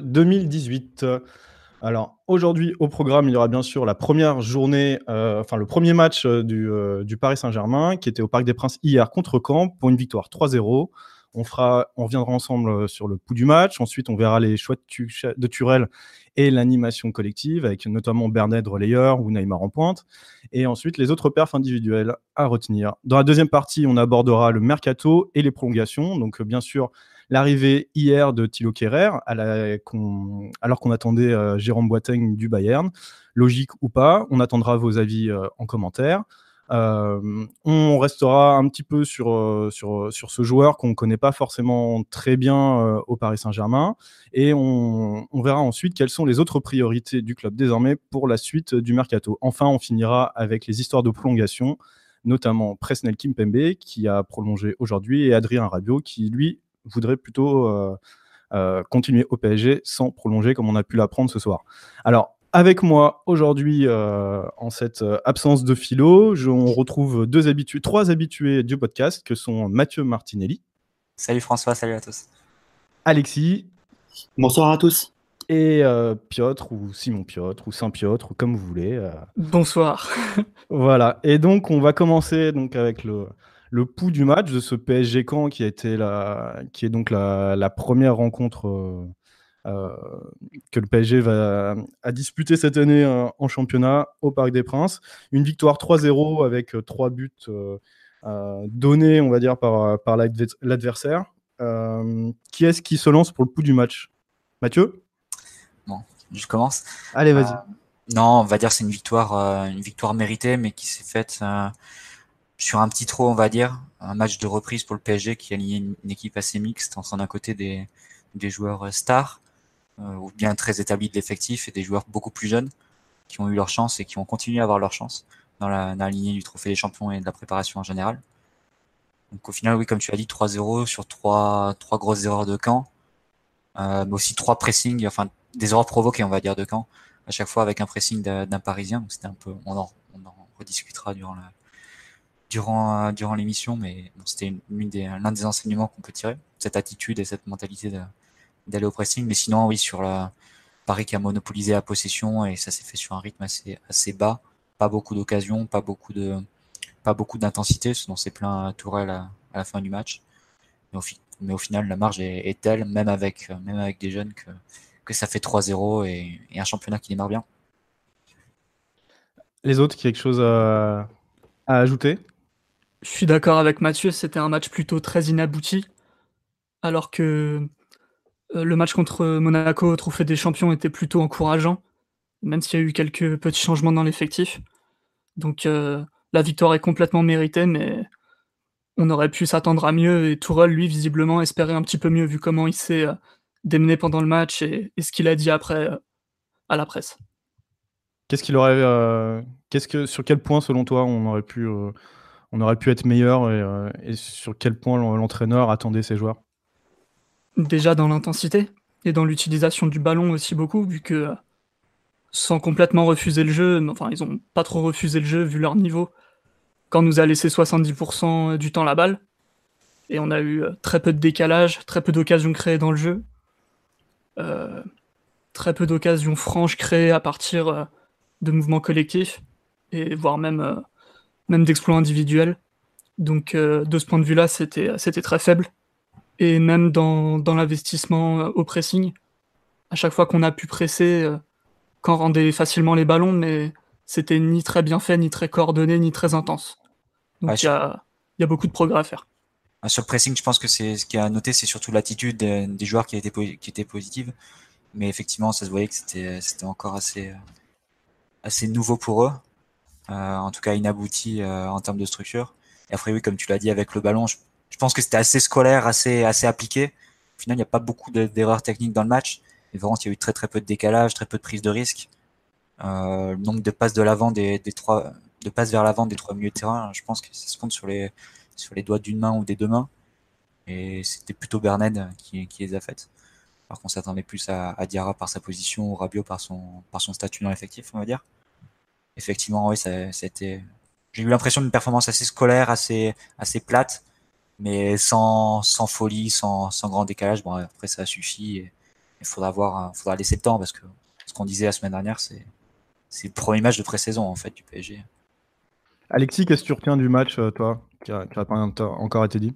2018. Alors aujourd'hui au programme, il y aura bien sûr la première journée, euh, enfin le premier match euh, du, euh, du Paris Saint-Germain qui était au Parc des Princes hier contre Caen pour une victoire 3-0. On fera, on reviendra ensemble sur le pouls du match. Ensuite, on verra les choix de, Tu- de Turel et l'animation collective avec notamment Bernet relayeur ou Neymar en pointe. Et ensuite, les autres perfs individuels à retenir. Dans la deuxième partie, on abordera le mercato et les prolongations. Donc, bien sûr, l'arrivée hier de Thilo Kerrer, alors qu'on attendait euh, Jérôme Boateng du Bayern. Logique ou pas, on attendra vos avis euh, en commentaire. Euh, on restera un petit peu sur, ce joueur qu'on ne connaît pas forcément très bien au Paris Saint-Germain. Et on, on verra ensuite quelles sont les autres priorités du club désormais pour la suite du mercato. Enfin, on finira avec les histoires de prolongation, notamment Presnel Kimpembe qui a prolongé aujourd'hui et Adrien Rabiot qui, lui, voudrait plutôt euh, euh, continuer au PSG sans prolonger comme on a pu l'apprendre ce soir. Alors, avec moi aujourd'hui, euh, en cette absence de philo, je- on retrouve deux habitués, trois habitués du podcast que sont Mathieu Martinelli, Salut François, salut à tous. Alexis Bonsoir à tous. et euh, Piotr ou Simon Piotr ou Saint Piotr ou comme vous voulez. euh, Bonsoir. Voilà, et donc on va commencer donc avec le, le pouls du match de ce PSG Caen qui a été la, qui est donc la, la première rencontre euh, euh, que le PSG va a disputer cette année euh, en championnat au Parc des Princes. Une victoire 3-0 avec euh, trois buts donnés, on va dire, par, par l'adver- l'adversaire. Euh, qui est-ce qui se lance pour le pouls du match? Mathieu? Je commence. Allez, vas-y. Euh, non, on va dire que c'est une victoire, euh, une victoire méritée, mais qui s'est faite euh, sur un petit trop, on va dire. Un match de reprise pour le PSG qui a lié une, une équipe assez mixte, entre d'un côté des, des joueurs euh, stars, euh, ou bien très établis de l'effectif, et des joueurs beaucoup plus jeunes qui ont eu leur chance et qui ont continué à avoir leur chance dans la, dans la lignée du Trophée des Champions et de la préparation en général. Donc au final, oui, comme tu as dit, 3-0 sur trois, trois grosses erreurs de camp, euh, mais aussi trois pressings, enfin des erreurs provoquées, on va dire, de camp à chaque fois avec un pressing d'un d'un Parisien. Donc c'était un peu, on en, on en rediscutera durant la, durant, euh, durant l'émission, mais c'était des, l'un des enseignements qu'on peut tirer, cette attitude et cette mentalité d'aller au pressing. Mais sinon, oui, sur la Paris qui a monopolisé la possession et ça s'est fait sur un rythme assez, assez bas, pas beaucoup d'occasions, pas beaucoup de, pas beaucoup d'intensité, ce dont s'est plein Tourelle à, la fin du match. Mais au, final, la marge est, telle, même avec, même avec des jeunes, que, que ça fait 3-0 et, et un championnat qui démarre bien. Les autres, quelque chose à, à ajouter? Je suis d'accord avec Mathieu, c'était un match plutôt très inabouti, alors que euh, le match contre Monaco au Trophée des Champions était plutôt encourageant, même s'il y a eu quelques petits changements dans l'effectif. Donc euh, la victoire est complètement méritée, mais on aurait pu s'attendre à mieux, et Tourelle, lui, visiblement, espérait un petit peu mieux, vu comment il s'est euh, démené pendant le match et, ce qu'il a dit après à la presse. Qu'est-ce qu'il aurait, qu'est-ce que, sur quel point, selon toi, on aurait pu, on aurait pu être meilleur et, euh, sur quel point l'en- l'entraîneur attendait ses joueurs. Déjà dans l'intensité et dans l'utilisation du ballon aussi beaucoup, vu que euh, sans complètement refuser le jeu, enfin ils ont pas trop refusé le jeu vu leur niveau, quand nous a laissé 70% du temps la balle, et on a eu euh, très peu de décalage, très peu d'occasions créées dans le jeu, très peu d'occasions franches créées à partir de mouvements collectifs, et voire même, même d'exploits individuels. Donc euh, de ce point de vue-là, c'était c'était très faible et même dans, dans l'investissement euh, au pressing. À chaque fois qu'on a pu presser, euh, qu'on rendait facilement les ballons, mais c'était ni très bien fait, ni très coordonné, ni très intense. Donc Ouais, il y, a, il y a beaucoup de progrès à faire. Ah, Sur le pressing, je pense que c'est ce qui a noté, c'est surtout l'attitude des, des joueurs qui, a été, qui était positive. Mais effectivement, ça se voyait que c'était c'était encore assez, assez nouveau pour eux. Euh, en tout cas, inabouti euh, en termes de structure. Et après, oui, comme tu l'as dit, avec le ballon, je, pense que c'était assez scolaire, assez, assez appliqué. Au final, il n'y a pas beaucoup d'erreurs techniques dans le match. Et vraiment, il y a eu très très peu de décalage, très peu de prise de risque. Euh, le nombre de passes de l'avant des, trois, de passes vers l'avant des trois milieux de terrain, je pense que ça se compte sur les, sur les doigts d'une main ou des deux mains. Et c'était plutôt Bernard qui, qui les a faites. Alors qu'on s'attendait plus à, à, Diarra par sa position ou Rabiot par son, par son statut dans l'effectif, on va dire. Effectivement, oui, ça, ça. J'ai eu l'impression d'une performance assez scolaire, assez, assez plate, mais sans, sans folie, sans, sans grand décalage. Bon, après, ça suffit. Il faudra voir, faudra laisser le temps parce que ce qu'on disait la semaine dernière, c'est, c'est le premier match de pré-saison en fait du PSG. Alexis, qu'est-ce que tu retiens du match, euh, toi, qui n'a pas encore été dit?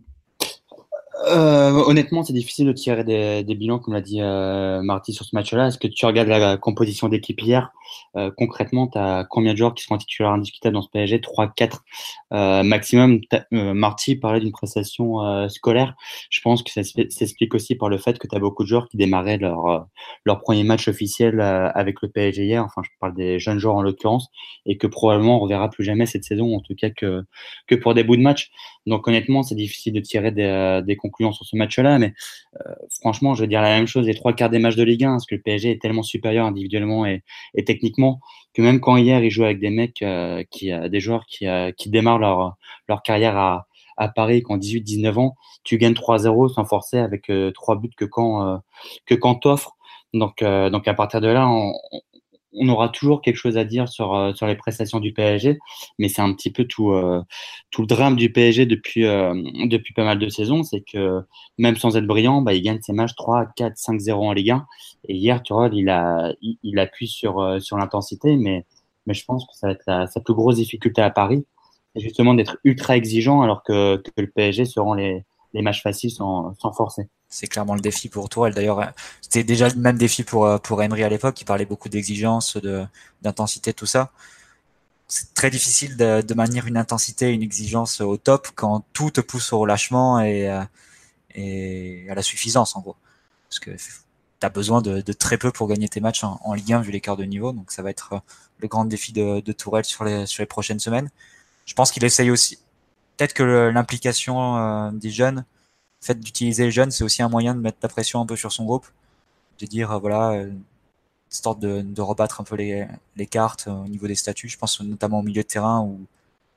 Euh, honnêtement, c'est difficile de tirer des, bilans, comme l'a dit euh, Marty sur ce match-là. Est-ce que tu regardes la composition d'équipe hier? Euh, Concrètement, tu as combien de joueurs qui seront titulaires indiscutables dans ce PSG 3, 4 euh, maximum. Marty parlait d'une prestation scolaire. Je pense que ça s'explique aussi par le fait que tu as beaucoup de joueurs qui démarraient leur, premier match officiel avec le PSG hier. Enfin, je parle des jeunes joueurs en l'occurrence, et que probablement on reverra plus jamais cette saison, en tout cas que, que pour des bouts de match. Donc honnêtement, c'est difficile de tirer des, des conclusions sur ce match-là, mais euh, franchement, je veux dire la même chose les trois quarts des matchs de Ligue 1, parce que le PSG est tellement supérieur individuellement et, techniquement que même quand hier il joue avec des mecs euh, qui, euh, des joueurs qui, qui démarrent leur, leur carrière à, à Paris quand 18-19 ans, tu gagnes 3-0 sans forcer avec trois buts que quand que quand t'offres. Donc, donc à partir de là, on, on aura toujours quelque chose à dire sur, euh, sur les prestations du PSG, mais c'est un petit peu tout, euh, tout le drame du PSG depuis, euh, depuis pas mal de saisons, c'est que même sans être brillant, bah, il gagne ses matchs 3, 4, 5, 0 en Ligue 1. Et hier, tu vois, il, a, il, appuie sur, sur l'intensité, mais, mais je pense que ça va être sa plus grosse difficulté à Paris, justement d'être ultra exigeant alors que, que le PSG seront les, les matchs faciles sans, sans forcer c'est clairement le défi pour toi. D'ailleurs, c'était déjà le même défi pour euh, pour Emery à l'époque, qui parlait beaucoup d'exigence, de d'intensité, tout ça. C'est très difficile de, de, maintenir une intensité, une exigence au top quand tout te pousse au relâchement et, euh, et à la suffisance en gros. Parce que tu as besoin de, de, très peu pour gagner tes matchs en, en Ligue 1 vu l'écart de niveau. Donc ça va être euh, le grand défi de, de Tourelle sur les, sur les prochaines semaines. Je pense qu'il essaye aussi. Peut-être que l'implication des jeunes fait d'utiliser les jeunes, c'est aussi un moyen de mettre la pression un peu sur son groupe, de dire euh, voilà, euh, histoire de, de rebattre un peu les, les cartes euh, au niveau des statuts. Je pense notamment au milieu de terrain où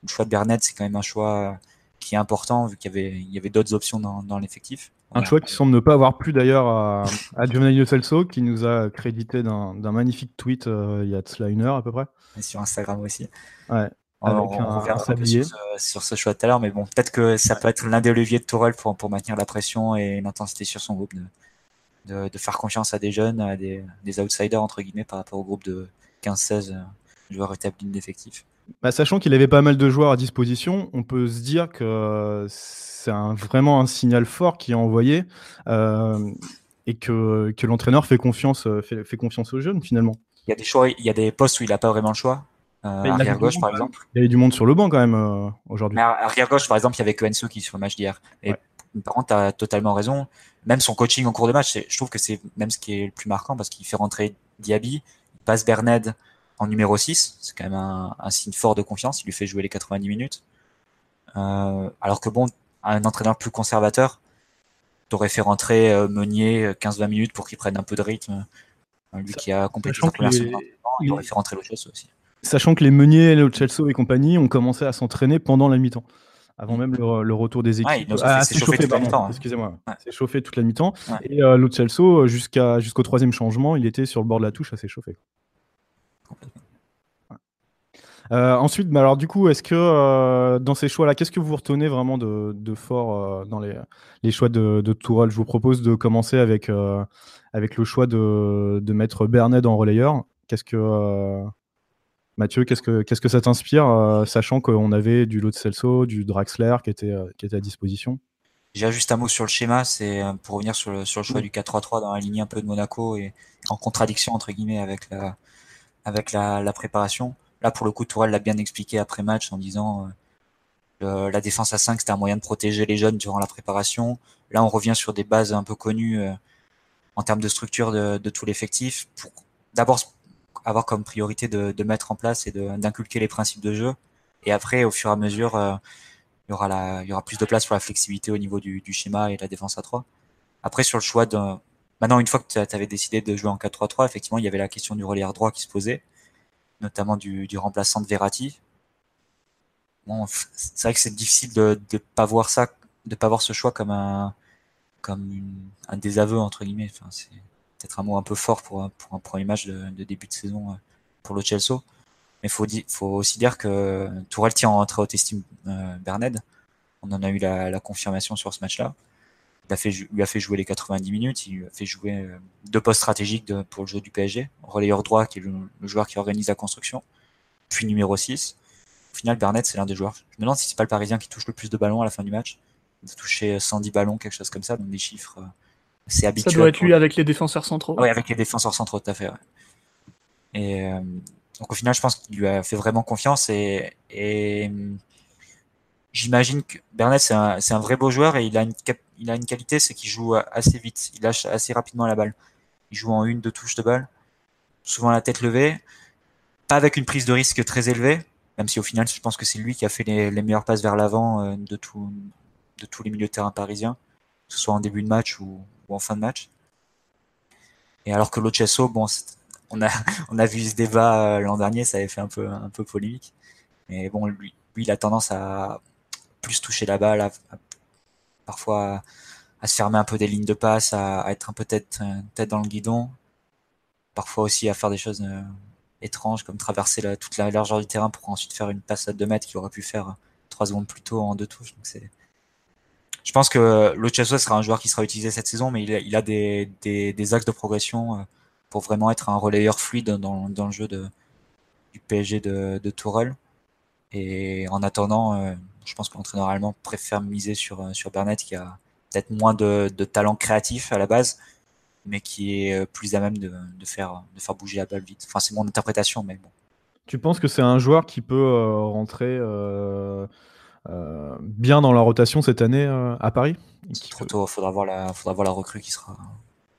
le choix de Bernet, c'est quand même un choix qui est important vu qu'il y avait, il y avait d'autres options dans, dans l'effectif. Un choix qui semble ne pas avoir plu d'ailleurs à, à Giovanni Celso, qui nous a crédité d'un magnifique tweet il y a de cela une heure à peu près. Et sur Instagram aussi. Ouais. Avec on, un, sur, ce, sur, ce, choix tout à l'heure, mais bon, peut-être que ça peut être l'un des leviers de Tourelle pour, pour maintenir la pression et l'intensité sur son groupe, de, de, de, faire confiance à des jeunes, à des, des, outsiders, entre guillemets, par rapport au groupe de 15-16 euh, joueurs établis d'effectifs. Bah, sachant qu'il avait pas mal de joueurs à disposition, on peut se dire que c'est un, vraiment un signal fort qui est envoyé euh, et que, que l'entraîneur fait confiance, fait, fait confiance aux jeunes finalement. Il y a des choix, il y a des postes où il n'a pas vraiment le choix. Euh, arrière gauche, par exemple. Il y avait du monde sur le banc quand même euh, aujourd'hui. Arrière gauche, par exemple, il y avait que Enso qui sur le match d'hier. Et par contre, tu as totalement raison. Même son coaching en cours de match, je trouve que c'est même ce qui est le plus marquant parce qu'il fait rentrer Diaby, il passe Berned en numéro 6. C'est quand même un, un, signe fort de confiance. Il lui fait jouer les 90 minutes. Euh, alors que bon, un entraîneur plus conservateur, t'aurais fait rentrer euh, Meunier 15-20 minutes pour qu'il prenne un peu de rythme. Lui qui a complété sa première semaine, il aurait fait rentrer le chose aussi. Sachant que les Meunier, le Chelsea et compagnie ont commencé à s'entraîner pendant la mi-temps, avant même le, retour des équipes. ah, c'est chauffé, toute la mi-temps. Hein. Excusez-moi, c'est chauffé toute la mi-temps. Et euh, Chelsea, jusqu'à, jusqu'au troisième changement, il était sur le bord de la touche à s'échauffer. Euh, ensuite, bah alors du coup, est-ce que euh, dans ces choix-là, qu'est-ce que vous retenez vraiment de, de fort euh, dans les, les, choix de, de Tourelle? Je vous propose de commencer avec, euh, avec le choix de, de mettre Bernet en relayeur. Qu'est-ce que Mathieu, qu'est-ce que, qu'est-ce que ça t'inspire, euh, sachant qu'on avait du Lot Celso, du Draxler qui était, euh, qui était à disposition? J'ai juste un mot sur le schéma, c'est euh, pour revenir sur le, sur le choix du 4-3-3 dans la ligne un peu de Monaco et en contradiction entre guillemets avec la, avec la, la préparation. Là, pour le coup, Tourelle l'a bien expliqué après match en disant euh, la défense à 5 c'était un moyen de protéger les jeunes durant la préparation. Là, on revient sur des bases un peu connues en termes de structure de, de tout l'effectif. Pour d'abord avoir comme priorité de, de, mettre en place et d'inculquer les principes de jeu. Et après, au fur et à mesure, euh, il y aura la, il y aura plus de place pour la flexibilité au niveau du, du schéma et la défense à 3. Après, sur le choix de, maintenant, une fois que tu avais décidé de jouer en 4-3-3, effectivement, il y avait la question du relayeur droit qui se posait, notamment du, du remplaçant de Verratti. Bon, c'est vrai que c'est difficile de, de pas voir ça, de pas voir ce choix comme un, comme une, un désaveu, entre guillemets. Enfin, peut-être un mot un peu fort pour, pour un premier match de, de début de saison euh, pour le Chelsea. Mais faut, faut aussi dire que Tourelle tient en très haute estime euh, Berned. On en a eu la, la confirmation sur ce match-là. Il a fait, lui a fait jouer les 90 minutes, il lui a fait jouer euh, deux postes stratégiques de, pour le jeu du PSG. Relayeur droit, qui est le, joueur qui organise la construction. Puis numéro 6. Au final, Berned, c'est l'un des joueurs. Je me demande si c'est pas le Parisien qui touche le plus de ballons à la fin du match. Il a touché 110 ballons, quelque chose comme ça, donc des chiffres euh, assez habituels. Ça doit être lui avec les défenseurs centraux. Oui, avec les défenseurs centraux, tout à fait. Ouais. Et euh, donc au final, je pense qu'il lui a fait vraiment confiance et, et j'imagine que Bernet, c'est un, un, vrai beau joueur et il a une, il a une qualité, c'est qu'il joue assez vite, il lâche assez rapidement la balle. Il joue en une, deux touches de balle, souvent la tête levée, pas avec une prise de risque très élevée, même si au final, je pense que c'est lui qui a fait les, les meilleures passes vers l'avant euh, de, tout, de tous les milieux de terrain parisiens, que ce soit en début de match ou, en fin de match. Et alors que l'Ochesso, bon, on a, on a vu ce débat euh, l'an dernier, ça avait fait un peu, un peu polémique. Mais bon, lui, il a tendance à plus toucher la balle, parfois à se fermer un peu des lignes de passe, à, être un peu tête, euh, tête dans le guidon. Parfois aussi à faire des choses euh, étranges, comme traverser toute la largeur du terrain pour ensuite faire une passe à 2 mètres qu'il aurait pu faire trois secondes plus tôt en deux touches. Je pense que Lochasso sera un joueur qui sera utilisé cette saison, mais il a, des, axes de progression pour vraiment être un relayeur fluide dans, le jeu du PSG de, de Tourelle. Et en attendant, euh, je pense que l'entraîneur allemand préfère miser sur, sur Bernat qui a peut-être moins de, talent créatif à la base, mais qui est plus à même de, faire, bouger la balle vite. Enfin, c'est mon interprétation, mais bon. Tu penses que c'est un joueur qui peut euh, rentrer euh, euh, bien dans la rotation cette année euh, à Paris C'est trop tôt, il faudra voir la, faudra voir la recrue qui sera,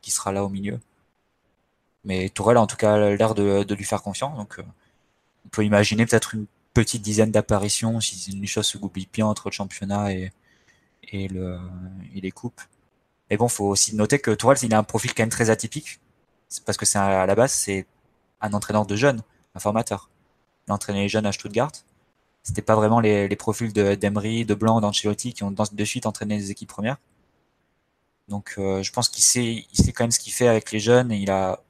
qui sera là au milieu. Mais Tourelle a en tout cas l'air de, de, lui faire confiance, donc euh, on peut imaginer peut-être une petite dizaine d'apparitions si les choses se goupillent bien entre le championnat et, et, le, et les coupes. Et bon, faut aussi noter que Tourelle, il a un profil quand même très atypique, parce que c'est à la base c'est un entraîneur de jeunes, un formateur. Il a entraîné les jeunes à Stuttgart. C'était pas vraiment les, les profils de d'Emery, de Blanc, d'Ancelotti qui ont de suite entraîné les équipes premières. Donc euh, je pense qu'il sait, il sait quand même ce qu'il fait avec les jeunes et il a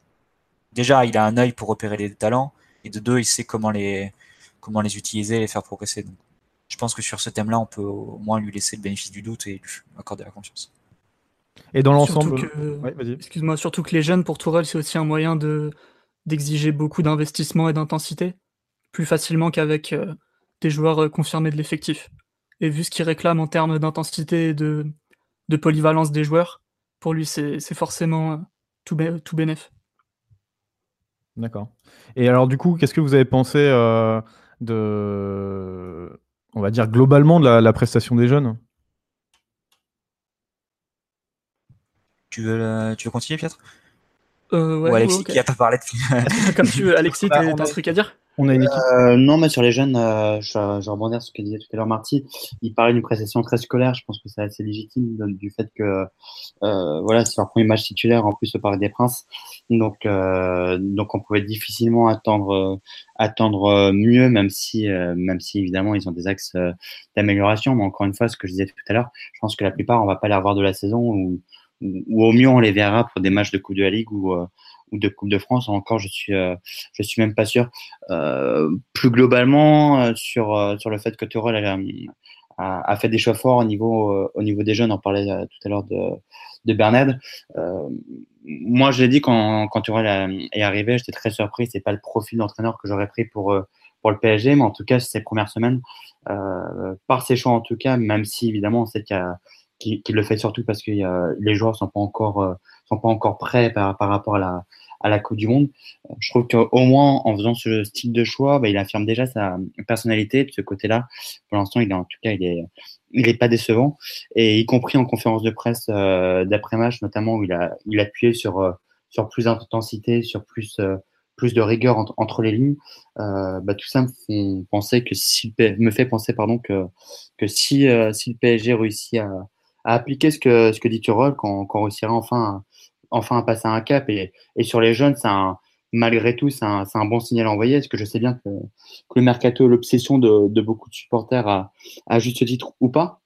déjà il a un œil pour repérer les talents et de deux il sait comment les comment les utiliser et les faire progresser. Donc je pense que sur ce thème-là on peut au moins lui laisser le bénéfice du doute et lui accorder la confiance. Et dans l'ensemble, ouais, excuse-moi, surtout que les jeunes pour Tourelle c'est aussi un moyen de d'exiger beaucoup d'investissement et d'intensité plus facilement qu'avec euh, des joueurs confirmés de l'effectif. Et vu ce qu'il réclame en termes d'intensité et de, de polyvalence des joueurs, pour lui, c'est forcément tout, bé tout bénéf. D'accord. Et alors, du coup, qu'est-ce que vous avez pensé euh, de, on va dire, globalement de la, la prestation des jeunes? Tu veux, tu veux continuer, Pietro euh, ouais, Ou Alexis ouais, okay. qui a pas parlé de... Comme tu veux, Alexis, t'as un truc à dire? Euh, non, mais sur les jeunes, euh, je, je rebondis sur ce que disait tout à l'heure Marty. Il parlait d'une prestation très scolaire. Je pense que c'est assez légitime du fait que euh, voilà, c'est leur premier match titulaire en plus au Parc des Princes. Donc, donc on pouvait difficilement attendre attendre mieux, même si même si évidemment ils ont des axes d'amélioration. Mais encore une fois, ce que je disais tout à l'heure, je pense que la plupart on va pas les revoir de la saison ou, ou au mieux on les verra pour des matchs de Coupe de la Ligue ou ou de Coupe de France. Encore, je suis, euh, je suis même pas sûr. Euh, plus globalement, euh, sur, sur le fait que Tourelle a, fait des choix forts au niveau, au niveau des jeunes. On parlait tout à l'heure de, de Bernard. moi, je l'ai dit quand, quand est arrivé, j'étais très surpris. C'est pas le profil d'entraîneur que j'aurais pris pour, pour le PSG, mais en tout cas, ces premières semaines, par ses choix en tout cas, même si évidemment on sait qu'il qu qu le fait surtout parce que les joueurs sont pas encore sont pas encore prêts par, par rapport à la, à la Coupe du Monde. Je trouve qu'au moins, en faisant ce style de choix, bah, il affirme déjà sa personnalité. De ce côté-là, pour l'instant, il est en tout cas, il est, il est pas décevant. Et y compris en conférence de presse euh, d'après-match, notamment où il a, il a appuyé sur, euh, sur plus d'intensité, sur plus, euh, plus de rigueur entre, les lignes. Bah, tout ça me, fait penser que si me fait penser pardon, que, que si, si le PSG réussit à, à, appliquer ce que, ce que dit Turol, qu'on réussira enfin, enfin à passer un cap. Et, sur les jeunes, un malgré tout, c'est un, bon signal à envoyer, parce que je sais bien que, que le mercato, l'obsession de, beaucoup de supporters à, juste titre ou pas.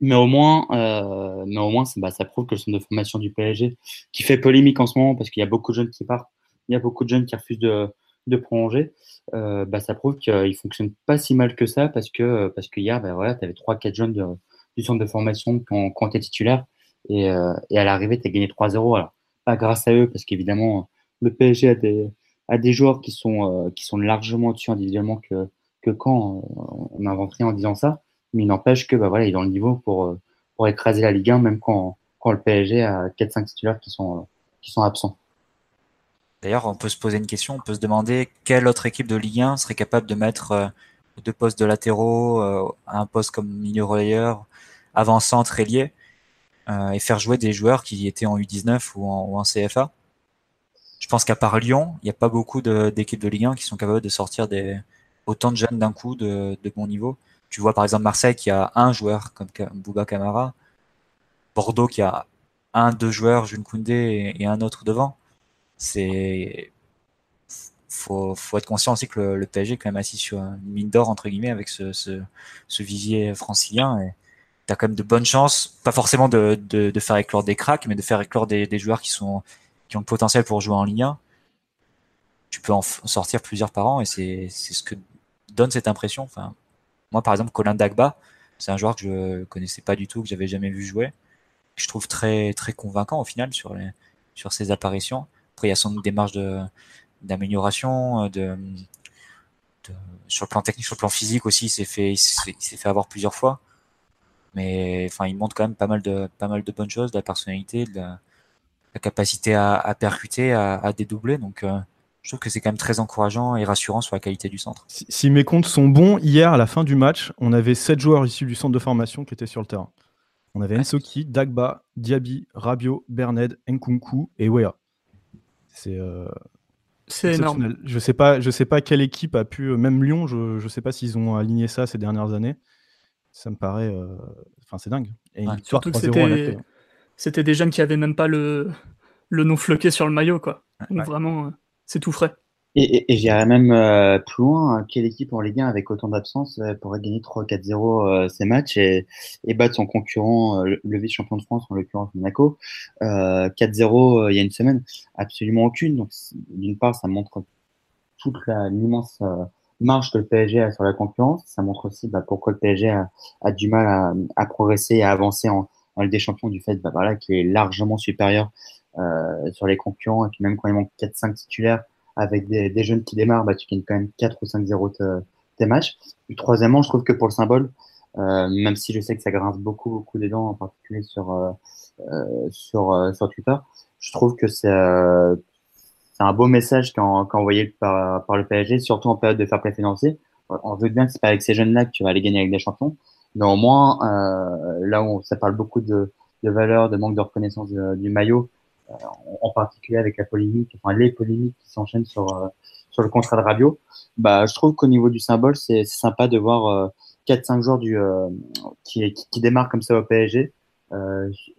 Mais au moins, euh, mais au moins bah, ça prouve que le centre de formation du PSG, qui fait polémique en ce moment, parce qu'il y a beaucoup de jeunes qui partent, il y a beaucoup de jeunes qui refusent de, prolonger, euh, bah, ça prouve qu'il fonctionne pas si mal que ça, parce que parce qu'hier, bah, voilà, tu avais 3-4 jeunes du centre de formation qui ont, qui titulaires, et, euh, et à l'arrivée, tu as gagné 3-0. Alors, pas grâce à eux, parce qu'évidemment, le PSG a des, a des joueurs qui sont, euh, qui sont largement au-dessus individuellement que, que quand on n'invente rien en disant ça. Mais il n'empêche que bah, voilà, il est dans le niveau pour, euh, pour écraser la Ligue 1, même quand, quand le PSG a 4-5 titulaires qui sont, euh, qui sont absents. D'ailleurs, on peut se poser une question, on peut se demander quelle autre équipe de Ligue 1 serait capable de mettre deux postes de latéraux, un poste comme milieu relayeur, avant-centre, ailier, et faire jouer des joueurs qui étaient en U19 ou en, ou en CFA je pense qu'à part Lyon, il n'y a pas beaucoup d'équipes de, Ligue 1 qui sont capables de sortir des, autant de jeunes d'un coup de, de, bon niveau. Tu vois par exemple Marseille qui a un joueur comme Bouba Camara, Bordeaux qui a un, deux joueurs, Jules Koundé et, un autre devant. C'est faut, faut être conscient aussi que le, PSG est quand même assis sur une mine d'or entre guillemets avec ce, ce, ce vivier francilien et tu quand même de bonnes chances, pas forcément de, de, de faire éclore des cracks, mais de faire éclore des, des joueurs qui sont qui ont le potentiel pour jouer en Ligue 1, tu peux en sortir plusieurs par an et c'est ce que donne cette impression. Enfin, moi, par exemple, Colin Dagba, c'est un joueur que je connaissais pas du tout, que j'avais jamais vu jouer. je trouve très très convaincant au final sur les sur ses apparitions. Après, il y a sans doute des marges d'amélioration, de, de, sur le plan technique, sur le plan physique aussi, il s'est fait il fait avoir plusieurs fois. Mais enfin, il montre quand même pas mal de pas mal de bonnes choses, de la personnalité, de la, la capacité à, à percuter, à, à, dédoubler. Donc, euh, je trouve que c'est quand même très encourageant et rassurant sur la qualité du centre. Si, mes comptes sont bons, hier, à la fin du match, on avait 7 joueurs issus du centre de formation qui étaient sur le terrain. On avait Ensoki, Dagba, Diaby, Rabiot, Berned, Nkunku et Wea. C'est euh, énorme. Je sais pas, je sais pas quelle équipe a pu, même Lyon, je, je sais pas s'ils ont aligné ça ces dernières années. Ça me paraît, euh, enfin c'est dingue. Et une victoire 3-0 c'était des jeunes qui avaient même pas le, le nom floqué sur le maillot, quoi. Donc vraiment, euh, c'est tout frais. Et, et, j'irais même euh, plus loin, hein. quelle équipe en Ligue 1 avec autant d'absence euh, pourrait gagner 3-4-0 ses matchs et, et, battre son concurrent, le, vice-champion de France, en l'occurrence Monaco, 4-0 il y a une semaine? Absolument aucune. Donc d'une part, ça montre toute l'immense marge que le PSG a sur la concurrence. Ça montre aussi bah, pourquoi le PSG a, a du mal à, à progresser et à avancer en, en Ligue des Champions du fait bah, voilà, qu'il est largement supérieur euh, sur les concurrents et puis même quand il manque 4-5 titulaires avec des, des, jeunes qui démarrent, bah, tu gagnes quand même 4 ou 5-0 tes matchs. Troisièmement, je trouve que pour le symbole, euh, même si je sais que ça grince beaucoup, beaucoup des dents, en particulier sur, euh, euh sur, euh, sur Twitter, je trouve que c'est euh, un beau message qu'a envoyé par, par le PSG, surtout en période de fair play financier. On veut bien que c'est pas avec ces jeunes-là que tu vas aller gagner avec des champions, Néanmoins, euh, là où ça parle beaucoup de, de valeur, de manque de reconnaissance du maillot, euh, en particulier avec la polémique, enfin les polémiques qui s'enchaînent sur euh, sur le contrat de Rabiot, bah je trouve qu'au niveau du symbole, c'est sympa de voir 4-5 joueurs du qui, qui, qui démarrent comme ça au PSG.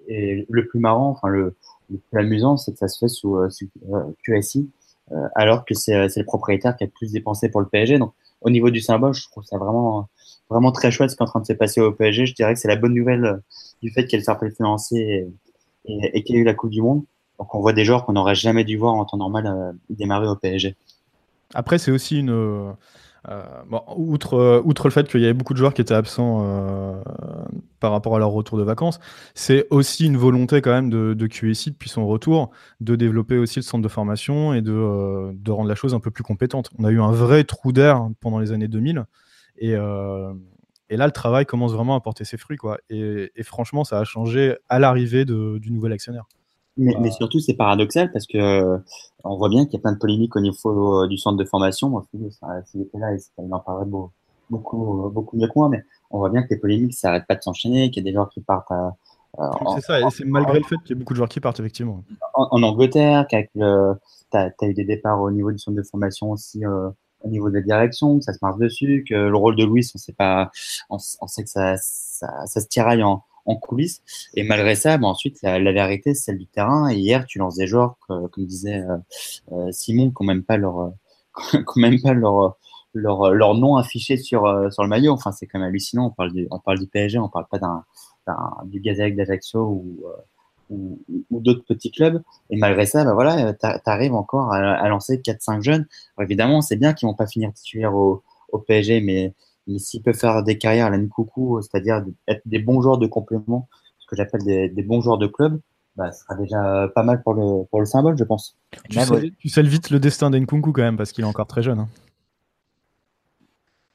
et le plus marrant, enfin le, le plus amusant, c'est que ça se fait sous, sous QSI, alors que c'est le propriétaire qui a plus dépensé pour le PSG. Donc au niveau du symbole, je trouve ça vraiment vraiment très chouette ce qui est en train de se passer au PSG. Je dirais que c'est la bonne nouvelle euh, du fait qu'il y ait le cercle financier et, et, qu'il y ait eu la Coupe du Monde. Donc on voit des joueurs qu'on n'aurait jamais dû voir en temps normal euh, démarrer au PSG. Après, c'est aussi une. Euh, bon, outre, le fait qu'il y avait beaucoup de joueurs qui étaient absents par rapport à leur retour de vacances, c'est aussi une volonté quand même de, QSI depuis son retour de développer aussi le centre de formation et de, rendre la chose un peu plus compétente. On a eu un vrai trou d'air pendant les années 2000 et, euh, et, là, le travail commence vraiment à porter ses fruits. Quoi. Et, franchement, ça a changé à l'arrivée du nouvel actionnaire. Mais, mais surtout, c'est paradoxal parce que euh, on voit bien qu'il y a plein de polémiques au niveau euh, du centre de formation. S'il était là, il en parlerait beaucoup, beaucoup mieux que moi. Mais on voit bien que les polémiques, ça n'arrête pas de s'enchaîner, qu'il y a des gens qui partent à, c'est ça, et c'est malgré le fait qu'il y ait beaucoup de joueurs qui partent, effectivement. En, Angleterre, tu as, eu des départs au niveau du centre de formation aussi, au niveau de la direction, que ça se marche dessus, que le rôle de Louis, on sait pas, on, sait que ça, ça, ça se tiraille en, en coulisses. Et malgré ça, bah, ensuite, la, vérité, c'est celle du terrain. Et hier, tu lances des joueurs, comme disait euh, euh, Simon, n'ont même pas leur, même pas leur, leur, leur nom affiché sur, euh, sur le maillot. Enfin, c'est quand même hallucinant. On parle du, on parle du PSG, on parle pas d'un, du Gazelle d'Ajaccio ou, ou, d'autres petits clubs. Et malgré ça, bah voilà, tu arrives encore à, lancer 4-5 jeunes. évidemment, c'est bien qu'ils vont pas finir titulaires au, au PSG, mais mais s'il peut faire des carrières à la Nkoukou, c'est-à-dire être des bons joueurs de complément, ce que j'appelle des, bons joueurs de club, bah, ce sera déjà pas mal pour le, pour le symbole, je pense. Tu, sais, vite le destin d'Nkoukou quand même, parce qu'il est encore très jeune. Hein.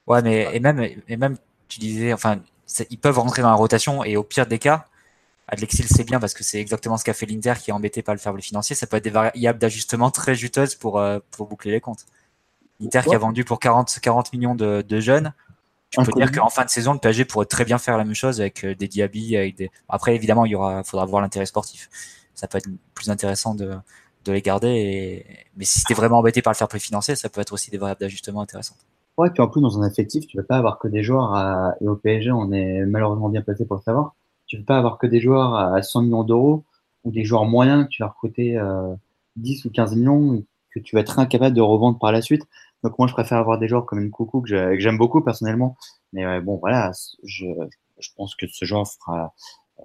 Ouais, mais et même, et même, tu disais, enfin, ils peuvent rentrer dans la rotation, et au pire des cas, Adlexil c'est bien parce que c'est exactement ce qu'a fait l'Inter qui est embêté par le faible financier. Ça peut être des variables d'ajustement très juteuses pour, euh, pour boucler les comptes. L'Inter qui a vendu pour 40, 40 millions de, de jeunes, tu peux dire qu'en fin de saison, le PSG pourrait très bien faire la même chose avec euh, des Diaby, avec des. Après, évidemment, il y aura, faudra voir l'intérêt sportif. Ça peut être plus intéressant de, de les garder. Et... Mais si tu es vraiment embêté par le fair play financier, ça peut être aussi des variables d'ajustement intéressantes. Ouais, puis en plus, dans un effectif, tu ne peux pas avoir que des joueurs à... et au PSG, on est malheureusement bien placé pour le savoir. Tu ne peux pas avoir que des joueurs à 100 millions d'euros ou des joueurs moyens que tu vas recruter euh, 10 ou 15 millions que tu vas être incapable de revendre par la suite. Donc moi, je préfère avoir des joueurs comme une Coucou que j'aime beaucoup personnellement. Mais bon, voilà, je, je, pense que ce joueur fera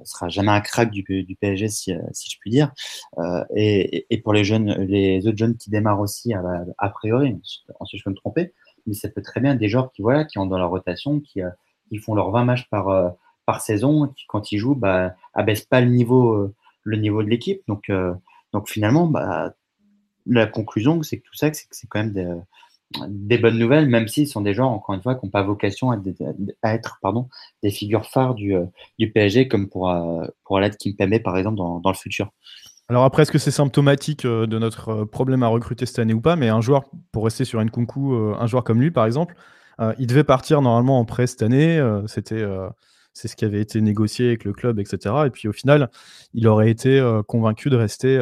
sera jamais un crack du, PSG si, si, je puis dire. Euh, et, et, pour les jeunes, les autres jeunes qui démarrent aussi a, priori, ensuite je peux me tromper, mais ça peut très bien des joueurs qui voilà qui ont dans leur rotation, qui, euh, qui font leurs 20 matchs par euh, par saison, qui quand ils jouent, bah abaissent pas le niveau euh, le niveau de l'équipe. Donc donc finalement, bah la conclusion, c'est que tout ça, c'est que c'est quand même des, des bonnes nouvelles, même s'ils sont des gens, encore une fois, qui n'ont pas vocation à, être pardon, des figures phares du, euh, PSG, comme pour, euh, pour Kimpembe, par exemple, dans, dans, le futur. Alors après, est-ce que c'est symptomatique euh, de notre problème à recruter cette année ou pas? Mais un joueur, pour rester sur concours, un joueur comme lui, par exemple, il devait partir normalement en prêt cette année. C'était c'est ce qui avait été négocié avec le club, etc. Et puis au final, il aurait été convaincu de rester,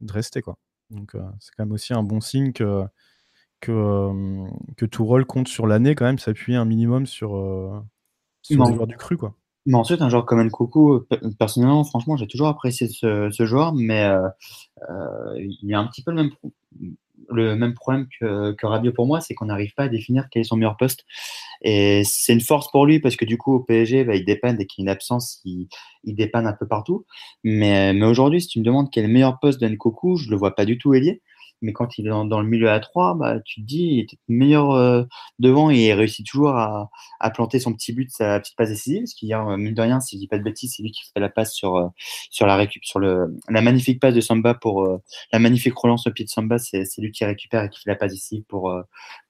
de rester quoi. Donc c'est quand même aussi un bon signe que que, euh, que tout rôle compte sur l'année quand même, s'appuyer un minimum sur, euh, sur joueurs du cru. Quoi. Mais ensuite, un joueur comme Nkoku, personnellement, franchement, j'ai toujours apprécié ce, ce joueur, mais euh, euh, il y a un petit peu le même, le même problème que, que Rabiot pour moi, c'est qu'on n'arrive pas à définir quel est son meilleur poste. Et c'est une force pour lui parce que du coup, au PSG, bah, il dépanne dès qu'il y a une absence, il, il dépanne un peu partout. Mais, mais aujourd'hui, si tu me demandes quel est le meilleur poste de Nkoku, je le vois pas du tout ailier mais quand il est dans, le milieu à 3, bah, tu te dis, il est meilleur euh, devant et il réussit toujours à, planter son petit but, sa petite passe décisive. Parce qu'il y a, mine de rien, si je dis pas de bêtises, c'est lui qui fait la passe sur, euh, sur, la, récup, sur le, la magnifique passe de Samba pour euh, la magnifique relance au pied de Samba. C'est lui qui récupère et qui fait la passe décisive pour,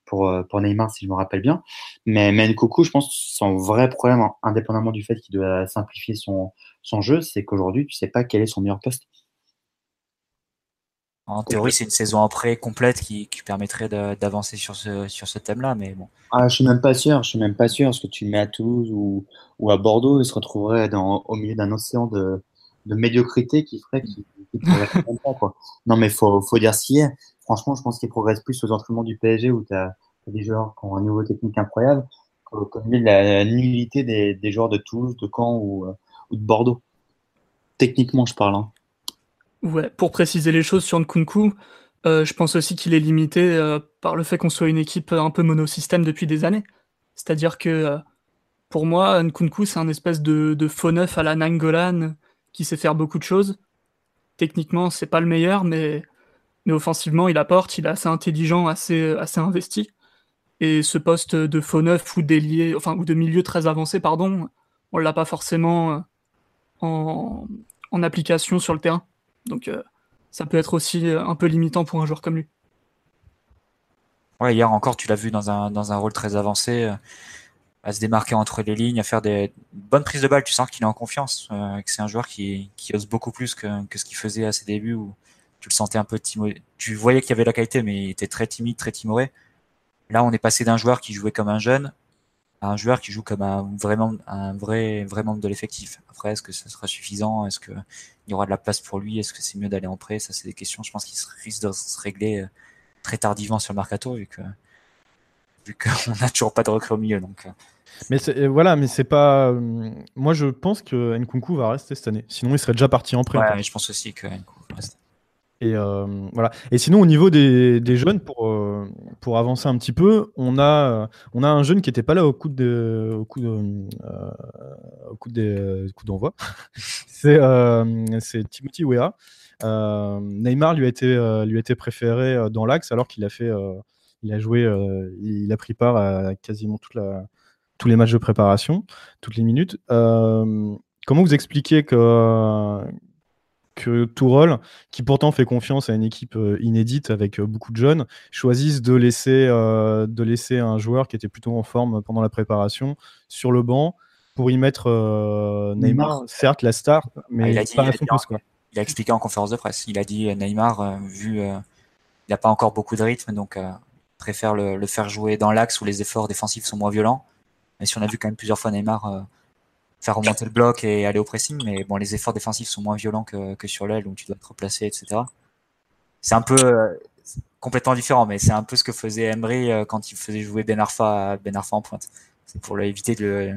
pour, pour Neymar, si je me rappelle bien. Mais, mais je pense, son vrai problème, indépendamment du fait qu'il doit simplifier son, son jeu, c'est qu'aujourd'hui, tu sais pas quel est son meilleur poste. En théorie, c'est une saison après complète qui, qui permettrait d'avancer sur ce, sur ce thème-là, mais bon. Ah, je suis même pas sûr. Je suis même pas sûr. Parce que tu le mets à Toulouse ou, ou à Bordeaux, il se retrouverait dans, au milieu d'un océan de, de médiocrité qui ferait qu'il qu pas. Quoi. Non, mais faut, faut dire ce qu'il est. Franchement, je pense qu'il progresse plus aux entraînements du PSG où tu as, des joueurs qui ont un niveau technique incroyable, comme la, nullité des, des joueurs de Toulouse, de Caen ou, euh, ou de Bordeaux. Techniquement, je parle. Hein. Ouais, pour préciser les choses sur Nkunku, euh, je pense aussi qu'il est limité euh, par le fait qu'on soit une équipe un peu monosystème depuis des années. C'est-à-dire que euh, pour moi, Nkunku, c'est un espèce de, faux neuf à la Nangolan qui sait faire beaucoup de choses. Techniquement, c'est pas le meilleur, mais, mais offensivement, il apporte, il est assez intelligent, assez, assez investi. Et ce poste de faux neuf ou enfin, ou de milieu très avancé, pardon, on l'a pas forcément en, en application sur le terrain. Donc euh, ça peut être aussi euh, un peu limitant pour un joueur comme lui. Ouais, hier encore, tu l'as vu dans un, rôle très avancé, euh, à se démarquer entre les lignes, à faire des bonnes prises de balles. Tu sens qu'il est en confiance, que c'est un joueur qui, qui, ose beaucoup plus que, que ce qu'il faisait à ses débuts où tu le sentais un peu timoré. Tu voyais qu'il y avait la qualité, mais il était très timide, très timoré. Là, on est passé d'un joueur qui jouait comme un jeune un joueur qui joue comme un, vraiment, un vrai, vrai membre de l'effectif. Après, est-ce que ça sera suffisant? Est-ce qu'il y aura de la place pour lui? Est-ce que c'est mieux d'aller en prêt? Ça, c'est des questions, je pense, qui risquent de se régler euh, très tardivement sur le mercato, vu que vu qu'on n'a toujours pas de recrue au milieu. Donc. Euh. Mais voilà, mais c'est pas. moi, je pense que Nkunku va rester cette année. Sinon, il serait déjà parti en prêt. Ouais, je pense aussi que Nkunku va rester. Et euh, voilà. Et sinon, au niveau des, jeunes, pour, euh, pour avancer un petit peu, on a, on a un jeune qui n'était pas là au coup de, au coup de, euh, coup d'envoi. c'est, c'est Timothy Weah. Neymar lui a été, lui a été préféré dans l'axe alors qu'il a fait, il a joué, il a pris part à quasiment la, tous les matchs de préparation, toutes les minutes. comment vous expliquez que que Tourol, qui pourtant fait confiance à une équipe euh, inédite avec euh, beaucoup de jeunes, choisissent de laisser, euh, de laisser un joueur qui était plutôt en forme pendant la préparation sur le banc pour y mettre Neymar, certes la star, mais ah, il pas a Quoi. Il a expliqué en conférence de presse. Il a dit Neymar, vu il n'a pas encore beaucoup de rythme, donc préfère le, le, faire jouer dans l'axe où les efforts défensifs sont moins violents. Mais si on a vu quand même plusieurs fois Neymar faire remonter le bloc et aller au pressing, mais bon, les efforts défensifs sont moins violents que, que sur l'aile où tu dois te replacer, etc. C'est un peu euh, complètement différent, mais c'est un peu ce que faisait Emery euh, quand il faisait jouer Ben Arfa, ben Arfa en pointe. C'est pour éviter de,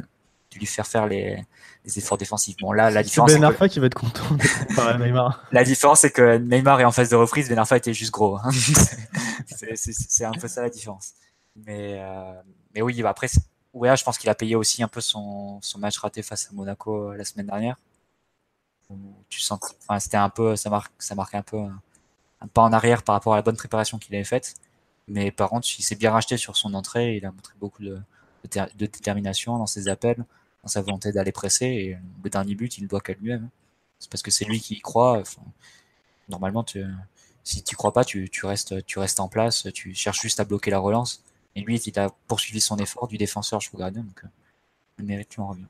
de, lui faire faire les, les efforts défensifs. Bon, là, la différence. Ben Arfa qui va être content de Neymar. La différence, c'est que Neymar est en phase de reprise, Ben Arfa était juste gros. Hein. c'est un peu ça la différence. Mais, euh, mais oui, bah, après, Ouais, je pense qu'il a payé aussi un peu son, match raté face à Monaco euh, la semaine dernière. Tu sens, c'était un peu, ça marque, ça marquait un peu un, pas en arrière par rapport à la bonne préparation qu'il avait faite. Mais par contre, il s'est bien racheté sur son entrée. Il a montré beaucoup de, détermination dans ses appels, dans sa volonté d'aller presser. Et le dernier but, il ne doit qu'à lui-même. C'est parce que c'est lui qui y croit. normalement, si tu crois pas, tu, restes, tu restes en place. Tu cherches juste à bloquer la relance. Et lui, il a poursuivi son effort du défenseur, gardien. Donc, euh, le mérite lui en revient.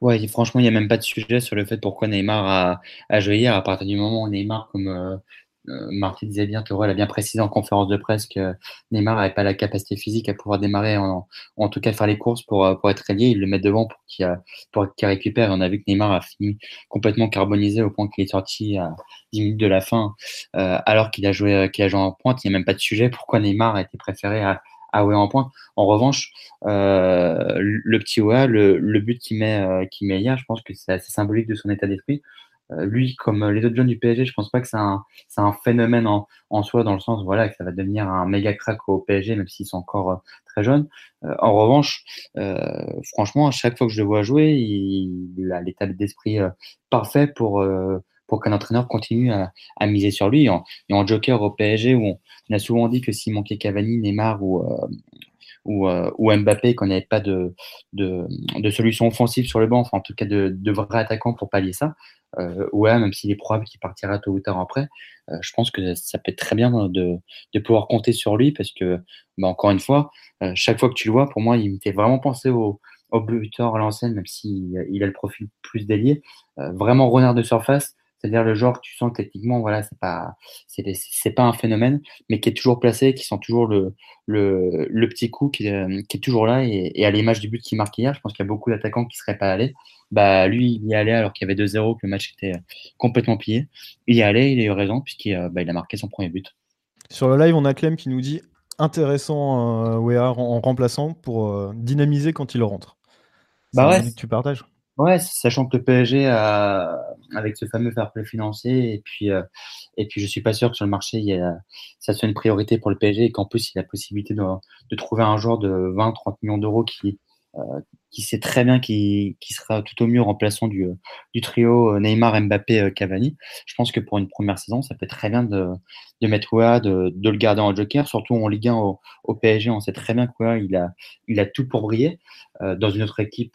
Ouais, franchement, il n'y a même pas de sujet sur le fait pourquoi Neymar a, a joué hier. À partir du moment où Neymar, comme euh, euh, Martin disait bien, Tourelle a bien précisé en conférence de presse que Neymar n'avait pas la capacité physique à pouvoir démarrer, en, tout cas faire les courses pour, euh, être lié. Il le met devant pour qu'il pour qu'il récupère. on a vu que Neymar a fini complètement carbonisé au point qu'il est sorti à 10 minutes de la fin, euh, alors qu'il a joué qu'il a joué en pointe. Il n'y a même pas de sujet pourquoi Neymar a été préféré à, à en pointe. En revanche, le petit OA, le, but qu'il met, qu'il met hier, je pense que c'est assez symbolique de son état d'esprit. Euh, lui, comme les autres jeunes du PSG, je pense pas que c'est un, phénomène en, soi, dans le sens voilà, que ça va devenir un méga crack au PSG, même s'ils sont encore euh, très jeunes. Euh, en revanche, franchement, à chaque fois que je le vois jouer, il, a l'état d'esprit parfait pour, pour qu'un entraîneur continue à, miser sur lui. Et en, joker au PSG, où on, a souvent dit que s'il manquait Cavani, Neymar ou, ou, euh, Mbappé, qu'on n'avait pas de, solution offensive sur le banc, enfin en tout cas de vrais attaquants pour pallier ça. Euh, ouais, même s'il est probable qu'il partira tôt ou tard après, euh, je pense que ça peut être très bien de, de pouvoir compter sur lui parce que, bah, encore une fois, euh, chaque fois que tu le vois, pour moi, il me fait vraiment penser au, au buteur à l'ancienne, même s'il il a le profil plus délié. vraiment renard de surface, c'est-à-dire le genre que tu sens techniquement, voilà, c'est pas, c'est, pas un phénomène, mais qui est toujours placé, qui sent toujours le, le, le petit coup qui, euh, qui, est toujours là. Et, et à l'image du but qu'il marque hier, je pense qu'il y a beaucoup d'attaquants qui seraient pas allés. Bah, lui, il y allait alors qu'il y avait 2-0, que le match était complètement pillé. Il y allait, il a eu raison, puisqu'il euh, bah, il a marqué son premier but. Sur le live, on a Clem qui nous dit intéressant euh, en, remplaçant pour euh, dynamiser quand il rentre. Bah ouais. tu partages. Ouais, sachant que le PSG a, avec ce fameux fair play financier, et puis, euh, et puis je suis pas sûr que sur le marché, il y a, ça soit une priorité pour le PSG et qu'en plus, il y a la possibilité de, de trouver un joueur de 20-30 millions d'euros qui, qui sait très bien qui, qui sera tout au mieux remplaçant du, du trio euh, Neymar, Mbappé, euh, Cavani. Je pense que pour une première saison, ça peut très bien de, de mettre Ouah, de, de, le garder en joker, surtout en Ligue 1 au, PSG. On sait très bien quoi il a, il a tout pour briller. dans une autre équipe,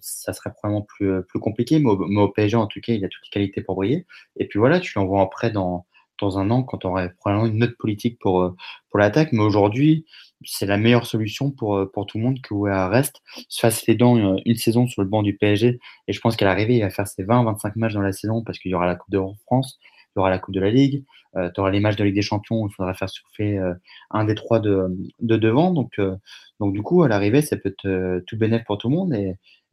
ça serait probablement plus, plus compliqué, mais au, mais au, PSG, en tout cas, il a toutes les qualités pour briller. Et puis voilà, tu l'envoies en prêt dans, dans un an quand on aurait probablement une autre politique pour, pour l'attaque. Mais aujourd'hui, c'est la meilleure solution pour, euh, tout le monde que Wea reste, se fasse les dents euh, une, saison sur le banc du PSG. Et je pense qu'à l'arrivée, il va faire ses 20-25 matchs dans la saison parce qu'il y aura la Coupe de France. tu auras la Coupe de la Ligue, tu auras les matchs de Ligue des Champions il faudra faire souffler un des trois de, de devant. Donc, du coup, à l'arrivée, ça peut être tout bénéfique pour tout le monde.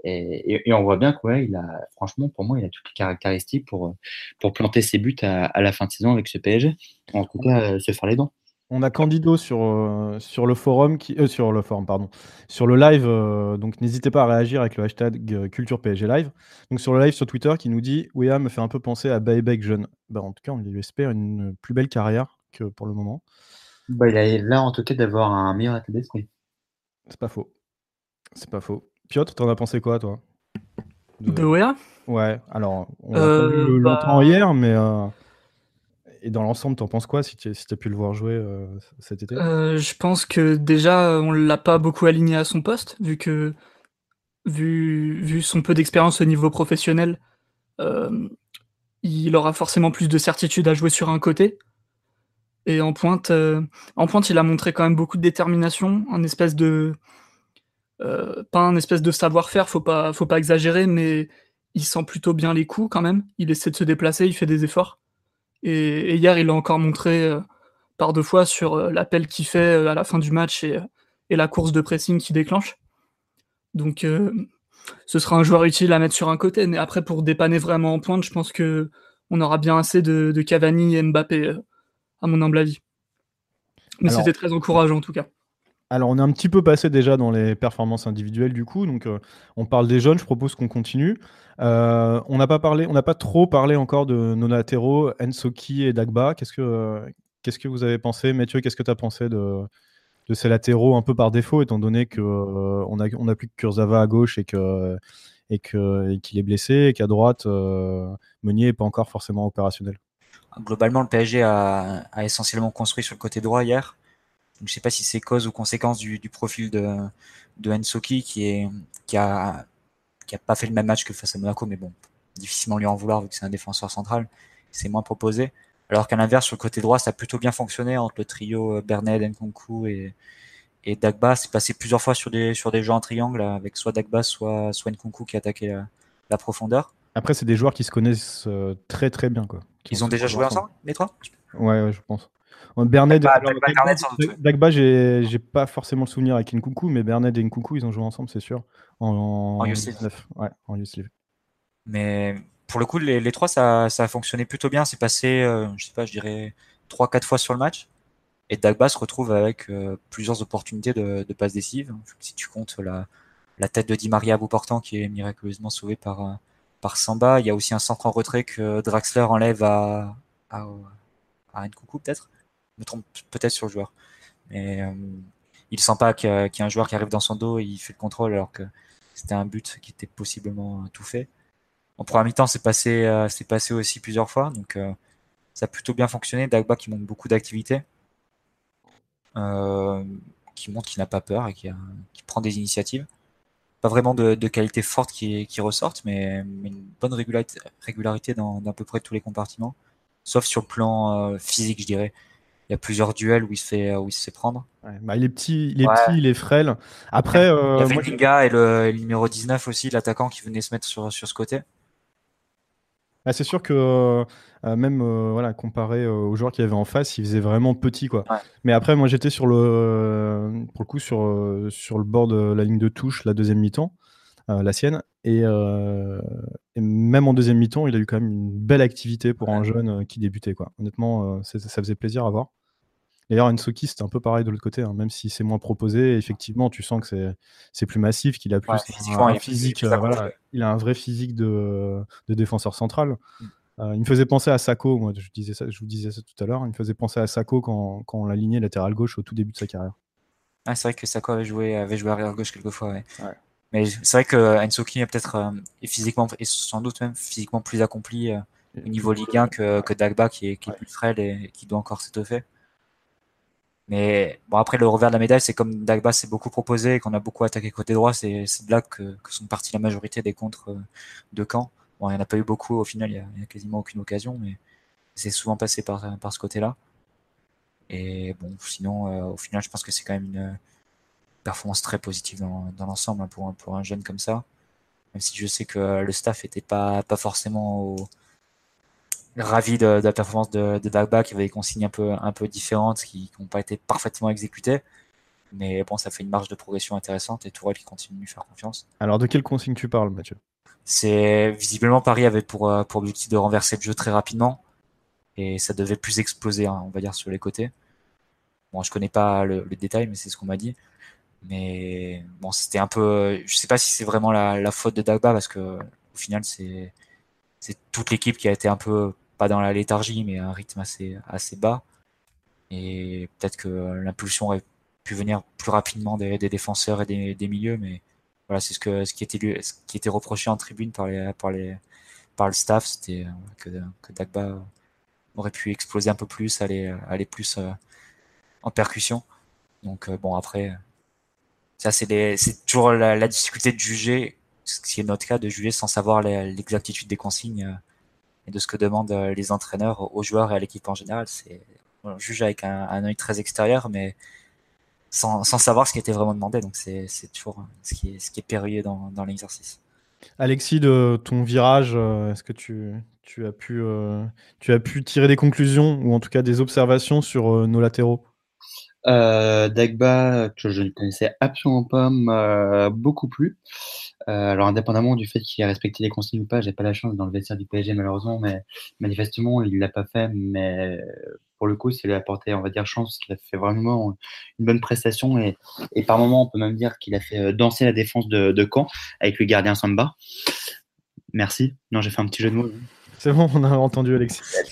Et, on voit bien qu'il a, franchement, pour moi, il a toutes les caractéristiques pour, pour planter ses buts à, à la fin de saison avec ce PSG. En tout cas, se faire les dents. On a Candido sur, euh, sur le forum, qui, euh, sur le forum, pardon, sur le live. Euh, donc n'hésitez pas à réagir avec le hashtag Culture PSG Live. Donc sur le live sur Twitter qui nous dit Wea me fait un peu penser à Baybeck jeune. Bah, en tout cas, on lui espère une plus belle carrière que pour le moment. Bah, il a l'air en tout cas d'avoir un meilleur état d'esprit. C'est pas faux. C'est pas faux. Piotr, t'en as pensé quoi, toi? De, Wea? Ouais, alors, on longtemps bah hier, mais et dans l'ensemble, t'en penses quoi si tu as pu le voir jouer euh, cet été? Euh, Je pense que déjà, on l'a pas beaucoup aligné à son poste, vu que vu, son peu d'expérience au niveau professionnel, euh, il aura forcément plus de certitude à jouer sur un côté. Et en pointe, en pointe, il a montré quand même beaucoup de détermination, un espèce de pas un espèce de savoir-faire, faut pas, faut pas exagérer, mais il sent plutôt bien les coups quand même. Il essaie de se déplacer, il fait des efforts. Et, hier, il l'a encore montré euh, par deux fois sur euh, l'appel qu'il fait euh, à la fin du match et, la course de pressing qu'il déclenche. Donc, ce sera un joueur utile à mettre sur un côté. Mais après, pour dépanner vraiment en pointe, je pense que on aura bien assez de, Cavani et Mbappé, à mon humble avis. Mais c'était très encourageant en tout cas. Alors, on est un petit peu passé déjà dans les performances individuelles du coup, donc on parle des jeunes. Je propose qu'on continue. Euh, on n'a pas parlé, on n'a pas trop parlé encore de nos latéraux, Ensoki et Dagba. Qu'est-ce que, qu'est-ce que vous avez pensé, Mathieu Qu'est-ce que tu as pensé de, de ces latéraux un peu par défaut, étant donné que euh, on a, on plus que Kurzawa à gauche et que et que qu'il est blessé et qu'à droite euh, Meunier est pas encore forcément opérationnel? Globalement, le PSG a, essentiellement construit sur le côté droit hier. Je ne sais pas si c'est cause ou conséquence du, profil de, de Ensoki qui, est, qui a qui a pas fait le même match que face à Monaco, mais bon, difficilement lui en vouloir vu que c'est un défenseur central, c'est moins proposé. Alors qu'à l'inverse, sur le côté droit, ça a plutôt bien fonctionné entre le trio euh, Bernet, Nkunku et, et Dagba. C'est passé plusieurs fois sur des, sur des jeux en triangle avec soit Dagba, soit, soit Nkunku qui attaquait la, profondeur. Après, c'est des joueurs qui se connaissent euh, très très bien. Quoi, Ils ont déjà joué ensemble, les trois? Ouais, je pense. Bernet, Dagba, j'ai pas forcément le souvenir avec Nkunku, mais Bernet et Nkunku, ils ont joué ensemble, c'est sûr. En, en, Ouais, en Mais pour le coup, les, trois, ça, ça, a fonctionné plutôt bien. C'est passé, euh, je sais pas, je dirais 3-4 fois sur le match. Et Dagba se retrouve avec euh, plusieurs opportunités de, de passes décisives. Si tu comptes la, la tête de Di Maria à bout portant qui est miraculeusement sauvée par, euh, par Samba. Il y a aussi un centre en retrait que Draxler enlève à, à, à Nkunku peut-être me trompe peut-être sur le joueur. Mais euh, il sent pas qu'il y, a un joueur qui arrive dans son dos et il fait le contrôle alors que c'était un but qui était possiblement tout fait. En première mi-temps, c'est passé, euh, passé aussi plusieurs fois, donc euh, ça a plutôt bien fonctionné. Dagba qui montre beaucoup d'activité, qui montre qu'il n'a pas peur et qui, prend des initiatives. Pas vraiment de, qualité forte qui, qui ressortent, mais, une bonne régularité dans, à peu près tous les compartiments, sauf sur le plan physique, je dirais il y a plusieurs duels où il se fait, où il se fait prendre. bah, il est petit, il est petit, il est frêle. Après, euh, il y avait moi, et le, numéro 19 aussi, l'attaquant qui venait se mettre sur, sur ce côté. Bah, c'est sûr que euh, même euh, voilà, comparé aux joueurs qu'il y avait en face, il faisait vraiment petit quoi. Mais après, moi j'étais sur le pour le coup sur, sur le bord de la ligne de touche la deuxième mi-temps, la sienne, et, même en deuxième mi-temps, il a eu quand même une belle activité pour un jeune qui débutait quoi. Honnêtement, ça faisait plaisir à voir. D'ailleurs, Ensoki, c'était un peu pareil de l'autre côté, hein, même si c'est moins proposé. Effectivement, tu sens que c'est plus massif, qu'il a plus un, physique. Euh, il a un vrai physique de, défenseur central. Mm. Euh, il me faisait penser à Sako, moi, je, disais ça, je vous disais ça tout à l'heure. Il me faisait penser à Sako quand, quand on l'aligné latéral gauche au tout début de sa carrière. Ah, c'est vrai que Sako avait joué, avait joué arrière gauche quelquefois. Ouais. Mais c'est vrai que Ensoki est peut-être euh, physiquement, et sans doute même physiquement plus accompli au niveau Ligue 1 que, que Dagba qui est, qui est plus frêle et qui doit encore s'étoffer. Mais bon, après, le revers de la médaille, c'est comme Dagba s'est beaucoup proposé et qu'on a beaucoup attaqué côté droit, c'est de là que, sont partis la majorité des contres euh, de camp. Bon, il n'y en a pas eu beaucoup, au final, il n'y a, quasiment aucune occasion, mais c'est souvent passé par, par ce côté-là. Et bon, sinon, euh, au final, je pense que c'est quand même une performance très positive dans, dans l'ensemble hein, pour, pour un jeune comme ça. Même si je sais que le staff n'était pas, pas forcément au, ravi de, la performance de, de Dagba qui avait des consignes un peu, un peu différentes qui n'ont pas été parfaitement exécutées. Mais bon, ça fait une marge de progression intéressante et Tourelle qui continue de lui faire confiance. Alors, de quelle consigne tu parles, Mathieu? C'est visiblement Paris avait pour, euh, pour objectif de renverser le jeu très rapidement et ça devait plus exploser, hein, on va dire, sur les côtés. Bon, je connais pas le, détail, mais c'est ce qu'on m'a dit. Mais bon, c'était un peu. Je sais pas si c'est vraiment la, la, faute de Dagba parce que au final, c'est c'est toute l'équipe qui a été un peu pas dans la léthargie, mais à un rythme assez assez bas. Et peut-être que l'impulsion aurait pu venir plus rapidement des, des défenseurs et des, des, milieux, mais voilà, c'est ce ce qui était ce qui était reproché en tribune par les par les par le staff, c'était que, que Dagba aurait pu exploser un peu plus, aller aller plus euh, en percussion. Donc euh, bon après, ça c'est toujours la, difficulté de juger, ce qui est notre cas, de juger sans savoir l'exactitude des consignes euh, et de ce que demandent les entraîneurs aux joueurs et à l'équipe en général. C'est on juge avec un, œil très extérieur, mais sans, sans, savoir ce qui était vraiment demandé. Donc c'est toujours ce qui est, ce qui est périlleux dans, dans l'exercice. Alexis, de ton virage, euh, est-ce que tu, tu, as pu, euh, tu as pu tirer des conclusions ou en tout cas des observations sur euh, nos latéraux? Euh, Dagba, que je ne connaissais absolument pas, m'a beaucoup plu. Euh, alors, indépendamment du fait qu'il ait respecté les consignes ou pas, j'ai pas la chance dans le vestiaire du PSG malheureusement, mais manifestement il l'a pas fait. Mais pour le coup, s'il a apporté, on va dire, chance, qu'il a fait vraiment une bonne prestation et, par moment, on peut même dire qu'il a fait danser la défense de Caen avec le gardien Samba. Merci. Non, j'ai fait un petit jeu de mots. C'est bon, on a entendu Alexis.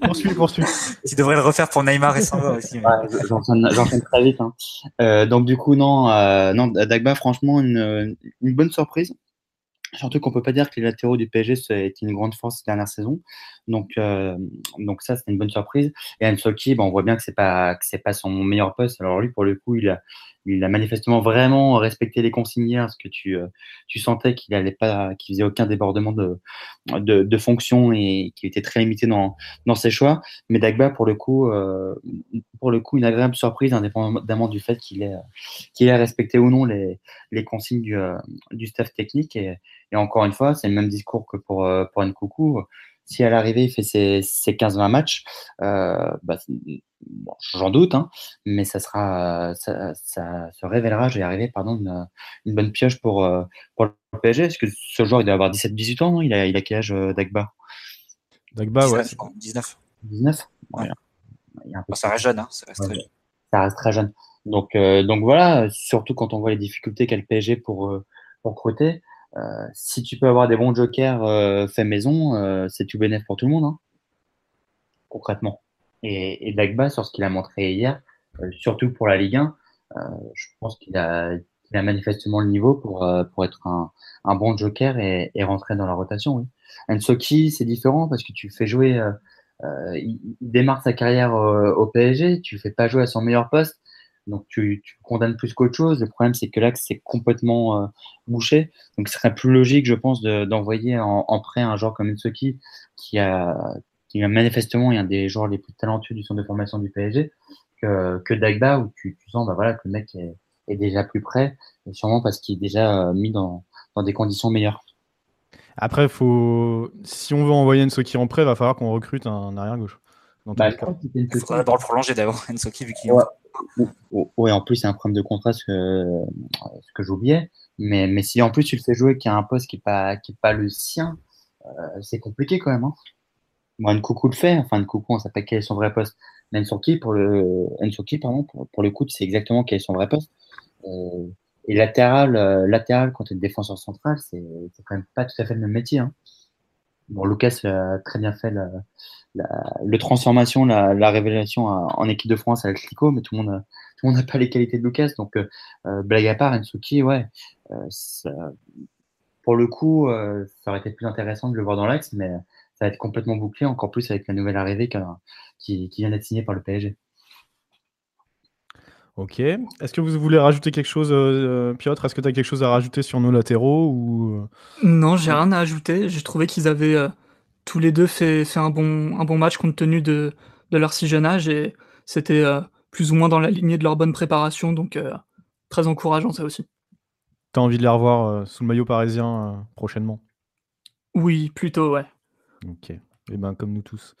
poursuis, poursuis. Tu devrais le refaire pour Neymar et Samba aussi. J'enchaîne très vite. Hein. Euh, donc du coup, non, euh, non Dagba, franchement, une, une bonne surprise. Surtout qu'on peut pas dire que les latéraux du PSG été une grande force cette dernière saison. Donc, euh, donc ça, c'est une bonne surprise. Et Ansoki, bon, on voit bien que c'est pas que c'est pas son meilleur poste. Alors lui, pour le coup, il a, il a manifestement vraiment respecté les consignes parce que tu, euh, tu sentais qu'il allait pas, qu'il faisait aucun débordement de, de, fonction et qu'il était très limité dans, dans ses choix. Mais Dagba, pour le coup, euh, pour le coup, une agréable surprise, indépendamment du fait qu'il ait, qu'il ait respecté ou non les, les consignes du, euh, du staff technique. Et, et encore une fois, c'est le même discours que pour, pour Nkoukou si à l'arrivée il fait ses, ses 15-20 matchs, bah, bon, j'en doute, hein, mais ça sera, ça, ça, se révélera, je vais arriver, pardon, une, une bonne pioche pour, euh, pour le PSG. Est-ce que ce joueur il doit avoir 17-18 ans, il, a, il a quel âge euh, Dagba? Dagba, 19, ouais. 19. 19 ouais. Bon, ça reste jeune, hein, ça reste ouais, très jeune. Ça reste très jeune. Donc, euh, donc voilà, surtout quand on voit les difficultés qu'a le PSG pour, euh, pour recruter. Euh, si tu peux avoir des bons jokers euh, fait maison, euh, c'est tout bénéf pour tout le monde, hein, concrètement. Et, et Dagba, sur ce qu'il a montré hier, surtout pour la Ligue 1, je pense qu'il a, il a manifestement le niveau pour, pour être un, un bon joker et, et, rentrer dans la rotation. Oui. Ensoki, c'est différent parce que tu fais jouer, euh, il, il, démarre sa carrière au, PSG, tu fais pas jouer à son meilleur poste, donc tu, tu condamnes plus qu'autre chose. Le problème, c'est que là, c'est complètement euh, bouché. Donc ce serait plus logique, je pense, d'envoyer de, en, en, prêt un joueur comme Ensoki, qui a, qui a manifestement un des joueurs les plus talentueux du centre de formation du PSG, que, que Dagba, où tu, tu sens bah, voilà, que le mec est, est déjà plus prêt, et sûrement parce qu'il est déjà euh, mis dans, dans des conditions meilleures. Après, faut... si on veut envoyer Ensoki en prêt, il va falloir qu'on recrute un arrière-gauche. Bah, il faudra d'abord le prolonger d'abord, Ensoki, vu qu'il ouais. Oui, en plus, c'est un problème de contrat, ce que, ce que j'oubliais. Mais, mais si en plus tu le fais jouer qui a un poste qui n'est pas, qui est pas le sien, euh, c'est compliqué quand même. Hein. Bon, Nkoukou le fait, enfin Nkoukou, on sait pas quel est son vrai poste. Nsoki, pour le, pardon, pour, pour le coup, c'est exactement quel est son vrai poste. Euh, et latéral, euh, latéral quand tu es défenseur central, c'est quand même pas tout à fait le même métier. Hein. Bon, Lucas a très bien fait la, le transformation, la, la révélation en équipe de France avec Clico, mais tout le monde n'a pas les qualités de Lucas. Donc, euh, blague à part, Ensuki, ouais, euh, pour le coup, euh, ça aurait été plus intéressant de le voir dans l'axe, mais ça va être complètement bouclé, encore plus avec la nouvelle arrivée qui, qui vient d'être signée par le PSG. Ok. Est-ce que vous voulez rajouter quelque chose, euh, Piotr? Est-ce que tu as quelque chose à rajouter sur nos latéraux ou... Non, j'ai rien à ajouter. J'ai trouvé qu'ils avaient euh, tous les deux fait, fait un, bon, un bon match compte tenu de, de leur si jeune âge et c'était euh, plus ou moins dans la lignée de leur bonne préparation, donc très encourageant ça aussi. T'as envie de les revoir sous le maillot parisien prochainement? Oui, plutôt, ouais. Ok. Eh ben, comme nous tous.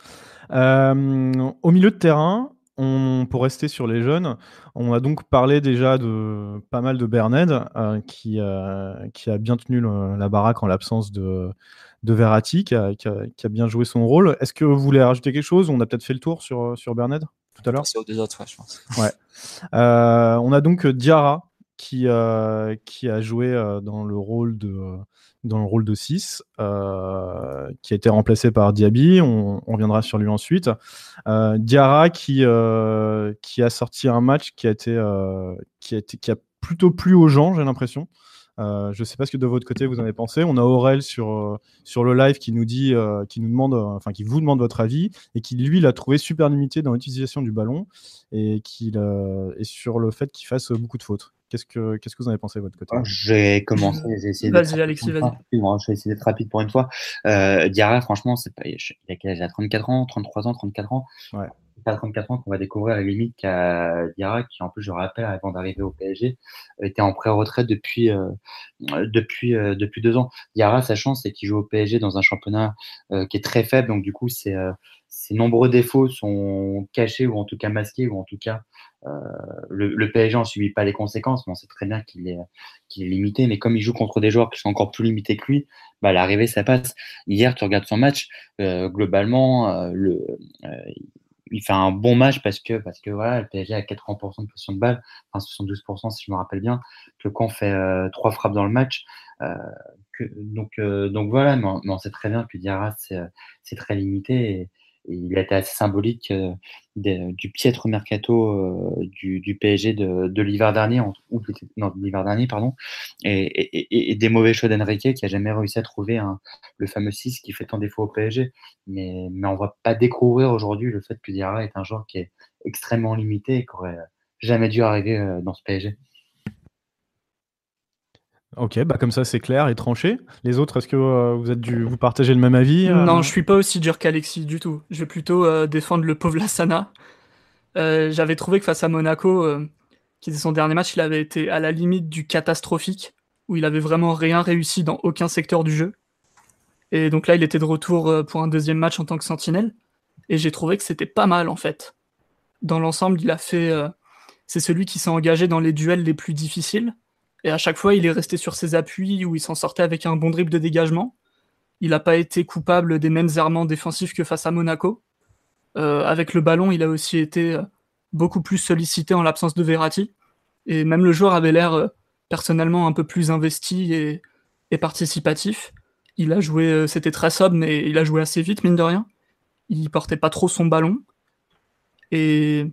Euh, au milieu de terrain, on, pour rester sur les jeunes, on a donc parlé déjà de pas mal de Berned, euh, qui, euh, qui a bien tenu le- la baraque en l'absence de, de Verratti, qui a, qui a- qui a bien joué son rôle. Est-ce que vous voulez rajouter quelque chose? On a peut-être fait le tour sur, sur tout à l'heure? C'est aux deux autres, ouais, je pense. Euh, on a donc Diarra qui, qui a joué dans le rôle de dans le rôle de 6, euh, qui a été remplacé par Diaby. On, on reviendra sur lui ensuite. Euh, Diarra qui, euh, qui a sorti un match qui a été, euh, qui a été qui a plutôt plu aux gens, j'ai l'impression. Je ne sais pas ce que de votre côté vous en avez pensé. On a Aurel sur, sur le live qui nous dit, qui nous demande, enfin qui vous demande votre avis et qui lui l'a trouvé super limité dans l'utilisation du ballon et et sur le fait qu'il fasse beaucoup de fautes. Qu'est-ce que qu'est-ce que vous en avez pensé de votre côté? J'ai commencé, j'ai essayé Vas-y, d'être rapide Alexis, pour une vas-y. fois. Excuse-moi, Je vais essayer d'être rapide pour une fois. Euh, Diarra, franchement, c'est pas, il a quel âge Il a 34 ans, 33 ans, 34 ans. Ouais. C'est pas à 34 ans qu'on va découvrir à la limite qu'à Diarra, qui en plus, je rappelle, avant d'arriver au PSG, était en pré-retraite depuis, euh, depuis, euh, depuis deux ans. Diarra, sa chance, c'est qu'il joue au PSG dans un championnat euh, qui est très faible. Donc, du coup, c'est, euh, ses nombreux défauts sont cachés ou en tout cas masqués ou en tout cas, euh, le, le PSG en subit pas les conséquences, mais on sait très bien qu'il est, est limité. Mais comme il joue contre des joueurs qui sont encore plus limités que lui, bah, l'arrivée, ça passe. Hier, tu regardes son match, euh, globalement, euh, le, euh, il fait un bon match parce que, parce que voilà, le PSG a 80% de possession de balle, enfin 72% si je me rappelle bien, que quand on fait euh, trois frappes dans le match. Euh, que, donc, euh, donc voilà, mais on, mais on sait très bien que Diarra, euh, c'est très limité. Il été assez symbolique euh, du piètre mercato euh, du, PSG de, l'hiver dernier, non, de l'hiver dernier, pardon, et, des mauvais choix d'Enrique qui a jamais réussi à trouver le fameux 6 qui fait tant défaut au PSG. Mais, mais on va pas découvrir aujourd'hui le fait que Diarra est un joueur qui est extrêmement limité et qui aurait jamais dû arriver euh, dans ce PSG. Ok, bah comme ça c'est clair et tranché. Les autres, est-ce que euh, vous êtes du, vous partagez le même avis euh, Non, je suis pas aussi dur qu'Alexis du tout. Je vais plutôt euh, défendre le pauvre Lassana. J'avais trouvé que face à Monaco, qui était son dernier match, il avait été à la limite du catastrophique, où il avait vraiment rien réussi dans aucun secteur du jeu. Et donc là, il était de retour pour un deuxième match en tant que sentinelle. Et j'ai trouvé que c'était pas mal en fait. Dans l'ensemble, il a fait. c'est celui qui s'est engagé dans les duels les plus difficiles. Et à chaque fois, il est resté sur ses appuis où il s'en sortait avec un bon dribble de dégagement. Il n'a pas été coupable des mêmes errements défensifs que face à Monaco. Euh, avec le ballon, il a aussi été euh, beaucoup plus sollicité en l'absence de Verratti. Et même le joueur avait l'air euh, personnellement un peu plus investi et, participatif. Il a joué, c'était très sobre, mais il a joué assez vite, mine de rien. Il portait pas trop son ballon. Et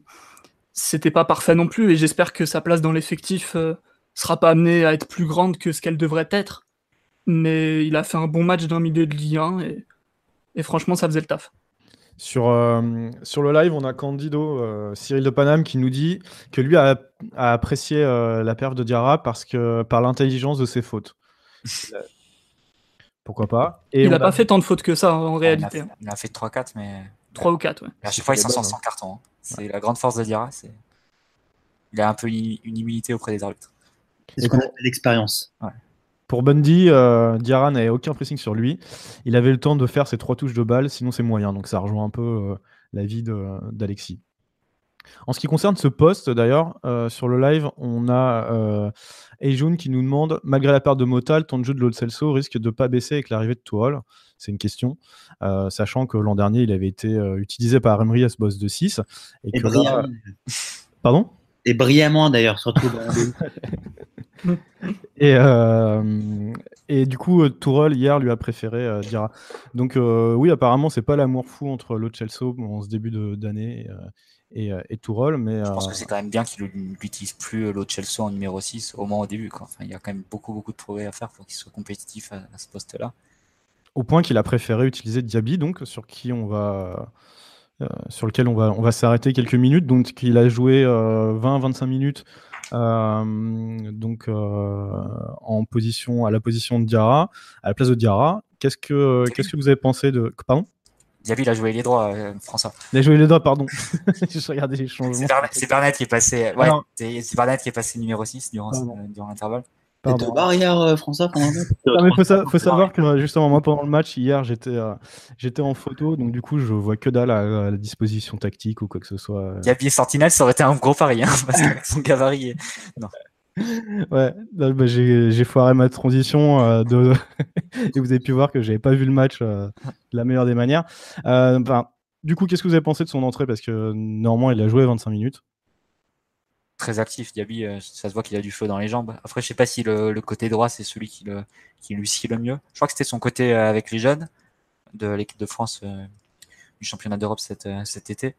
c'était pas parfait non plus. Et j'espère que sa place dans l'effectif sera pas amenée à être plus grande que ce qu'elle devrait être. Mais il a fait un bon match d'un milieu de Ligue 1 et, et franchement, ça faisait le taf. Sur, euh, sur le live, on a Candido, euh, Cyril de Paname, qui nous dit que lui a, a apprécié euh, la perf de Diarra parce que, par l'intelligence de ses fautes. Pourquoi pas Et il n'a pas fait tant de fautes que ça en réalité. Il a, il a fait 3-4, mais 3 ou 4, ouais. à chaque fois, il s'en sort sans carton. hein. C'est la grande force de Diarra. c'est- Il a un peu une, une humilité auprès des arbitres. C'est ce qu'on appelle l'expérience. Pour Bundy, euh, Diarra n'avait aucun pressing sur lui. Il avait le temps de faire ses trois touches de balle, sinon c'est moyen. Donc ça rejoint un peu euh, l'avis d'Alexis. En ce qui concerne ce poste, d'ailleurs, euh, sur le live, on a euh, Eijun qui nous demande malgré la perte de Mota, le temps de jeu de Celso risque de ne pas baisser avec l'arrivée de Tourol C'est une question, euh, sachant que l'an dernier, il avait été euh, utilisé par Emery à ce poste de 6. Et, Et que là- brillamment, Pardon? Et brillamment d'ailleurs, surtout dans Et, euh, et du coup, euh, Tourelle, hier, lui a préféré euh, Diarra. Donc, euh, oui, apparemment, c'est pas l'amour fou entre Lo Celso en ce début d'année euh, et, euh, et Tourelle, mais Je pense euh, que c'est quand même bien qu'il n'utilise plus l'autre Chelsea en numéro 6, au moins au début. Quoi. Enfin, il y a quand même beaucoup, beaucoup de progrès à faire pour qu'il soit compétitif à, à ce poste-là. au point qu'il a préféré utiliser Diaby, donc sur qui on va, euh, sur lequel on va, on va s'arrêter quelques minutes. Donc, il a joué 20-25 minutes. Euh, donc euh, en position à la position de Diarra à la place de Diarra qu'est-ce que qu'est-ce que vous avez pensé de pardon? Diaby, il a joué les droits, euh, François. il a joué les doigts pardon je regardais les changements C'est Bernat qui est passé. Ouais, c'est qui est passé numéro 6 durant, euh, durant l'intervalle. Pardon. barrière euh, François pendant le match. faut, faut savoir que justement moi pendant le match hier j'étais euh, j'étais en photo donc du coup je vois que dalle à, la disposition tactique ou quoi que ce soit. Gabi Sentinelle ça aurait été un gros pari hein, parce que son gabarit. Non. Ouais, bah, j'ai foiré ma transition euh, de... et vous avez pu voir que j'avais pas vu le match de la meilleure des manières. Du coup, qu'est-ce que vous avez pensé de son entrée? Parce que normalement, il a joué 25 minutes très actif. Diaby, euh, ça se voit qu'il a du feu dans les jambes. Après, je sais pas si le, côté droit, c'est celui qui, le, qui lui scie le mieux. Je crois que c'était son côté euh, avec les jeunes de l'équipe de France euh, du championnat d'Europe cet, cet été.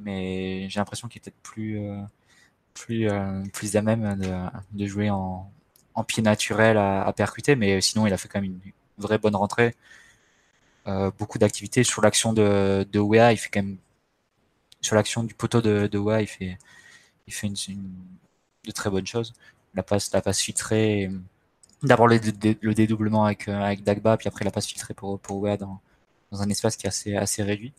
Mais j'ai l'impression qu'il était plus, plus, plus à même de, jouer en, pied naturel à, à, percuter. Mais sinon, il a fait quand même une vraie bonne rentrée. beaucoup d'activités sur l'action de, de Wea. Il fait quand même sur l'action du poteau de, de Wea, il fait il fait une, de très bonnes choses. La passe, la passe filtrée, d'abord le, le, dédoublement avec, euh, avec Dagba, puis après la passe filtrée pour, pour Wea dans, dans un espace qui est assez, assez réduit.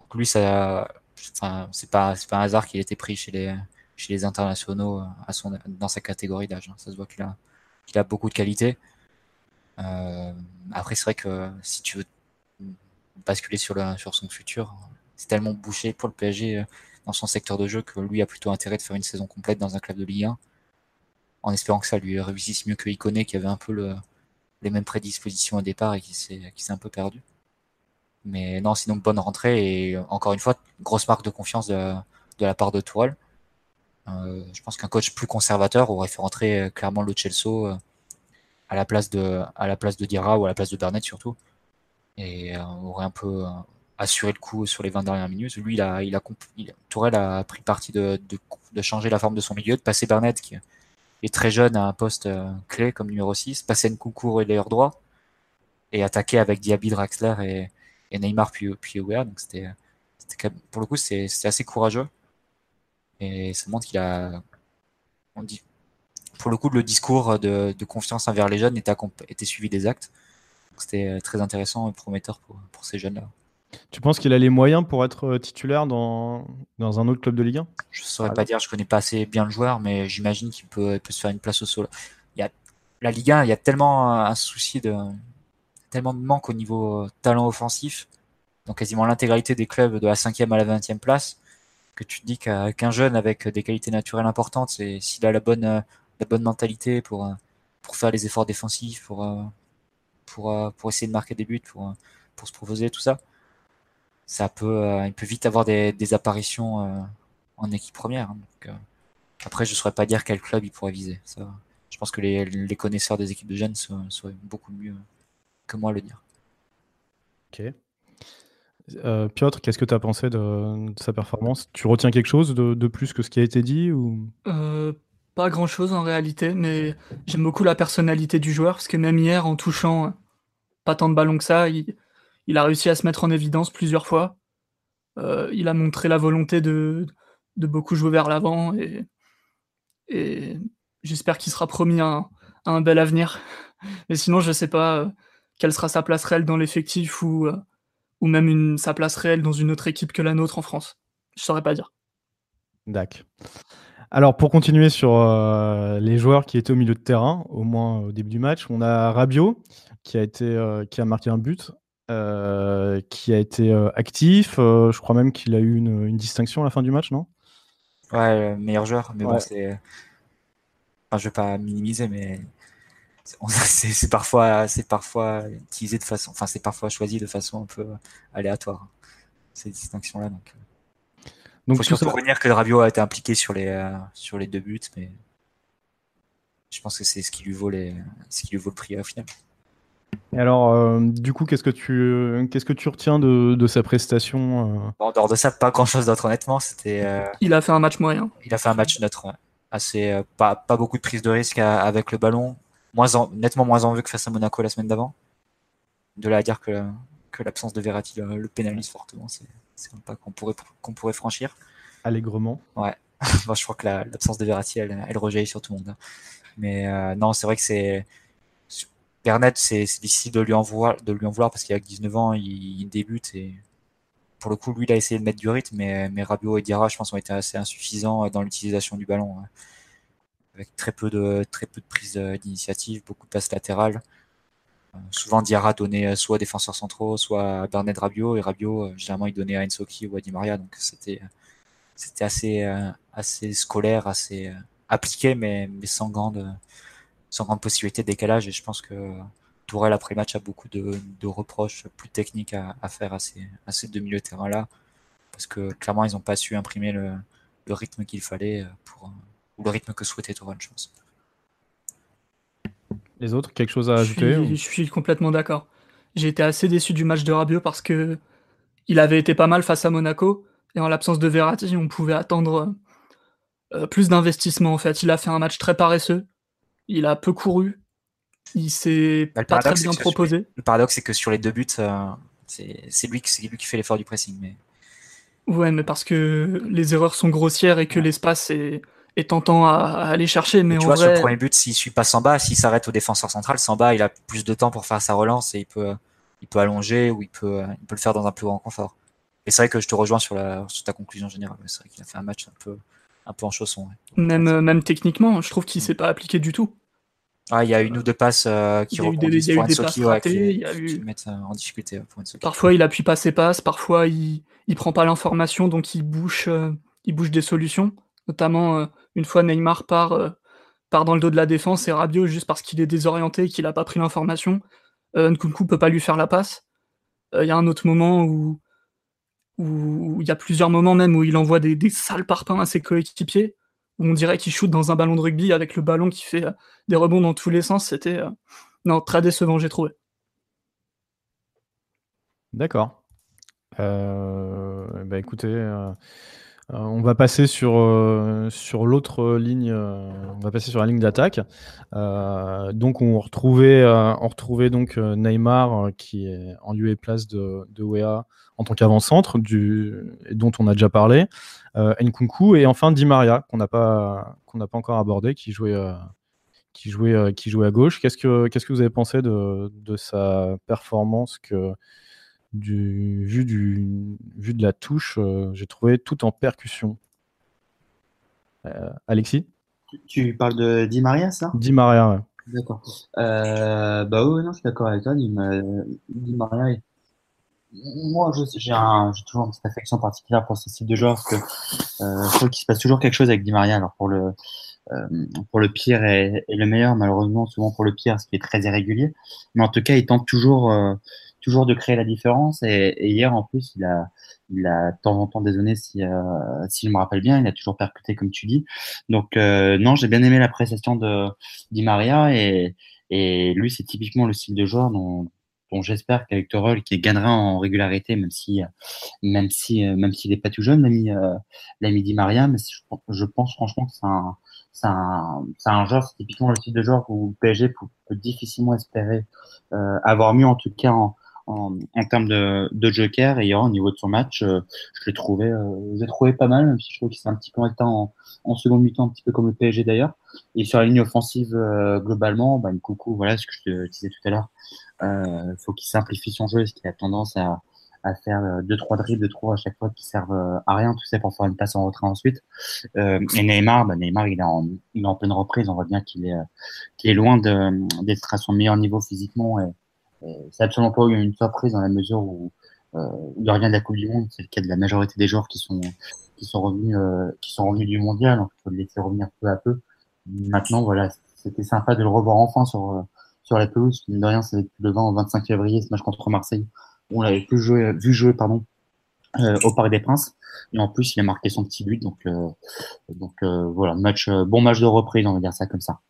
Donc lui, ça, enfin, c'est pas, pas un hasard qu'il ait été pris chez les, chez les internationaux euh, à son, dans sa catégorie d'âge. Hein. Ça se voit qu'il a, qu'il a beaucoup de qualité. Euh, après, c'est vrai que si tu veux basculer sur, le, sur son futur, c'est tellement bouché pour le PSG dans son secteur de jeu que lui a plutôt intérêt de faire une saison complète dans un club de Ligue 1 en espérant que ça lui réussisse mieux que Iconé qui avait un peu le, les mêmes prédispositions au départ et qui s'est un peu perdu. Mais non, sinon bonne rentrée et encore une fois, grosse marque de confiance de, la part de Tourelle. Euh, je pense qu'un coach plus conservateur aurait fait rentrer euh, clairement le Chelsea euh, à la place de à la place de Dira ou à la place de Bernett surtout et aurait un peu assurer le coup sur les 20 dernières minutes. Lui, il a, il a, Tourelle a pris parti de, de, de, changer la forme de son milieu, de passer Bernett, qui est très jeune, à un poste euh, clé comme numéro 6, passer Nkunku et l'air droit, et attaquer avec Diaby, Draxler et, Neymar puis, puis Donc c'était, pour le coup, c'est assez courageux. Et ça montre qu'il a, on dit, pour le coup, le discours de, de confiance envers les jeunes était, était suivi des actes. C'était très intéressant et prometteur pour, pour ces jeunes-là. Tu penses qu'il a les moyens pour être euh, titulaire dans, dans un autre club de Ligue 1 Je ne saurais pas dire, je connais pas assez bien le joueur, mais j'imagine qu'il peut, peut, se faire une place au sol. Il y a, la Ligue 1, il y a tellement un souci de tellement de manque au niveau euh, talent offensif, dans quasiment l'intégralité des clubs de la 5e à la 20e place, que tu te dis qu'un jeune avec des qualités naturelles importantes, s'il a la bonne, la bonne mentalité pour, pour faire les efforts défensifs, pour, pour, pour essayer de marquer des buts, pour, pour se proposer, tout ça, ça peut, euh, il peut vite avoir des, des apparitions euh, en équipe première. Hein, donc, euh, après, je ne saurais pas dire quel club il pourrait viser. Ça, je pense que les, les connaisseurs des équipes de jeunes sauraient beaucoup mieux que moi le dire. Ok. Euh, Piotr, qu'est-ce que tu as pensé de, de, sa performance? Tu retiens quelque chose de, de, plus que ce qui a été dit ou? Euh, Pas grand-chose en réalité, mais j'aime beaucoup la personnalité du joueur, parce que même hier, en touchant pas tant de ballons que ça, il, il a réussi à se mettre en évidence plusieurs fois. Euh, il a montré la volonté de, beaucoup jouer vers l'avant et, j'espère qu'il sera promis un, un, bel avenir. Mais sinon, je ne sais pas euh, quelle sera sa place réelle dans l'effectif ou, euh, même sa place réelle dans une autre équipe que la nôtre en France. Je ne saurais pas dire. D'accord. Alors, pour continuer sur les joueurs qui étaient au milieu de terrain, au moins au début du match, on a Rabiot qui a marqué un but. Euh, qui a été euh, actif. Euh, je crois même qu'il a eu une, une, distinction à la fin du match, non? Ouais, meilleur joueur. Mais ouais. bon, c'est. Enfin, je vais pas minimiser, mais c'est parfois, c'est parfois utilisé de façon, enfin, c'est parfois choisi de façon un peu aléatoire ces distinctions-là. Donc, donc faut surtout ça... revenir que Rabiot a été impliqué sur les euh, sur les deux buts, mais je pense que c'est ce qui lui vaut les, ce qui lui vaut le prix au final. Et alors, euh, du coup, qu'est-ce que tu, qu'est-ce que tu retiens de, de sa prestation euh... bon, En dehors de ça, pas grand-chose d'autre, honnêtement. C'était. Euh... Il a fait un match moyen. Il a fait un match neutre, ouais. assez euh, pas, pas beaucoup de prise de risque à, avec le ballon, moins en, nettement moins en vue que face à Monaco la semaine d'avant. De là à dire que, que l'absence de Verratti le, le pénalise fortement, c'est, c'est un pas qu'on pourrait qu'on pourrait franchir. Allègrement. Ouais. bon, je crois que la, l'absence de Verratti, elle, elle rejaillit sur tout le monde. Mais euh, non, c'est vrai que c'est Bernat, c'est difficile de lui en vouloir, de lui en vouloir parce qu'il a 19 ans, il, il, débute et pour le coup, lui, il a essayé de mettre du rythme, mais, mais Rabiot et Diarra, je pense, ont été assez insuffisants dans l'utilisation du ballon. avec très peu de très peu de prise d'initiative, beaucoup de passes latérales. souvent Diarra donnait soit à défenseurs centraux, soit à Bernard Rabiot et Rabiot généralement il donnait à Ensoki ou à Di Maria donc c'était c'était assez assez scolaire, assez appliqué mais mais sans grande sans grande possibilité de décalage et je pense que Tourelle après le match a beaucoup de, de reproches plus techniques à, à faire à ces, à ces deux milieux de terrain là parce que clairement ils n'ont pas su imprimer le, le rythme qu'il fallait pour ou le rythme que souhaitait Tourelle je pense. Les autres, quelque chose à ajouter je suis, je suis complètement d'accord. J'ai été assez déçu du match de Rabiot parce que il avait été pas mal face à Monaco et en l'absence de Verratti, on pouvait attendre euh, plus d'investissement en fait. Il a fait un match très paresseux. Il a peu couru. Il s'est Bah, pas très bien sur- proposé. Le paradoxe, c'est que sur les deux buts, euh, c'est c'est lui, qui- c'est lui qui fait l'effort du pressing. Mais Ouais, mais parce que les erreurs sont grossières et que l'espace est, est tentant à, à aller chercher. Mais tu en vois, sur le premier but, s'il suit pas Samba, s'il s'arrête au défenseur central, Samba, il a plus de temps pour faire sa relance et il peut, il peut allonger ou il peut, il peut le faire dans un plus grand confort. Et c'est vrai que je te rejoins sur, la, sur ta conclusion générale. C'est vrai qu'il a fait un match un peu, un peu en chausson. ouais. même, même techniquement, je trouve qu'il s'est pas appliqué du tout. Ah, il y a une ou deux passes euh, qui rebondissent pour des Ensoki, passes ouais, qui, il y a eu- mettent euh, en difficulté euh, pour Ensoki. Parfois, il appuie pas ses passes, parfois, il, il prend pas l'information, donc il bouge, euh, il bouge des solutions. Notamment, euh, une fois Neymar part, euh, part dans le dos de la défense et Rabiot, juste parce qu'il est désorienté et qu'il a pas pris l'information, euh, Nkunku peut pas lui faire la passe. Euh, Il y a un autre moment où, où il y a plusieurs moments même où il envoie des, sales parpaings à ses coéquipiers, où on dirait qu'il shoot dans un ballon de rugby avec le ballon qui fait euh, des rebonds dans tous les sens. C'était euh, non très décevant, j'ai trouvé. D'accord. Euh, bah écoutez, on va passer sur, euh, sur l'autre ligne. euh, on va passer sur la ligne d'attaque. Euh, donc on retrouvait, euh, on retrouvait donc euh, Neymar euh, qui est en lieu et place de, de Wea en tant qu'avant-centre, dont on a déjà parlé. Euh, Nkunku et enfin Di Maria qu'on n'a pas qu'on n'a pas encore abordé, qui jouait. euh, qui jouait, euh, qui jouait à gauche. Qu'est-ce que, qu'est-ce que vous avez pensé de, de sa performance que, du, vu, du, vu de la touche, euh, j'ai trouvé tout en percussion. Euh, Alexis? Tu, tu parles de Di Maria, ça? Di Maria, ouais. D'accord. Euh, bah oui, non, je suis d'accord avec toi. Di, Ma- Di Maria, moi, j'ai toujours une petite affection particulière pour ce type de joueur parce que euh, je trouve qu'il se passe toujours quelque chose avec Di Maria. Alors pour le, pour le pire et, et le meilleur, malheureusement, souvent pour le pire, ce qui est très irrégulier. Mais en tout cas, il tente toujours, toujours de créer la différence. Et, hier, en plus, il a, il a de temps en temps désolé si, euh, si je me rappelle bien, il a toujours percuté comme tu dis. Donc euh, non, j'ai bien aimé l'appréciation de Di Maria et, et lui, c'est typiquement le style de joueur dont, j'espère qu'avec qui gagnera en régularité, même si, même si, euh, même s'il n'est pas tout jeune, l'ami, euh, l'ami Di Maria, mais je, pense franchement que c'est un, c'est un, c'est un joueur, c'est typiquement le type de joueur où PSG peut, difficilement espérer euh, avoir mieux, en tout cas en, en, termes de, joker. Et au niveau de son match, euh, je l'ai trouvé, euh, je trouvé pas mal, même si je trouve qu'il s'est un petit peu éteint en, en seconde mi-temps, un petit peu comme le PSG d'ailleurs. Et sur la ligne offensive, euh, globalement, bah, coucou, voilà ce que je te disais tout à l'heure. Euh, faut qu'il simplifie son jeu, parce qu'il a tendance à, à faire euh, deux trois dribbles, deux trois à chaque fois qui servent euh, à rien, tout ça pour faire une passe en retrait ensuite. Euh, et Neymar, bah, Neymar, il est en, il est en pleine reprise. On voit bien qu'il est, euh, qu'il est loin d'être à son meilleur niveau physiquement. Et c'est absolument pas une surprise dans la mesure où euh, il revient de la Coupe du Monde. C'est le cas de la majorité des joueurs qui sont qui sont revenus euh, qui sont revenus du mondial. Donc il faut le laisser revenir peu à peu. Maintenant, voilà, c'était sympa de le revoir enfin sur euh, sur la pelouse. Mine de rien, c'est le 20 au 25 février, ce match contre Marseille. On l'avait plus joué, vu jouer pardon, euh, au Parc des Princes. Et en plus, il a marqué son petit but. Donc, euh, donc euh, voilà, match, euh, bon match de reprise, on va dire ça comme ça.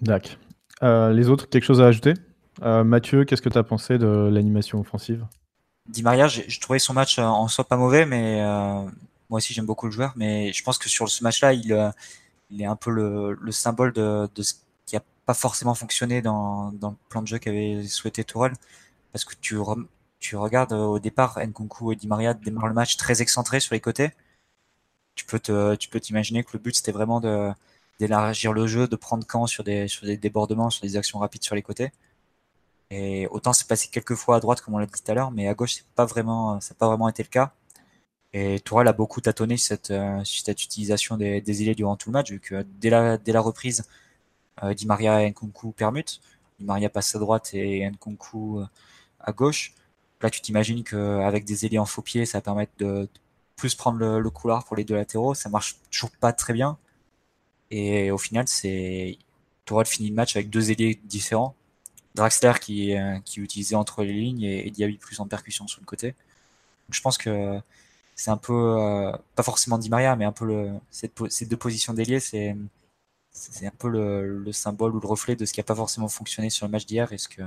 D'accord. Euh, les autres, quelque chose à ajouter? Euh, Mathieu, qu'est-ce que tu as pensé de l'animation offensive? Di Maria, j'ai trouvé son match euh, en soi pas mauvais, mais moi aussi j'aime beaucoup le joueur, mais je pense que sur ce match-là, il, est un peu le, le symbole de, ce qui a pas forcément fonctionné dans, le plan de jeu qu'avait souhaité Tourelle, parce que tu, regardes au départ, Nkunku et Di Maria démarrent le match très excentré sur les côtés. Tu peux t'imaginer que le but c'était vraiment de d'élargir le jeu, de prendre camp sur des sur des débordements, sur des actions rapides sur les côtés. Et autant c'est passé quelques fois à droite, comme on l'a dit tout à l'heure, mais à gauche, pas vraiment, ça n'a pas vraiment été le cas. Et Tourelle a beaucoup tâtonné cette, cette utilisation des, des ailiers durant tout le match, vu que dès la, dès la reprise, Di Maria et Nkunku permutent. Di Maria passe à droite et Nkunku à gauche. Là, tu t'imagines qu'avec des ailiers en faux pied, ça va permettre de plus prendre le, couloir pour les deux latéraux. Ça marche toujours pas très bien. Et au final, c'est Tourelle finit le match avec deux ailiers différents. Draxler qui, euh, qui utilisait entre les lignes et, Diaby plus en percussion sur le côté. je pense que c'est un peu, euh, pas forcément Di Maria, mais un peu cette, ces deux positions d'ailier, c'est c'est un peu le, le, symbole ou le reflet de ce qui n'a pas forcément fonctionné sur le match d'hier. Est-ce que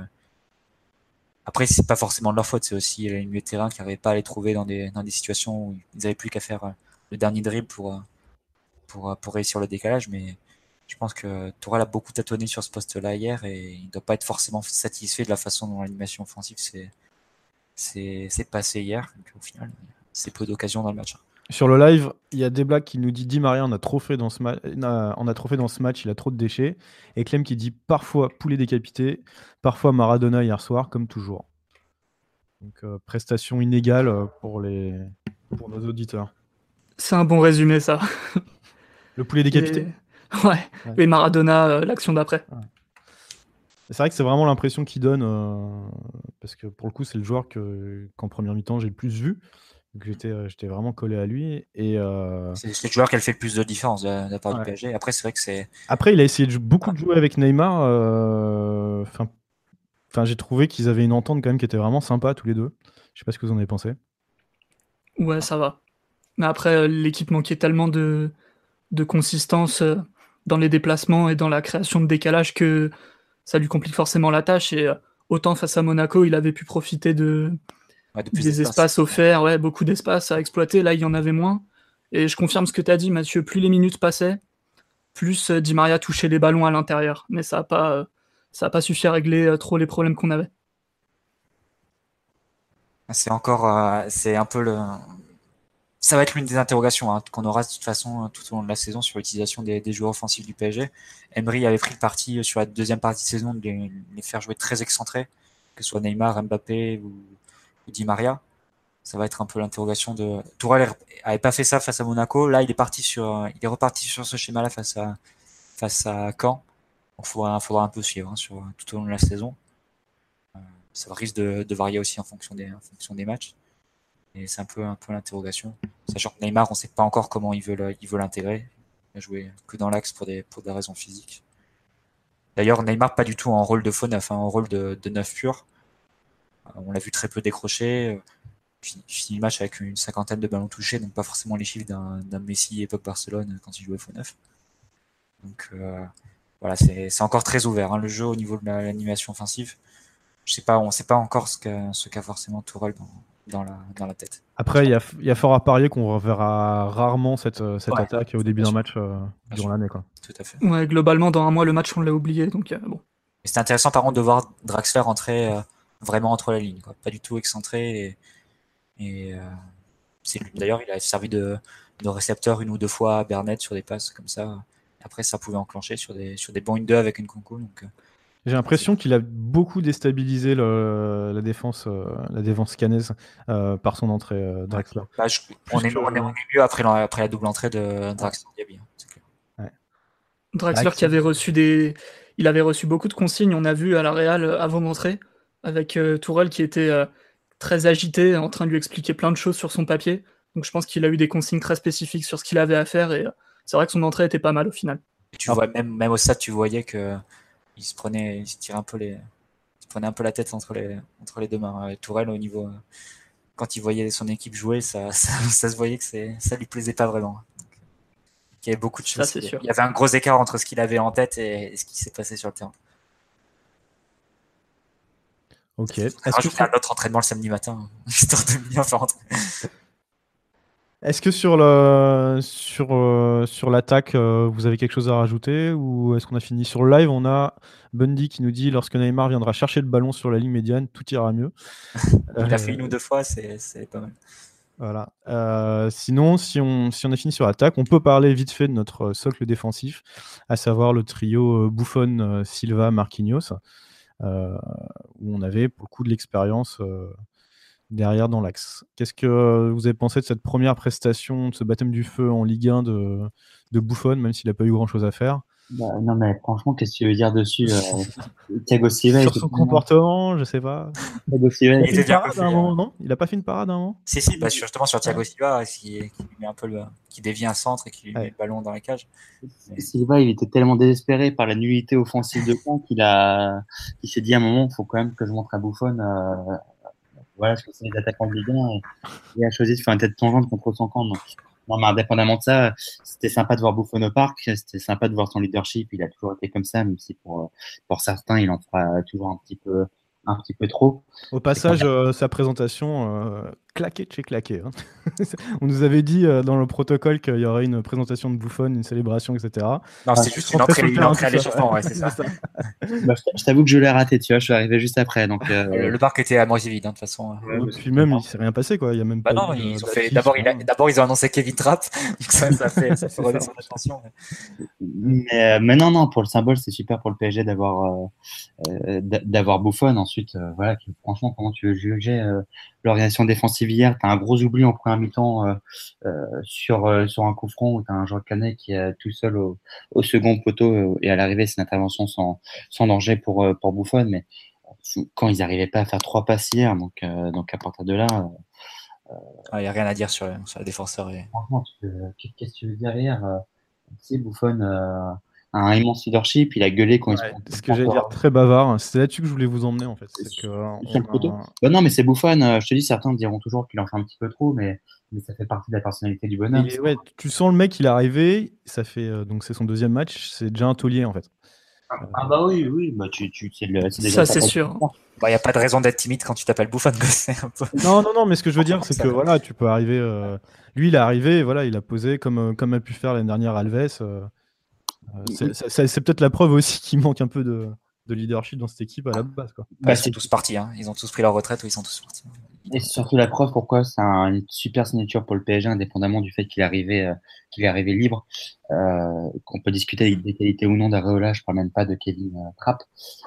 après, c'est pas forcément de leur faute, c'est aussi les milieux de terrain qui n'arrivaient pas à les trouver dans des, dans des situations où ils n'avaient plus qu'à faire euh, le dernier dribble pour, pour, euh, pour réussir le décalage. Mais je pense que Tourelle a beaucoup tâtonné sur ce poste-là hier et il ne doit pas être forcément satisfait de la façon dont l'animation offensive s'est passée hier. Donc, au final, c'est peu d'occasions dans le match. Hein. Sur le live, il y a des blagues qui nous dit Di Maria, on a trop fait dans ce match, on a trop fait dans ce match, il a trop de déchets. Et Clem qui dit parfois poulet décapité, parfois Maradona hier soir, comme toujours. Donc euh, prestation inégale euh, pour les pour nos auditeurs. C'est un bon résumé ça. Le poulet décapité. Ouais. Et Maradona, euh, l'action d'après. C'est vrai que c'est vraiment l'impression qu'il donne, parce que pour le coup, c'est le joueur que, qu'en première mi-temps j'ai le plus vu j'étais, euh, j'étais vraiment collé à lui. Et euh, C'est le joueur qui a fait le plus de différence de, la part du PSG. Après, c'est vrai que c'est. Après, il a essayé de, beaucoup de jouer avec Neymar. euh, Enfin, enfin, j'ai trouvé qu'ils avaient une entente quand même qui était vraiment sympa tous les deux. Je sais pas ce que vous en avez pensé. Ouais, ça va. Mais après, euh, l'équipe manquait tellement de, de consistance dans les déplacements et dans la création de décalage que ça lui complique forcément la tâche. Et autant face à Monaco, il avait pu profiter de, des espaces offerts, ouais, beaucoup d'espace à exploiter. Là, il y en avait moins. Et je confirme ce que tu as dit, Mathieu. Plus les minutes passaient, plus euh, Di Maria touchait les ballons à l'intérieur. Mais ça n'a pas, euh, ça a pas suffi à régler euh, trop les problèmes qu'on avait. C'est encore, c'est un peu le, ça va être l'une des interrogations hein, qu'on aura de toute façon tout au long de la saison sur l'utilisation des, joueurs offensifs du PSG. Emery avait pris le parti sur la deuxième partie de saison de les, les faire jouer très excentrés, que ce soit Neymar, Mbappé ou, Di Maria. Ça va être un peu l'interrogation de. Tourelle avait pas fait ça face à Monaco. Là, il est parti sur, il est reparti sur ce schéma-là face à, face à Caen. Il faudra, faudra un peu suivre hein, sur tout au long de la saison. Euh, ça risque de, varier aussi en fonction des, en fonction des matchs. Et c'est un peu, un peu l'interrogation. Sachant que Neymar, on sait pas encore comment il veut, l'intégrer. Il a joué que dans l'axe pour des, pour des raisons physiques. D'ailleurs, Neymar, pas du tout en rôle de faux neuf, hein, en rôle de, de neuf pur. On l'a vu très peu décrocher. Fini le match avec une cinquantaine de ballons touchés, donc pas forcément les chiffres d'un Messi époque Barcelone quand il jouait faux neuf. Donc euh, voilà, c'est encore très ouvert hein, le jeu au niveau de l'animation offensive. Je sais pas, on ne sait pas encore ce qu'a forcément Tourelle dans, la, tête. Après, il y a, fort à parier qu'on reverra rarement cette, attaque au début d'un match euh, durant l'année. Tout à fait. Ouais, globalement, dans un mois, le match, on l'a oublié. Donc, euh, bon. C'est intéressant, par contre, de voir Draxler entrer vraiment entre la ligne, quoi. pas du tout excentré. Et, euh, d'ailleurs, il a servi de, de, récepteur une ou deux fois à Bernet sur des passes comme ça. Après, ça pouvait enclencher sur des, sur des bons 2 avec une concours. Donc, euh, j'ai l'impression qu'il a beaucoup déstabilisé le, la défense, euh, la défense canaise par son entrée Draxler. Bah, on, est, on, est, mieux après la, après la double entrée de Draxler. Hein, Draxler qui avait reçu des, il avait reçu beaucoup de consignes. On a vu à la Real avant d'entrer avec euh, Tourelle qui était euh, très agité, en train de lui expliquer plein de choses sur son papier. Donc je pense qu'il a eu des consignes très spécifiques sur ce qu'il avait à faire et euh, c'est vrai que son entrée était pas mal au final. tu vois, même, même au stade, tu voyais que il se prenait, il se tirait un peu les, il prenait un peu la tête entre les, entre les deux mains. Tourelle, au niveau, quand il voyait son équipe jouer, ça, ça, se voyait que ça lui plaisait pas vraiment. il y avait beaucoup de choses. Ça, sûr. Il y avait un gros écart entre ce qu'il avait en tête et ce qui s'est passé sur le terrain. Ok. Est-ce que un autre entraînement le samedi matin, histoire de bien faire rentrer. Est-ce que sur le sur euh, sur l'attaque, euh, vous avez quelque chose à rajouter ou est-ce qu'on a fini sur le live? On a Bundy qui nous dit lorsque Neymar viendra chercher le ballon sur la ligne médiane, tout ira mieux. Il a fait une ou deux fois, c'est pas mal. Voilà. Euh, sinon, si on, si on a fini sur l'attaque, on peut parler vite fait de notre socle défensif, à savoir le trio Buffon, Silva, Marquinhos. Euh, où on avait pour le coup de l'expérience euh, derrière dans l'axe. Qu'est-ce que vous avez pensé de cette première prestation, de ce baptême du feu en Ligue 1 de, de Buffon, même s'il n'a pas eu grand-chose à faire? Bah, non, mais franchement, qu'est-ce que tu veux dire dessus euh, Thiago Silva. Sur son comportement, je sais pas. Thiago Silva, il, a parade un moment, non il a pas fait une parade un moment? Si, si, bah, justement sur Thiago Silva, qui, qui, met un peu le, qui dévie un centre et qui lui met le ballon dans la cage. Silva, il était tellement désespéré par la nullité offensive de camp qu'il a, il s'est dit à un moment, il faut quand même que je montre à Buffon. Euh, voilà, ce que c'est les attaquants de Ligue 1 et il a choisi de faire une tête tangente contre son camp. Donc, non, mais indépendamment de ça, c'était sympa de voir Buffon au parc, c'était sympa de voir son leadership. Il a toujours été comme ça, même si pour, pour certains, il en fera toujours un petit peu, un petit peu trop. Au passage, euh, sa présentation, euh, claqué de chez claqué. Hein. On nous avait dit euh, dans le protocole qu'il y aurait une présentation de Buffon, une célébration, etc. Non, c'est juste une entrée, une entrée à l'échauffement, ouais, c'est ça. bah, je t'avoue que je l'ai raté, tu vois, je suis arrivé juste après. Donc, euh... le, parc était à moitié vide, hein, de toute façon. Ouais, ouais, puis même, il s'est rien passé, quoi. Il y a même bah pas non, ils ont fait... d'abord, il a... d'abord, ils ont annoncé Kevin Trapp, donc ça, ça fait, ça fait redescendre l'attention. Mais, euh, mais, non, non, pour le symbole, c'est super pour le PSG d'avoir euh, d'avoir Buffon. Ensuite, voilà, franchement, comment tu veux juger l'organisation défensive hier, tu as un gros oubli en première mi-temps euh, euh, sur, euh, sur un coup franc où tu as un Jean Canet qui est tout seul au, au second poteau et à l'arrivée, c'est une intervention sans, sans danger pour, pour Buffon. Mais quand ils n'arrivaient pas à faire trois passes hier, donc, donc à partir de là. Il ah, n'y a rien à dire sur, sur le défenseur. Et... Franchement, qu'est-ce que tu veux dire hier Tu sais, Buffon un immense leadership. Il a gueulé quand ouais, il se Ce que j'allais dire, très bavard. C'est là-dessus que je voulais vous emmener en fait. Que, a... bah non, mais c'est Bouffon. Euh, je te dis, certains diront toujours qu'il en fait un petit peu trop, mais, mais ça fait partie de la personnalité du bonhomme. ouais, tu sens le mec, il est arrivé. Ça fait euh, donc c'est son deuxième match. C'est déjà un taulier en fait. Ah, ah bah oui, oui, bah tu, tu c'est le, ça c'est sûr. Il bah, n'y a pas de raison d'être timide quand tu t'appelles Bouffon. Non, non, non, mais ce que je veux dire, c'est que voilà, tu peux arriver. Euh... Lui, il est arrivé, voilà, il a posé comme, comme a pu faire l'année dernière Alves. Euh... Euh, c'est peut-être la preuve aussi qu'il manque un peu de, leadership dans cette équipe à la base. Quoi. Bah, ils sont tous partis, hein. ils ont tous pris leur retraite ou ils sont tous partis. Et c'est surtout la preuve pourquoi c'est une super signature pour le PSG, indépendamment du fait qu'il est arrivé, euh, qu'il est arrivé libre. Euh, qu'on peut discuter des qualités ou non d'Areola, je parle même pas de Kevin Trapp.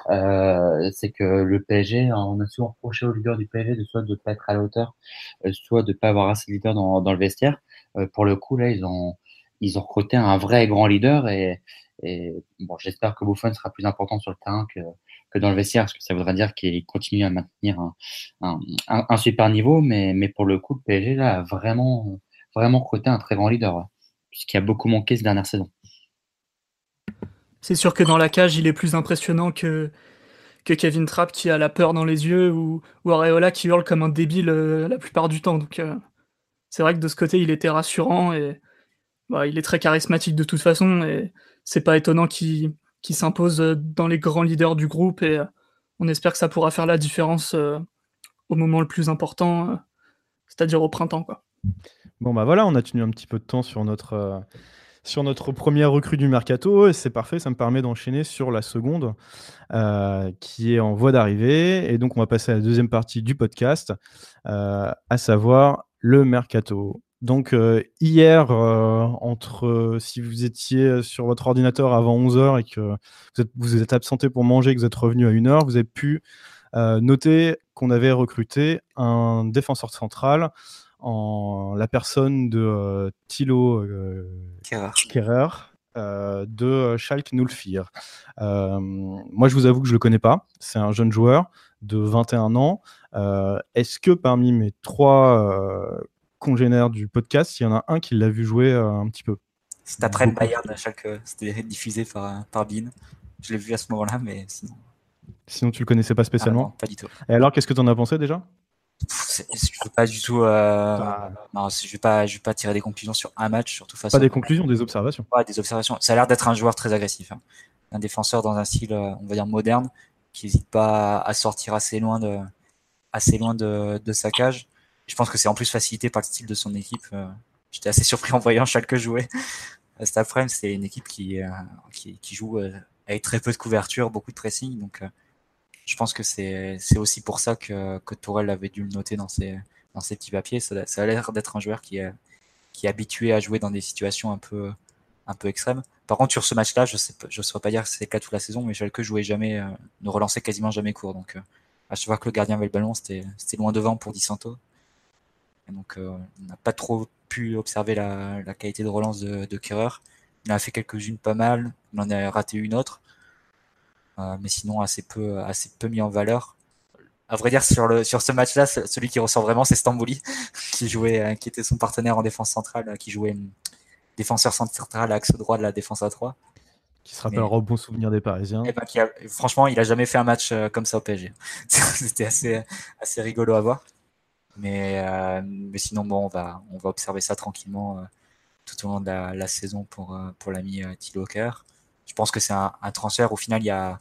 c'est que le PSG, on a souvent reproché aux leaders du PSG de soit de ne pas être à la hauteur, soit de ne pas avoir assez de leaders dans, dans le vestiaire. pour le coup, là, ils ont, ils ont recruté un vrai grand leader et, bon, j'espère que Buffon sera plus important sur le terrain que, que dans le vestiaire, parce que ça voudrait dire qu'il continue à maintenir un, un, super niveau, mais, mais pour le coup, le PSG a vraiment, vraiment recruté un très grand leader, puisqu'il a beaucoup manqué cette dernière saison. C'est sûr que dans la cage, il est plus impressionnant que, que Kevin Trapp qui a la peur dans les yeux ou, ou Areola qui hurle comme un débile euh, la plupart du temps. Donc, euh, c'est vrai que de ce côté, il était rassurant et bah, il est très charismatique de toute façon et c'est pas étonnant qu'il s'impose dans les grands leaders du groupe et euh, on espère que ça pourra faire la différence euh, au moment le plus important, euh, c'est-à-dire au printemps. Quoi. Bon bah voilà, on a tenu un petit peu de temps sur notre, sur notre première recrue du mercato et c'est parfait, ça me permet d'enchaîner sur la seconde qui est en voie d'arrivée et donc on va passer à la deuxième partie du podcast, à savoir le mercato. Donc euh, hier, euh, entre si vous étiez sur votre ordinateur avant 11h et que vous êtes, vous êtes absenté pour manger et que vous êtes revenu à 1h, vous avez pu euh, noter qu'on avait recruté un défenseur central en la personne de Thilo Kerrer. de Schalke 04. moi, je vous avoue que je ne le connais pas. C'est un jeune joueur de 21 ans. Est-ce que parmi mes trois congénère du podcast, il y en a un qui l'a vu jouer euh, un petit peu. C'est après le Bayern à chaque. C'était diffusé par, par Bean. Je l'ai vu à ce moment-là, mais sinon. Sinon, tu le connaissais pas spécialement ah Pas du tout. Et alors, qu'est-ce que tu en as pensé déjà? Je ne veux pas du tout. Euh... Non, je vais pas, je vais pas tirer des conclusions sur un match, surtout face. Pas des conclusions, des observations. Ouais, des observations. Ça a l'air d'être un joueur très agressif, hein. un défenseur dans un style, euh, on va dire moderne, qui n'hésite pas à sortir assez loin de, assez loin de, de sa cage je pense que c'est en plus facilité par le style de son équipe. Euh, j'étais assez surpris en voyant chaque jouer. Cet après c'est une équipe qui, euh, joue euh, avec très peu de couverture, beaucoup de pressing. Donc, je pense que c'est aussi pour ça que, que Tourelle avait dû le noter dans ses, petits papiers. Ça, a l'air d'être un joueur qui est, habitué à jouer dans des situations un peu, extrêmes. Par contre, sur ce match-là, je ne saurais pas dire que c'est le cas toute la saison, mais Schalke jouait jamais, ne relançait quasiment jamais court. Donc, à chaque fois que le gardien avait le ballon, c'était loin devant pour Di Santo. Donc, on n'a pas trop pu observer la, la qualité de relance de, de Kerrer. Il en a fait quelques-unes pas mal, il en a raté une autre. mais sinon, assez peu, assez peu mis en valeur à vrai dire, sur, le, sur ce match-là, celui qui ressort vraiment, c'est Stambouli, qui jouait, euh, qui était son partenaire en défense centrale, euh, qui jouait défenseur central, axe droit de la défense à 3. Qui se rappellera au bon souvenir des Parisiens. Et eh ben, franchement, il a jamais fait un match euh, comme ça au PSG. C'était assez, assez rigolo à voir. Mais, mais sinon, bon, on va, on va observer ça tranquillement tout au long de la, saison pour, pour l'ami Thilo Je pense que c'est un, transfert. Au final, il y a,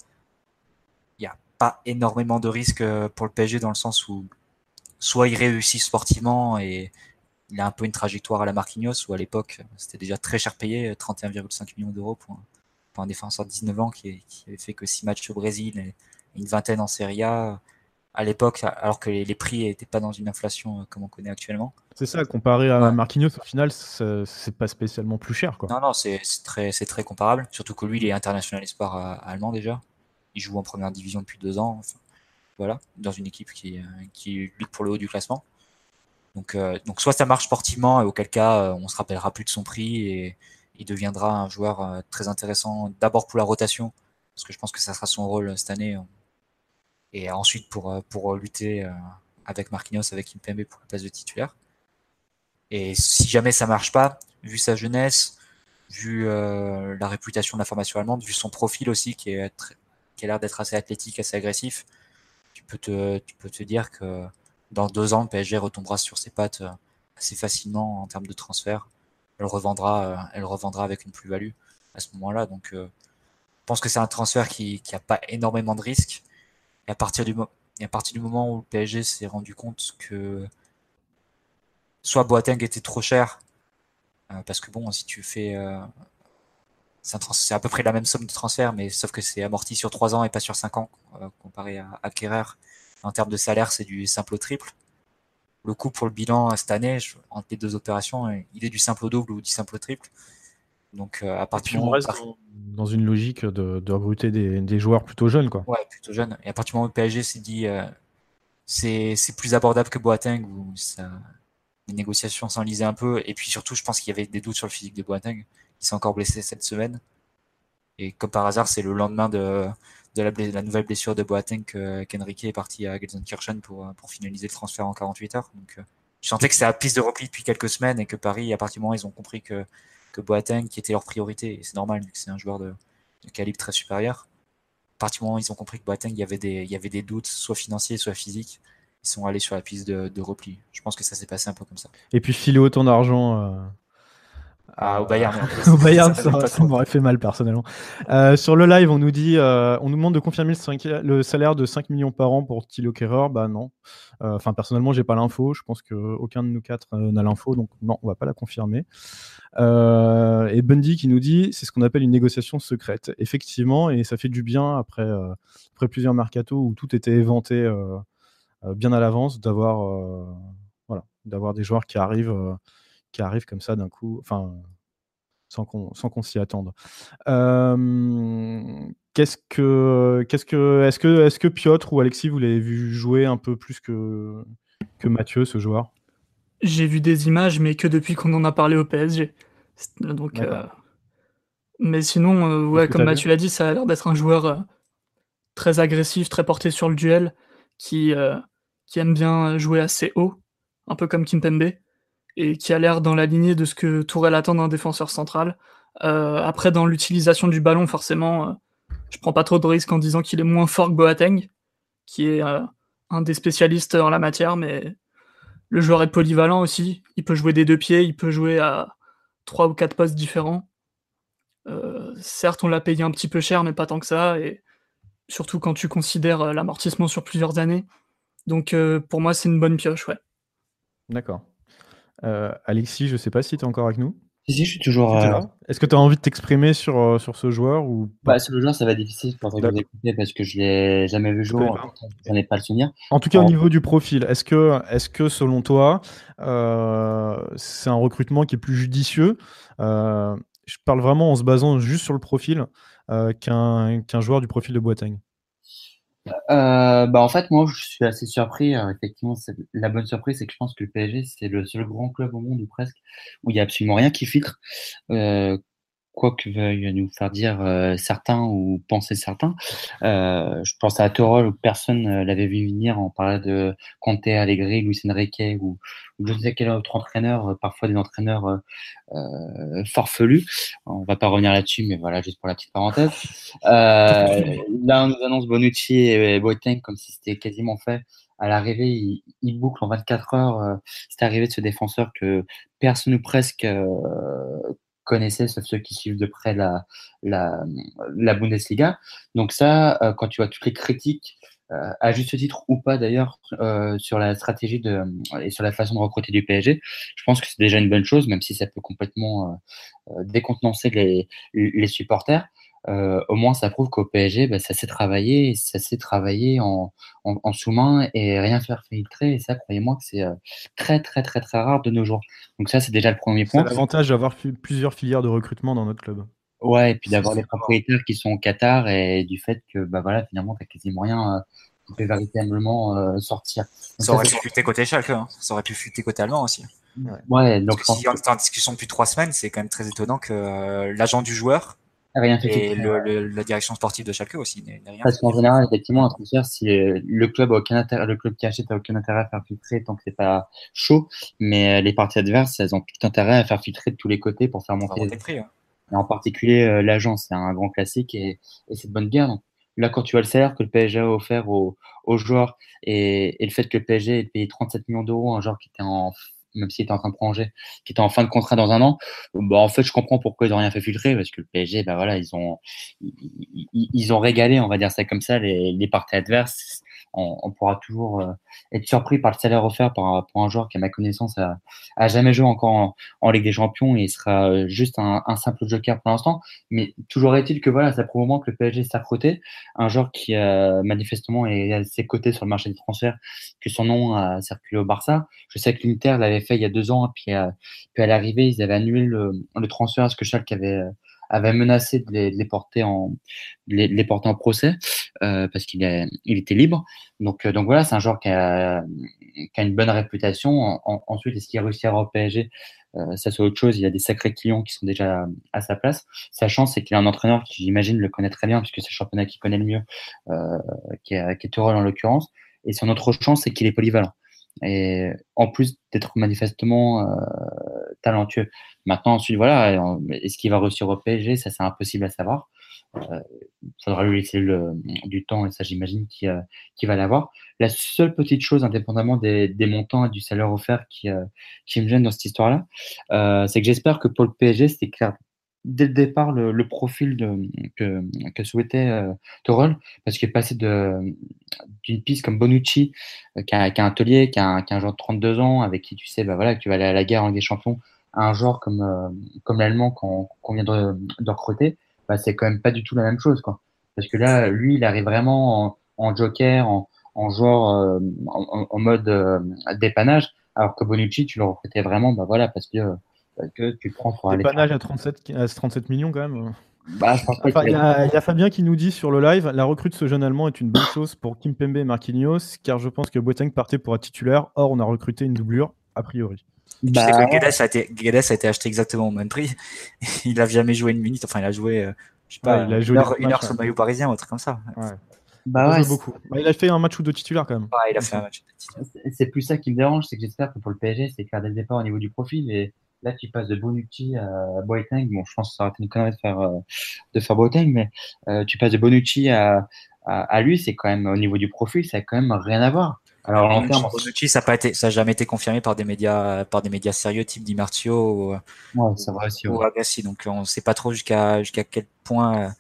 pas énormément de risques euh, pour le PSG dans le sens où soit il réussit sportivement et il a un peu une trajectoire à la Marquinhos, ou à l'époque c'était déjà très cher payé, 31,5 millions d'euros pour, pour, un défenseur de 19 ans qui, qui, avait fait que 6 matchs au Brésil et une vingtaine en Serie A à l'époque, alors que les, prix n'étaient pas dans une inflation euh, comme on connaît actuellement. C'est ça, comparé à Marquinhos, au final, c'est pas spécialement plus cher. Quoi. Non, non, c'est très, très comparable, surtout que lui, il est international espoir euh, allemand déjà il joue en première division depuis deux ans. voilà, dans une équipe qui, qui lutte pour le haut du classement. Donc, euh, donc soit ça marche sportivement, et auquel cas euh, on se rappellera plus de son prix et il deviendra un joueur euh, très intéressant d'abord pour la rotation, parce que je pense que ça sera son rôle cette année, et ensuite pour, pour lutter avec Marquinhos, avec Kimpembe pour la place de titulaire. Et si jamais ça marche pas, vu sa jeunesse, vu la réputation de la formation allemande, vu son profil aussi qui est qui a l'air d'être assez athlétique, assez agressif, tu peux te, tu peux te dire que dans deux ans, PSG retombera sur ses pattes euh, assez facilement en termes de transfert. Elle revendra, euh, elle revendra avec une plus-value à ce moment-là. Donc, euh, je pense que c'est un transfert qui n'a pas énormément de risques. Et à partir du, moment où le PSG s'est rendu compte que soit Boateng était trop cher, parce que bon, si tu fais c'est à peu près la même somme de transfert, mais sauf que c'est amorti sur 3 ans et pas sur 5 ans, euh, comparé à, à En termes de salaire, c'est du simple au triple. Le coût pour le bilan cette année, entre les deux opérations, il est du simple au double ou du simple au triple. Donc, euh, à partir du moment reste dans, une logique de, de recruter des, joueurs plutôt jeunes, quoi. Ouais, plutôt jeunes. Et à partir du moment où le PSG s'est dit, euh, c'est plus abordable que Boateng, où ça, les négociations s'enlisaient un peu. Et puis surtout, je pense qu'il y avait des doutes sur le physique de Boateng qui s'est encore blessé cette semaine. Et comme par hasard, c'est le lendemain de, de la, nouvelle blessure de Boateng qu'Enrique est parti à Gelsenkirchen pour, pour finaliser le transfert en 48 heures. Donc, euh, je sentais que c'est la piste de repli depuis quelques semaines et que Paris, à partir du moment où ils ont compris que, Boateng, qui était leur priorité, et c'est normal, vu que c'est un joueur de, calibre très supérieur, à partir du moment où ils ont compris que Boateng, il y avait des, il y avait des doutes, soit financiers, soit physiques, ils sont allés sur la piste de, de repli. Je pense que ça s'est passé un peu comme ça. Et puis filer autant d'argent euh, ah, au Bayern. au Bayern, ça, m'aurait fait mal personnellement. Euh, sur le live, on nous dit, euh, on nous demande de confirmer le, salaire de 5 millions par an pour Thilo Kerrer. Bah non. Euh, enfin, personnellement, j'ai pas l'info. Je pense qu'aucun de nous quatre n'a l'info, donc non, on va pas la confirmer. et Bundy qui nous dit, c'est ce qu'on appelle une négociation secrète. Effectivement, et ça fait du bien après, après plusieurs mercatos où tout était éventé bien à l'avance, d'avoir voilà, d'avoir des joueurs qui arrivent qui arrive comme ça d'un coup, enfin, sans qu'on sans s'y attende. qu'est-ce que, qu'est-ce que, est-ce que, est-ce que Piotr ou Alexis, vous l'avez vu jouer un peu plus que, que Mathieu, ce joueur? J'ai vu des images, mais que depuis qu'on en a parlé au PSG. Donc, euh, mais sinon, euh, ouais, comme Mathieu l'a dit, ça a l'air d'être un joueur euh, très agressif, très porté sur le duel, qui, qui aime bien jouer assez haut, un peu comme Kimpembe et qui a l'air dans la lignée de ce que Tourelle attend d'un défenseur central. Euh, après, dans l'utilisation du ballon, forcément, euh, je prends pas trop de risques en disant qu'il est moins fort que Boateng, qui est euh, un des spécialistes en la matière, mais le joueur est polyvalent aussi. Il peut jouer des deux pieds, il peut jouer à trois ou quatre postes différents. certes, on l'a payé un petit peu cher, mais pas tant que ça, et surtout quand tu considères l'amortissement sur plusieurs années. Donc pour moi, c'est une bonne pioche, ouais. D'accord. Euh, Alexis, je ne sais pas si tu es encore avec nous. Si, si, je suis toujours. Euh, Est-ce que tu as envie de t'exprimer sur, euh, sur ce joueur ou bah, Sur le joueur, ça va être difficile pour vous écouter parce que je ne l'ai jamais vu jouer. Je n'en ai pas le souvenir. En tout cas, au niveau du profil, est-ce que, est que selon toi, c'est un recrutement qui est plus judicieux? Je parle vraiment en se basant juste sur le profil qu'un joueur du profil de Boateng. Euh, bah en fait, moi, je suis assez surpris. Euh, effectivement, la bonne surprise, c'est que je pense que le PSG, c'est le seul grand club au monde, ou presque, où il n'y a absolument rien qui filtre. Euh, quoi que veuillent nous faire dire euh, certains ou penser certains. Euh, je pense à Torol où personne euh, l'avait vu venir. On parlait de Conte, Allegri, Luis Enrique ou, je ne sais quel autre entraîneur, euh, parfois des entraîneurs euh, farfelus. On va pas revenir là-dessus, mais voilà, juste pour la petite parenthèse. là, on nous annonce Bonucci et Boateng comme si c'était quasiment fait à l'arrivée, il, boucle en 24 heures. c'est arrivé de ce défenseur que personne ou presque euh, connaissez, sauf ceux qui suivent de près la, Bundesliga. Donc ça, euh, quand tu vois toutes les critiques, euh, à juste titre ou pas d'ailleurs, euh, sur la stratégie de, et sur la façon de recruter du PSG, je pense que c'est déjà une bonne chose, même si ça peut complètement décontenancer les supporters. Euh, au moins ça prouve qu'au PSG, bah, ça s'est travaillé, ça s'est travaillé en, en, en sous-main et rien faire filtrer. Et ça, croyez-moi que c'est euh, très très très très rare de nos jours. Donc ça, c'est déjà le premier point. C'est l'avantage d'avoir plusieurs filières de recrutement dans notre club. Ouais, et puis d'avoir les propriétaires qui sont au Qatar et du fait que bah voilà, finalement, t'as quasiment rien. Euh, qui peut véritablement euh, sortir. Donc ça aurait pu fuiter côté Schalke, hein. ça aurait pu fuiter côté allemand aussi. Ouais, ouais donc si on est en discussion depuis trois semaines, c'est quand même très étonnant que euh, l'agent du joueur rien fait et le, le, la direction sportive de Schalke aussi n'est rien. Parce qu'en général, effectivement, un transfert, si le club a aucun intérêt, le club qui achète a aucun intérêt à faire filtrer tant que c'est pas chaud, mais les parties adverses, elles ont tout intérêt à faire filtrer de tous les côtés pour faire monter les prix. Ouais. Et en particulier, euh, l'agent, c'est un grand classique et, et c'est de bonne guerre. Donc, là, quand tu vois le salaire que le PSG a offert aux, aux joueurs et, et, le fait que le PSG ait payé 37 millions d'euros à un joueur qui était en même s'il était en train de prolonger, qui était en fin de contrat dans un an, bah, en fait, je comprends pourquoi ils n'ont rien fait filtrer, parce que le PSG, bah voilà, ils ont, ils, ont régalé, on va dire ça comme ça, les parties adverses on, on pourra toujours euh, être surpris par le salaire offert par, pour un joueur qui, à ma connaissance, a, a jamais joué encore en, en, Ligue des Champions et sera euh, juste un, un simple joker pour l'instant. Mais toujours est-il que voilà, ça prouve au moins que le PSG s'est. Un joueur qui euh, manifestement est à ses côtés sur le marché des transferts, que son nom a circulé au Barça. Je sais que l'Inter l'avait fait il y a deux ans, puis, euh, puis à l'arrivée, ils avaient annulé le, le transfert à ce que Schalke avait avait menacé de les, porter en de les, porter en procès euh, parce qu'il il était libre. Donc euh, donc voilà, c'est un joueur qui a, qui a une bonne réputation. En, en, ensuite, est-ce qu'il a réussi à au PSG Ça c'est autre chose. Il y a des sacrés clients qui sont déjà à sa place. Sa chance, c'est qu'il a un entraîneur qui j'imagine le connaît très bien puisque c'est le championnat qu'il connaît le mieux, euh, qui est qui est en l'occurrence. Et son autre chance, c'est qu'il est polyvalent. Et en plus d'être manifestement euh, talentueux. Maintenant, ensuite, voilà, est-ce qu'il va réussir au PSG Ça, c'est impossible à savoir. Il euh, faudra lui laisser le, du temps et ça, j'imagine qu'il euh, va l'avoir. La seule petite chose, indépendamment des, montants et du salaire offert qui, euh, qui me gêne dans cette histoire-là, euh, c'est que j'espère que pour le PSG, c'était clair dès le départ le, profil que, que souhaitait euh, parce qu'il est passé d'une piste comme Bonucci, euh, qui, a, qui, a, un taulier, qui a un, joueur de 32 ans, avec qui tu sais, bah voilà, que tu vas aller à la guerre en Ligue des Champions, un joueur comme, euh, comme l'Allemand qu'on qu vient de, de recruter, bah, c'est quand même pas du tout la même chose. Quoi. Parce que là, lui, il arrive vraiment en, en joker, en, en joueur euh, en, en, mode euh, dépannage, alors que Bonucci, tu le recrutais vraiment, bah voilà, parce que que tu prends pour aller. Dépannage à 37, à 37 millions quand même. Bah, enfin, il, y a, il y a Fabien qui nous dit sur le live la recrue de ce jeune Allemand est une bonne chose pour Kimpembe et Marquinhos, car je pense que Boateng partait pour être titulaire. Or, on a recruté une doublure, a priori. Bah... Tu sais que Guedes a, été, Guedes a été acheté exactement au même prix. il a jamais joué une minute. Enfin, il a joué, euh, je sais pas, ouais, il a joué une heure, une heure sur le maillot parisien ou un truc comme ça. Ouais. Bah ouais, beaucoup. Bah, il a fait un match ou deux titulaires quand même. Ouais, il a fait un match C'est plus ça qui me dérange, c'est que j'espère que pour le PSG, c'est clair dès le départ au niveau du profil. Et là, tu passes de Bonucci à Boateng. Bon, je pense que ça aurait été une connerie de faire, euh, de faire Boateng, mais euh, tu passes de Bonucci à, à, à lui, c'est quand même au niveau du profil, ça a quand même rien à voir. Alors, en termes, Bonucci, ça n'a jamais été confirmé par des médias, par des médias sérieux, type Di Marzio ou, ouais, aussi, ou Agassi. Donc, on ne sait pas trop jusqu'à jusqu'à quel point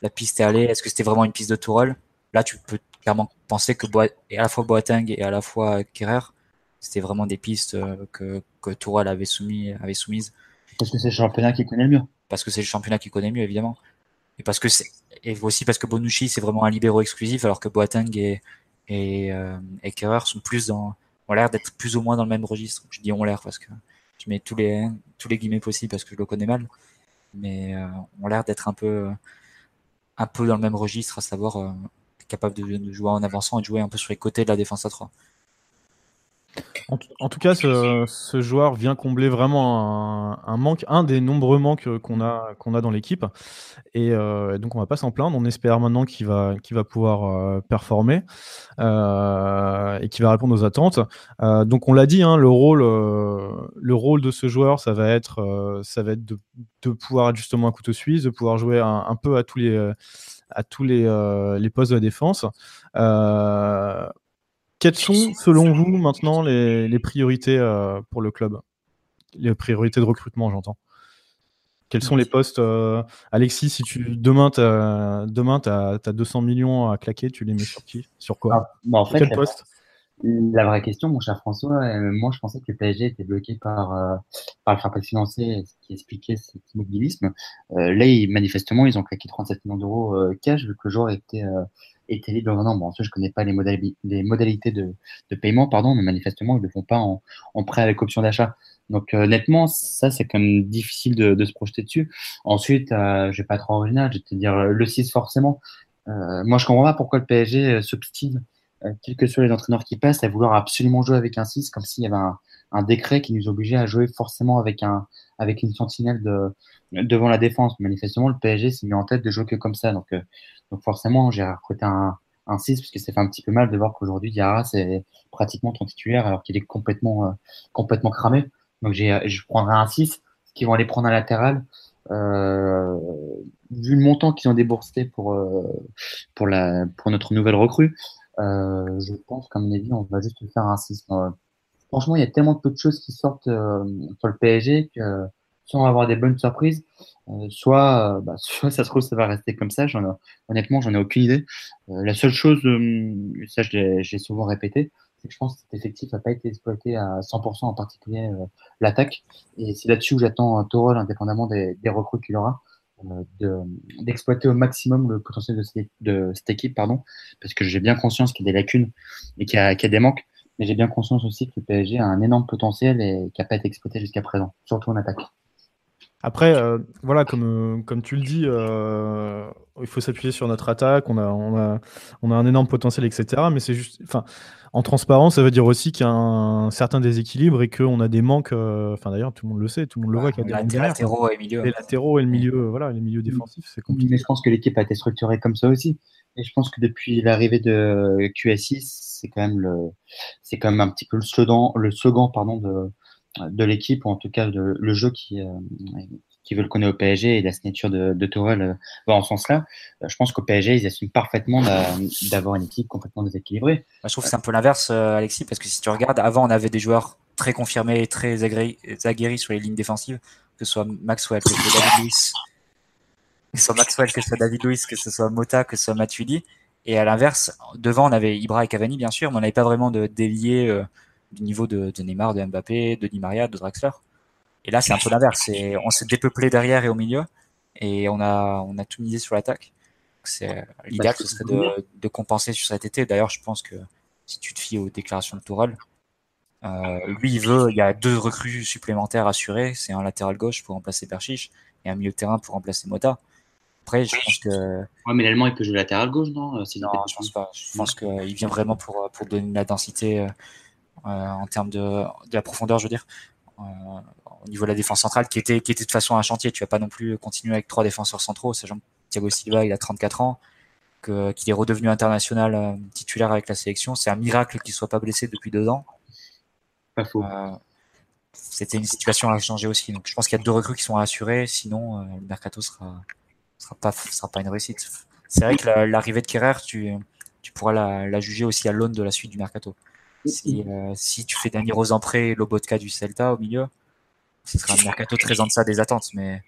la piste est allée. Est-ce que c'était vraiment une piste de Tourelle? Là, tu peux clairement penser que Boat, et à la fois Boateng et à la fois Kerrer, c'était vraiment des pistes que, que Tourelle avait, soumis, avait soumises. Parce que c'est le championnat qui connaît le mieux. Parce que c'est le championnat qui connaît mieux, évidemment. Et parce que et aussi parce que Bonucci, c'est vraiment un libéraux exclusif, alors que Boateng et, et, euh, sont plus dans, ont l'air d'être plus ou moins dans le même registre. Je dis ont l'air parce que je mets tous les, tous les guillemets possibles parce que je le connais mal. Mais, euh, ont l'air d'être un peu, un peu dans le même registre, à savoir, euh, capable de, jouer en avançant et de jouer un peu sur les côtés de la défense à 3. En, tout cas, ce, joueur vient combler vraiment un, manque, un des nombreux manques qu'on a, a dans l'équipe. Et euh, donc, on va pas s'en plaindre. On espère maintenant qu'il va, va pouvoir euh, performer euh, et qu'il va répondre aux attentes. donc, on l'a dit, hein, le, rôle, le rôle de ce joueur, ça va être, ça va être de, de, pouvoir être justement un couteau suisse, de pouvoir jouer un, peu à tous les à tous les, les postes de la défense. Quelles sont, selon vous, maintenant les, priorités euh, pour le club? Les priorités de recrutement, j'entends. Quels sont les postes euh, Alexis, si tu demain tu as, demain, as, 200 millions à claquer, tu les mets sur qui? Sur quoi? Ah, bah, en fait, Quel la, poste? La vraie question, mon cher François, euh, moi je pensais que le PSG était bloqué par, par le fair financier, ce qui expliquait cet immobilisme. là, manifestement, ils ont claqué 37 millions d'euros cash, vu que le joueur était était libre an. Bon, ensuite, je connais pas les, modalités de, de, paiement, pardon, mais manifestement, ils ne le font pas en, en prêt avec option d'achat. Donc, euh, honnêtement, ça, c'est quand même difficile de, de, se projeter dessus. Ensuite, euh, je vais pas être original, je vais te dire euh, le 6 forcément. Euh, moi, je comprends pas pourquoi le PSG euh, s'obstine, quels que soient les entraîneurs qui passent, à vouloir absolument jouer avec un 6, comme s'il y avait un, un, décret qui nous obligeait à jouer forcément avec, un, avec une sentinelle de, devant la défense. Manifestement, le PSG s'est mis en tête de jouer que comme ça. Donc, donc forcément, j'ai recruté un, un 6 parce que ça fait un petit peu mal de voir qu'aujourd'hui Diarra c'est pratiquement ton titulaire alors qu'il est complètement, euh, complètement cramé. Donc je prendrai un 6 qui vont aller prendre un latéral. Euh, vu le montant qu'ils ont déboursé pour, euh, pour, la, pour notre nouvelle recrue, euh, je pense qu'à mon avis, on va juste faire un 6. Franchement, il y a tellement peu de choses qui sortent sur le PSG que soit on va avoir des bonnes surprises, euh, soit, euh, bah, soit ça se trouve ça va rester comme ça. J'en ai, honnêtement, j'en ai aucune idée. Euh, la seule chose, ça je l'ai souvent répété, c'est que je pense que cet effectif n'a pas été exploité à 100%, en particulier l'attaque. Et c'est là-dessus où j'attends un rôle, indépendamment des, des recrues qu'il aura, d'exploiter au maximum le potentiel de cette, de cette équipe, pardon, parce que j'ai bien conscience qu'il y a des lacunes et qu'il y, y a des manques, mais j'ai bien conscience aussi que le PSG a un énorme potentiel et qui n'a pas été exploité jusqu'à présent, surtout en attaque. Après, euh, voilà, comme, euh, comme tu le dis, euh, il faut s'appuyer sur notre attaque. On a, on, a, on a un énorme potentiel, etc. Mais c'est juste. Enfin, en transparence, ça veut dire aussi qu'il y a un certain déséquilibre et qu'on a des manques. Enfin, d'ailleurs, tout le monde le sait, tout le monde le voit. Qu'il y a des latéraux et milieu. Les latéraux et le milieu, voilà, les milieux défensifs, c'est compliqué. Mais je pense que l'équipe a été structurée comme ça aussi. Et je pense que depuis l'arrivée de QSI, c'est quand même le, c'est quand même un petit peu le slogan, le slogan, pardon, de, de l'équipe, ou en tout cas de, le jeu qui, euh, qui veut le connaître au PSG et la signature de, de Tourelle euh, va en ce sens-là. Euh, je pense qu'au PSG, ils assument parfaitement d'avoir une équipe complètement déséquilibrée. je trouve que c'est un peu l'inverse, Alexis, parce que si tu regardes, avant, on avait des joueurs très confirmés et très aguerris, sur les lignes défensives, que ce soit Maxwell, David Luiz, que ce soit Maxwell, que ce soit David Luiz, que ce soit Mota, que ce soit Matuidi. Et à l'inverse, devant, on avait Ibra et Cavani, bien sûr, mais on n'avait pas vraiment de délié du niveau de, Neymar, de Mbappé, de Di Maria, de Draxler. Et là, c'est un peu l'inverse. On s'est dépeuplé derrière et au milieu, et on a, on a tout misé sur l'attaque. C'est l'idéal, ce serait de, de, compenser sur cet été. D'ailleurs, je pense que si tu te fies aux déclarations de Tourelle, euh, lui, il veut, il y a deux recrues supplémentaires assurées. C'est un latéral gauche pour remplacer Berchiche et un milieu de terrain pour remplacer Mota. Après, je pense que. Ouais, mais l'Allemand, il peut jouer latéral gauche, non Non, je pense pas. Je pense qu'il vient vraiment pour, pour donner de la densité euh, euh, en termes de, de, la profondeur, je veux dire, euh, au niveau de la défense centrale, qui était, qui était de toute façon un chantier. Tu vas pas non plus continuer avec trois défenseurs centraux, sachant que Thiago Silva, il a 34 ans, qu'il est redevenu international euh, titulaire avec la sélection. C'est un miracle qu'il soit pas blessé depuis deux ans. Pas faux. c'était une situation à changer aussi. Donc, je pense qu'il y a deux recrues qui sont assurées. Sinon, le mercato sera, sera pas, sera pas une réussite. C'est vrai que l'arrivée de Kerrer, tu, tu pourras la, la juger aussi à l'aune de la suite du mercato. Si, euh, si tu fais Dani Rosempré et Lobotka du Celta au milieu, ce sera un mercato très en deçà des attentes, mais,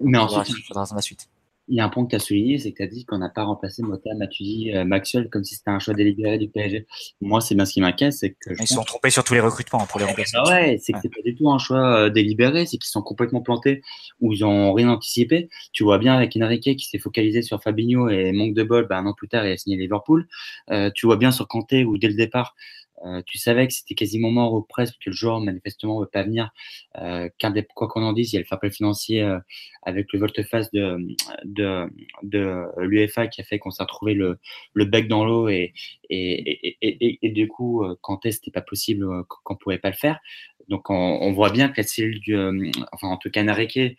mais ensuite, il faudra la suite il y a un point que tu as souligné, c'est que tu as dit qu'on n'a pas remplacé Mota, Matuidi, euh, Maxwell comme si c'était un choix délibéré du PSG. Moi, c'est bien ce qui m'inquiète, c'est que. Ils sont trompés sur tous les recrutements pour les remplacer. Ah ouais, c'est que c'est pas du tout un choix euh, délibéré, c'est qu'ils sont complètement plantés ou ils ont rien anticipé. Tu vois bien avec Enrique qui s'est focalisé sur Fabinho et manque de bol, bah, un an plus tard, il a signé Liverpool. Euh, tu vois bien sur Kanté où dès le départ, Euh, tu savais que c'était quasiment mort au presque, que le joueur manifestement ne veut pas venir. Euh, quoi qu'on en dise, il y a le fair financier euh, avec le volte-face de, de, de l'UFA qui a fait qu'on s'est retrouvé le, le bec dans l'eau et, et, et, et, du coup, quand c'était pas possible, qu'on pouvait pas le faire. Donc on, on, voit bien que la cellule du, enfin en tout cas Nareke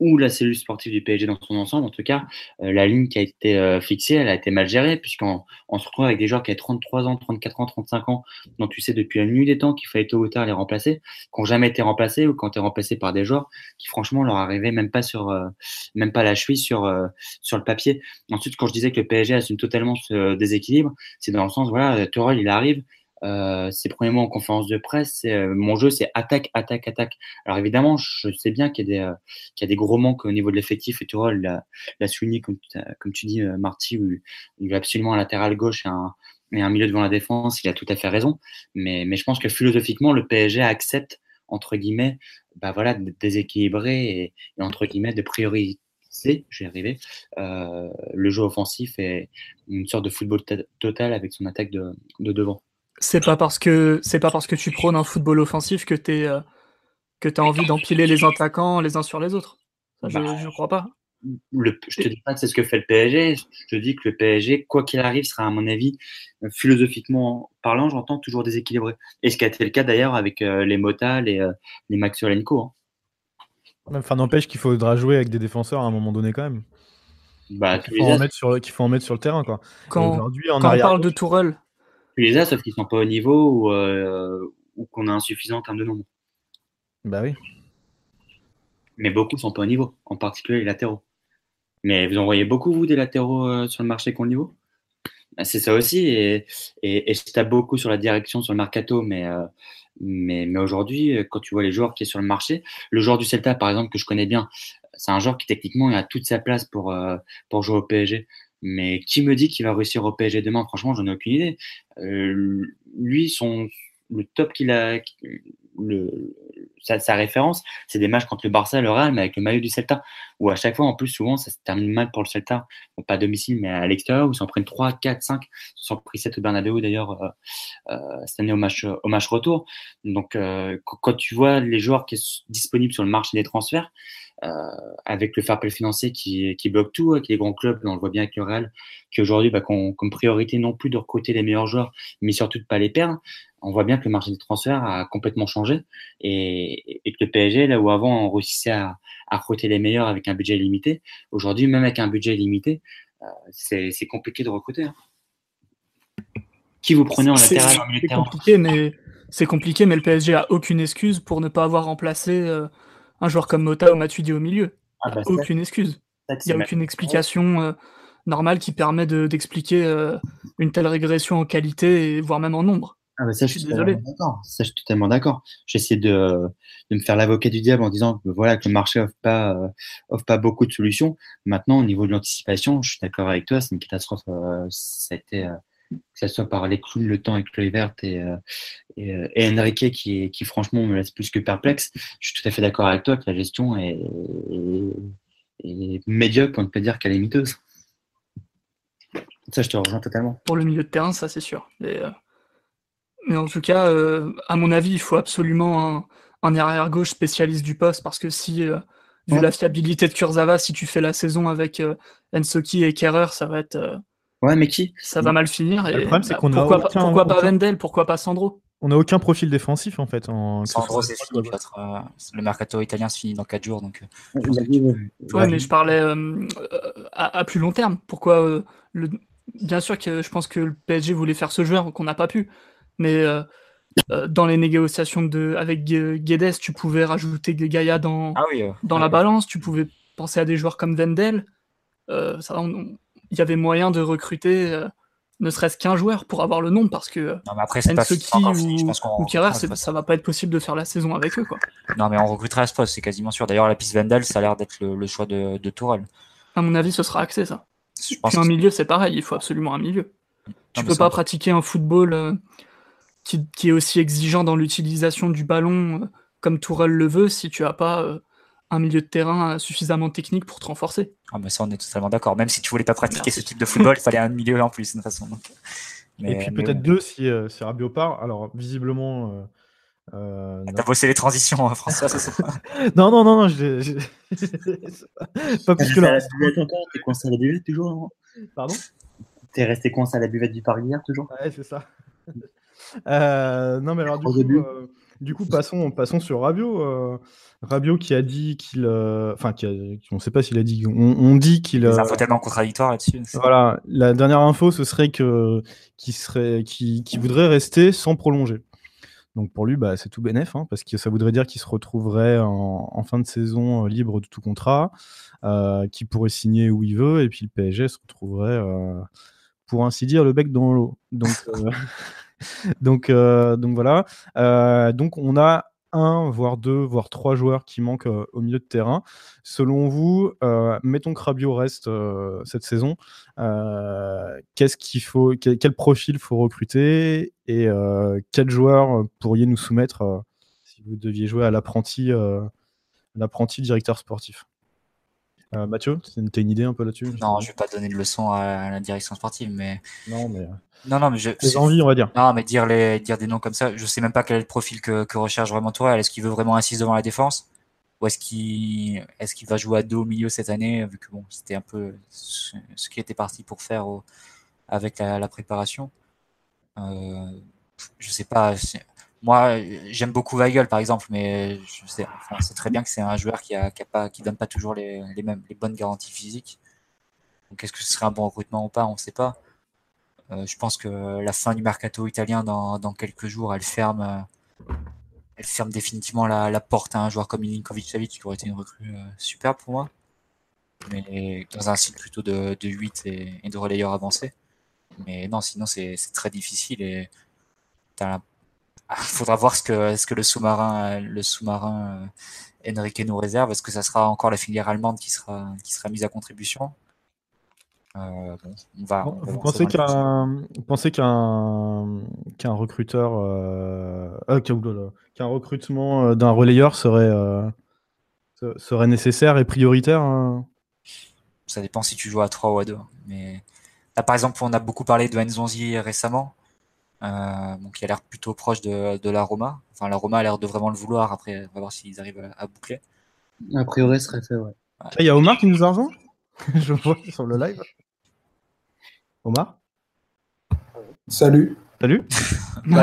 ou la cellule sportive du PSG dans son ensemble, en tout cas, euh, la ligne qui a été euh, fixée, elle a été mal gérée, puisqu'on on se retrouve avec des joueurs qui ont 33 ans, 34 ans, 35 ans, dont tu sais depuis la nuit des temps qu'il fallait tôt ou tard les remplacer, qui n'ont jamais été remplacés ou qui ont été remplacés par des joueurs qui, franchement, leur arrivaient même pas sur, euh, même pas la cheville sur, sur le papier. Ensuite, quand je disais que le PSG assume totalement ce déséquilibre, c'est dans le sens, voilà, Torol, il arrive, euh, ses premiers en conférence de presse, euh, mon jeu, c'est attaque, attaque, attaque. Alors évidemment, je sais bien qu'il y, a des, euh, y gros manques au niveau de l'effectif, et Tourol l'a, l'a souligné, comme, tu dis, euh, Marty, où il veut absolument un latéral gauche et un, milieu devant la défense, il a tout à fait raison. Mais, je pense que philosophiquement, le PSG accepte, entre guillemets, bah voilà, de déséquilibrer et, entre guillemets, de prioriser je vais arriver, euh, le jeu offensif et une sorte de football total avec son attaque de devant. C'est pas parce que c'est pas parce que tu prônes un football offensif que tu euh, que as envie d'empiler les attaquants les uns sur les autres. Ça, je, ne bah, crois pas. Le, je te dis pas que c'est ce que fait le PSG. Je te dis que le PSG, quoi qu'il arrive, sera à mon avis, philosophiquement parlant, j'entends toujours déséquilibré. Et ce qui a été le cas d'ailleurs avec euh, les Mota, les, euh, les Maxuelenko. Hein. Enfin, n'empêche qu'il faudra jouer avec des défenseurs à un moment donné quand même. Bah, qu'il faut, en mettre sur, qu'il faut en mettre sur le terrain. Quoi. Quand, quand on parle de Tourelle, tu les as, sauf qu'ils sont pas au niveau ou, euh, ou qu'on a insuffisant en termes de nombre. Bah oui. Mais beaucoup sont pas au niveau, en particulier les latéraux. Mais vous en voyez beaucoup, vous, des latéraux euh, sur le marché qui ont le niveau? Bah, C'est ça aussi. Et, et, et, je tape beaucoup sur la direction, sur le mercato, mais, euh, mais, mais aujourd'hui, quand tu vois les joueurs qui sont sur le marché, le joueur du Celta, par exemple, que je connais bien, c'est un joueur qui techniquement a toute sa place pour, pour jouer au PSG. Mais qui me dit qu'il va réussir au PSG demain? Franchement, j'en ai aucune idée. Euh, lui, son, le top qu'il a, le, sa, référence, c'est des matchs contre le Barça, le Real, mais avec le maillot du Celta, où à chaque fois, en plus, souvent, ça se termine mal pour le Celta, pas à domicile, mais à l'extérieur, où ils s'en prennent 3, 4, 5, ils s'en pris 7 au Bernabeu d'ailleurs euh, euh, cette année au match, au match retour. Donc, euh, quand tu vois les joueurs qui sont disponibles sur le marché des transferts, avec le fair play financier qui, qui, bloque tout, avec les grands clubs, on le voit bien avec le Real, qui aujourd'hui, bah, comme priorité non plus de recruter les meilleurs joueurs, mais surtout de pas les perdre. On voit bien que le marché des transferts a complètement changé et, et que le PSG, là où avant on réussissait à, à, recruter les meilleurs avec un budget limité, aujourd'hui, même avec un budget limité, euh, c'est compliqué de recruter. Hein. Qui vous prenez en latéral C'est compliqué, mais compliqué, mais le PSG a aucune excuse pour ne pas avoir remplacé. Euh, un joueur comme Mota ou Matuidi au milieu. Ah bah aucune excuse. Il n'y a aucune explication euh, normale qui permet d'expliquer de, euh, une telle régression en qualité, et, voire même en nombre. Ah bah ça, je, suis désolé. Ça, je suis totalement d'accord. J'essaie de, de, me faire l'avocat du diable en disant que, voilà, que le marché offre pas, euh, offre pas beaucoup de solutions. Maintenant, au niveau de l'anticipation, je suis d'accord avec toi, c'est une catastrophe. Euh, ça a été, que ce soit par les clous, le temps avec Chloé Verte et, euh, et, euh, et, Enrique qui, qui, franchement me laisse plus que perplexe. Je suis tout à fait d'accord avec toi que la gestion est, est, est médiocre, on ne peut dire qu'elle est miteuse. Ça, je te rejoins totalement. Pour le milieu de terrain, ça c'est sûr. Mais, euh, mais, en tout cas, euh, à mon avis, il faut absolument un, un arrière-gauche spécialiste du poste parce que si, euh, vu ouais. la fiabilité de Kurzawa, si tu fais la saison avec Ensoki et Kerrer, ça va être Ouais, mais qui? Ça va mal finir. Et, le problème, c'est bah, qu'on pourquoi, a aucun, pourquoi pas Wendell Pourquoi pas Sandro? On n'a aucun profil défensif en fait. En... Sandro, c'est fini. Euh, le mercato italien se finit dans 4 jours. Donc, euh, ouais, mais je parlais euh, à, à, plus long terme. Pourquoi euh, le... Bien sûr que je pense que le PSG voulait faire ce joueur qu'on n'a pas pu. Mais euh, dans les négociations de... avec Guedes, tu pouvais rajouter Gaïa dans, ah oui, dans la balance. Tu pouvais penser à des joueurs comme Wendell. ça, on, y avait moyen de recruter euh, ne serait-ce qu'un joueur pour avoir le nom parce que non, mais après, c'est pas, ou, fini. ou Kerrer, ça va pas être possible de faire la saison avec eux. Quoi. Non, mais on recrutera à ce poste, c'est quasiment sûr. D'ailleurs, la piste Vandal, ça a l'air d'être le, le, choix de, de Tourelle. À mon avis, ce sera axé ça. Je Puis un milieu, c'est pareil, il faut absolument un milieu. Non, tu peux pas pratiquer un football euh, qui, qui, est aussi exigeant dans l'utilisation du ballon euh, comme Tourelle le veut si tu as pas euh, un milieu de terrain suffisamment technique pour te renforcer. Ah bah ça on est totalement d'accord. Même si tu voulais pas pratiquer Merci. ce type de football, il fallait un milieu en plus de toute façon. Donc. et puis peut-être deux si, si Rabiot part. Alors, visiblement. Euh, T'as bossé les transitions, hein, François, c'est ça Non, non, non, non, je... pas plus que là. T'es coincé à la buvette toujours Pardon? T'es resté coincé à la buvette du Paris hier toujours? Ouais, c'est ça. Euh, non, mais alors du coup, euh, du coup, passons, passons sur Rabiot. Euh, Rabiot qui a dit qu'il, enfin, on ne sait pas s'il a dit, on, dit qu'il. Des infos tellement contradictoires là-dessus. Voilà, la dernière info, ce serait que, qu'il serait, qui voudrait rester sans prolonger. Donc pour lui, bah, c'est tout bénef, hein, parce que ça voudrait dire qu'il se retrouverait en, fin de saison libre de tout contrat, euh, qu'il pourrait signer où il veut, et puis le PSG se retrouverait, pour ainsi dire, le bec dans l'eau. Donc, donc, euh, donc voilà. Euh, donc on a un, voire deux, voire trois joueurs qui manquent euh, au milieu de terrain. Selon vous, mettons que Rabiot reste cette saison, qu'est-ce qu'il faut, quel, profil faut recruter et quel joueur pourriez nous soumettre si vous deviez jouer à l'apprenti, l'apprenti directeur sportif? Mathieu, tu as une idée un peu là-dessus Non, je vais pas donner de leçon à la direction sportive, mais. Non, mais. Non, non, mais je. Les envies, on va dire. Non, mais dire, les, dire des noms comme ça, je sais même pas quel est le profil que, que recherche vraiment toi. Est-ce qu'il veut vraiment insister devant la défense? Ou est-ce qu'il est qu'il va jouer à deux au milieu cette année, vu que bon, c'était un peu ce, qui était parti pour faire avec la, préparation? Euh, Je sais pas. Moi, j'aime beaucoup Weigel, par exemple, mais je sais, très bien que c'est un joueur qui a, qui qui donne pas toujours les, mêmes, les bonnes garanties physiques. Donc, est-ce que ce serait un bon recrutement ou pas? On ne sait pas. Euh, je pense que la fin du mercato italien dans, quelques jours, elle ferme, euh, elle ferme définitivement la, porte à un joueur comme Milinkovic Savic qui aurait été une recrue euh, superbe pour moi. Mais dans un site plutôt de, 8 et, de relayeurs avancés. Mais non, sinon c'est très difficile et il faudra voir ce que, ce que le sous-marin le sous-marin Enrique nous réserve. Est-ce que ça sera encore la filière allemande qui sera, qui sera mise à contribution? Euh, vous pensez qu'un pensez qu'un qu'un recruteur euh, euh, qu'un recrutement d'un relayeur serait serait nécessaire et prioritaire hein? Ça dépend si tu joues à 3 ou à 2. Mais là, par exemple, on a beaucoup parlé de Nzonzi récemment, donc qui a l'air plutôt proche de, de la Roma. Enfin, la Roma a l'air de vraiment le vouloir. Après, on va voir s'ils arrivent à, boucler. A priori, ce serait fait, ouais. Il y a Omar qui nous a rejoint Je vois sur le live. Omar Salut. Salut.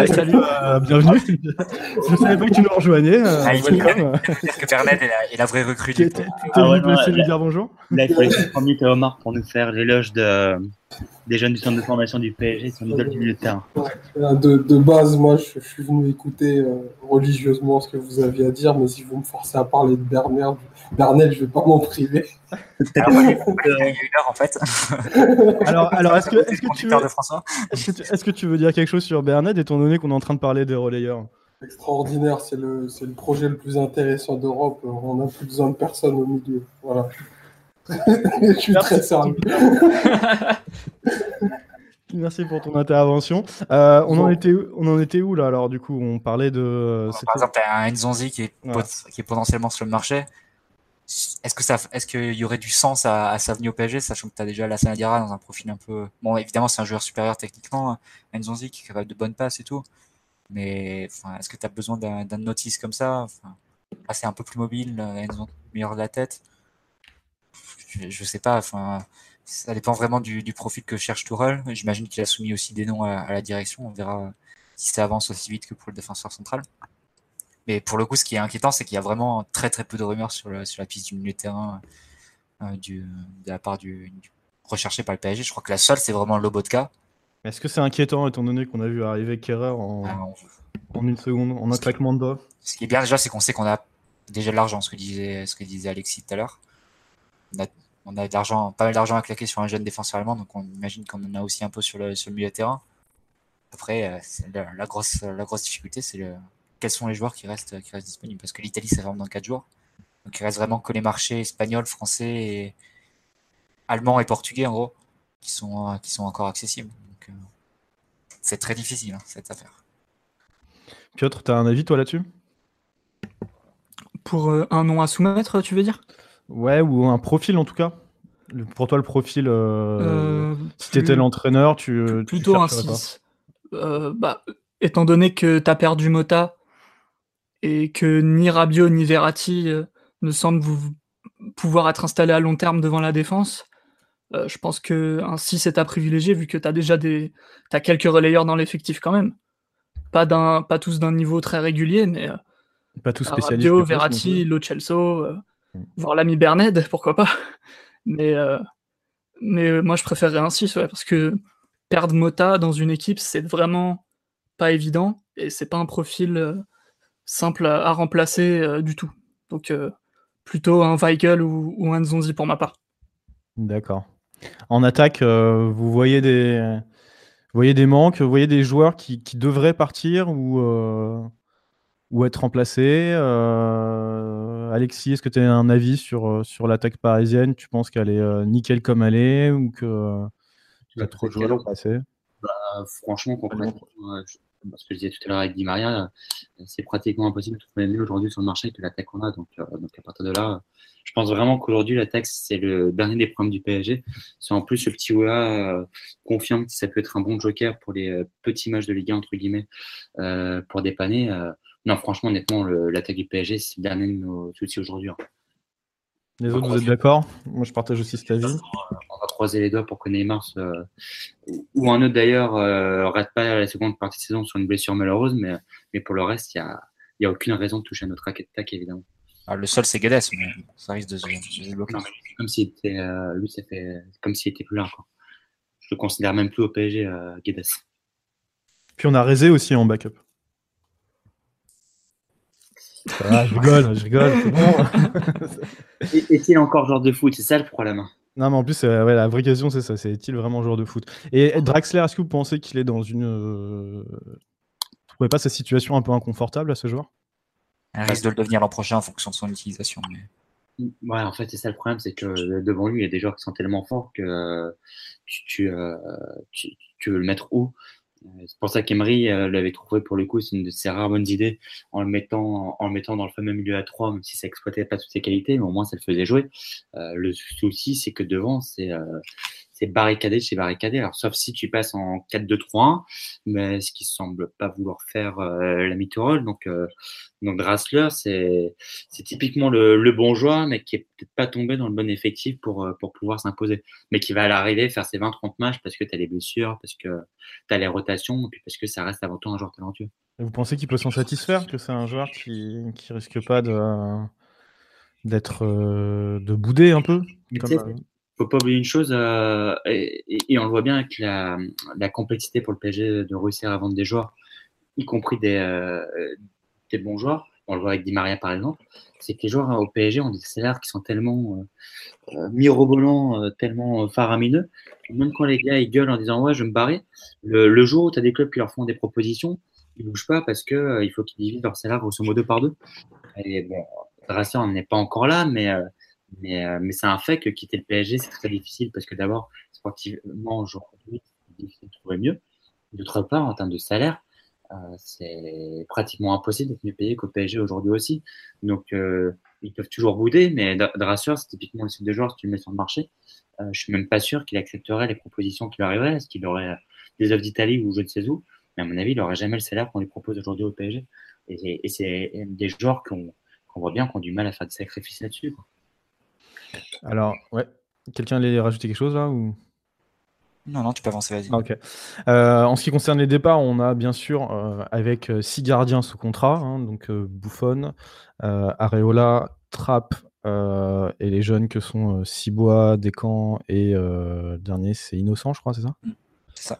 salut. Euh, bienvenue. Je ne savais pas que tu nous rejoignais. Euh, ah, que Pernet est la, vraie recrue. Tu t'es ah, ouais, lui dire bonjour Là, il faut laisser Omar pour nous faire l'éloge de, des jeunes du centre de formation du PSG sur le milieu de terrain. De, de, base, moi, je, suis venu écouter euh, religieusement ce que vous aviez à dire, mais si vous me forcez à parler de Bernard, Bernel, je vais pas m'en priver. Alors, il y a une heure en fait. alors, alors est-ce que, est que, tu veux, est-ce que tu veux dire quelque chose sur Bernard, étant donné qu'on est en train de parler des relayeurs Extraordinaire, c'est le, le projet le plus intéressant d'Europe. On n'a plus besoin de personne au milieu. Voilà. je suis très sérieux. Merci pour ton intervention. Euh, on, en était, on en était où là alors du coup? On parlait de. Par exemple, un Nzonzi qui est, qui est potentiellement sur le marché. Est-ce que ça, est-ce qu'il y aurait du sens à, sa venue au PSG, sachant que tu as déjà la Sanadiara dans un profil un peu. Bon, évidemment, c'est un joueur supérieur techniquement, hein, Nzonzi qui est capable de bonnes passes et tout. Mais est-ce que tu as besoin d'un notice comme ça? Enfin, C'est un peu plus mobile, Nzonzi, meilleur de la tête je, sais pas. Enfin, ça dépend vraiment du, profil que cherche Tourelle. J'imagine qu'il a soumis aussi des noms à, la direction. On verra si ça avance aussi vite que pour le défenseur central. Mais pour le coup, ce qui est inquiétant, c'est qu'il y a vraiment très très peu de rumeurs sur, sur la piste du milieu de terrain euh, du, de la part du, recherché par le PSG. Je crois que la seule, c'est vraiment Lobotka. Est-ce que c'est inquiétant étant donné qu'on a vu arriver Kerrer en, ah en une seconde, en un claquement de doigts Ce qui est bien déjà, c'est qu'on sait qu'on a déjà de l'argent, ce que disait, ce que disait Alexis tout à l'heure on a, d'argent, pas mal d'argent à claquer sur un jeune défenseur allemand, donc on imagine qu'on en a aussi un peu sur le, sur milieu de terrain. Après, euh, la, grosse, la grosse difficulté, c'est le, quels sont les joueurs qui restent, qui restent disponibles, parce que l'Italie, ça ferme dans 4 jours. Donc il reste vraiment que les marchés espagnols, français, et allemands et portugais, en gros, qui sont, qui sont encore accessibles. Donc, euh, c'est très difficile, hein, cette affaire. Piotr, tu as un avis, toi, là-dessus? Pour euh, un nom à soumettre, tu veux dire? Ouais, ou un profil en tout cas. Pour toi, le profil, euh, euh, si tu étais l'entraîneur, tu. Plutôt un 6. bah, étant donné que tu as perdu Mota et que ni Rabiot ni Verratti ne semblent vous pouvoir être installés à long terme devant la défense, je pense que un 6 est à privilégier vu que tu as déjà des as quelques relayeurs dans l'effectif quand même. Pas, pas tous d'un niveau très régulier, mais pas tous spécialistes. Rabiot, Verratti, Lo Celso, voire l'ami Berned, pourquoi pas. Mais, mais moi je préférerais un 6 ouais, parce que perdre Mota dans une équipe, c'est vraiment pas évident et c'est pas un profil euh, simple à, remplacer euh, du tout. Donc euh, plutôt un Weigel ou, un Zonzi pour ma part. D'accord. En attaque, vous voyez des voyez des manques, vous voyez des joueurs qui, devraient partir ou être remplacés. Alexis, est-ce que tu as un avis sur, sur l'attaque parisienne? Tu penses qu'elle est nickel comme elle est ou que tu as trop de joueurs passés bah, Franchement, concrètement, ce que je disais tout à l'heure avec Di Maria, c'est pratiquement impossible de trouver mieux aujourd'hui sur le marché que l'attaque qu'on a. Donc, euh, donc, à partir de là, je pense vraiment qu'aujourd'hui, l'attaque, c'est le dernier des problèmes du PSG. C'est en plus ce petit Oula euh, confirme que ça peut être un bon joker pour les euh, petits matchs de Ligue 1, entre guillemets, pour dépanner. Non, franchement, honnêtement, l'attaque du PSG, c'est le dernier de nos soucis aujourd'hui. Hein. Les autres, vous êtes d'accord? Moi, je partage aussi cet avis. On va croiser les doigts pour que Neymar, ou un autre d'ailleurs, euh, rate pas la seconde partie de saison sur une blessure malheureuse, mais, mais pour le reste, il n'y a, y a aucune raison de toucher à notre raquette tac, évidemment. Ah, le seul, c'est Guedes, mais ça risque de se, bloquer. comme s'il était, euh, lui, ça fait comme s'il était plus là. Quoi. Je le considère même plus au PSG, euh, Guedes. Puis on a Rézé aussi en backup je rigole, je rigole, c'est bon. Est-il encore joueur de foot? C'est ça le problème. Non, mais en plus, ouais, la vraie question, c'est ça. C'est est-il vraiment joueur de foot? Et Draxler, est-ce que vous pensez qu'il est dans une. Euh... Vous trouvez pas sa situation un peu inconfortable à ce joueur? Il risque de le devenir l'an prochain en fonction de son utilisation. Ouais, en fait, c'est ça le problème, c'est que devant lui, il y a des joueurs qui sont tellement forts que tu, tu, euh, tu veux le mettre où? euh, c'est pour ça qu'Emery euh, l'avait trouvé pour le coup, c'est une de ses rares bonnes idées en le mettant, en le mettant dans le fameux milieu à 3, même si ça exploitait pas toutes ses qualités, mais au moins ça le faisait jouer. Euh, le souci, c'est que devant, c'est euh, c'est barricadé chez barricadé. Alors, sauf si tu passes en 4-2-3-1, mais ce qui semble pas vouloir faire euh, la Mitterrand. Donc, euh, donc Drassler, c'est, c'est typiquement le, le, bon joueur, mais qui est peut-être pas tombé dans le bon effectif pour, euh, pour pouvoir s'imposer. Mais qui va à l'arrivée faire ses 20-30 matchs parce que tu as les blessures, parce que tu as les rotations, et puis parce que ça reste avant tout un joueur talentueux. vous pensez qu'il peut s'en satisfaire, que c'est un joueur qui, qui risque pas de, d'être, de bouder un peu comme, faut pas oublier une chose, euh, et, on le voit bien avec la, complexité pour le PSG de réussir à vendre des joueurs, y compris des, euh, des bons joueurs. On le voit avec Di Maria par exemple. C'est que les joueurs au PSG ont des salaires qui sont tellement euh, mirobolants, tellement faramineux. Même quand les gars ils gueulent en disant ouais je vais me barrer, le, jour où tu as des clubs qui leur font des propositions, ils bougent pas parce que il faut qu'ils divisent leur salaire grosso modo par deux. Et bon, on n'est pas encore là, mais mais, euh, mais c'est un fait que quitter le PSG, c'est très difficile parce que d'abord, sportivement, aujourd'hui, c'est difficile de trouver mieux. D'autre part, en termes de salaire, euh, c'est pratiquement impossible d'être mieux payé qu'au PSG aujourd'hui aussi. Donc, euh, ils peuvent toujours bouder, mais Drasser, c'est typiquement le type de joueur, si tu le mets sur le marché, euh, je suis même pas sûr qu'il accepterait les propositions qui lui arriveraient. Est-ce qu'il aurait des offres d'Italie ou je ne sais où? Mais à mon avis, il n'aurait jamais le salaire qu'on lui propose aujourd'hui au PSG. Et, et c'est des joueurs qu'on voit bien qui ont du mal à faire des sacrifices là-dessus. Alors, ouais. Quelqu'un allait rajouter quelque chose là ou... Non, non, tu peux avancer, vas-y. Ah. Euh, en ce qui concerne les départs, on a bien sûr euh, avec euh, six gardiens sous contrat, hein, donc Buffon, Areola, Trapp et les jeunes que sont Cibois, Descamps et dernier c'est Innocent, je crois, c'est ça? Mm, C'est ça.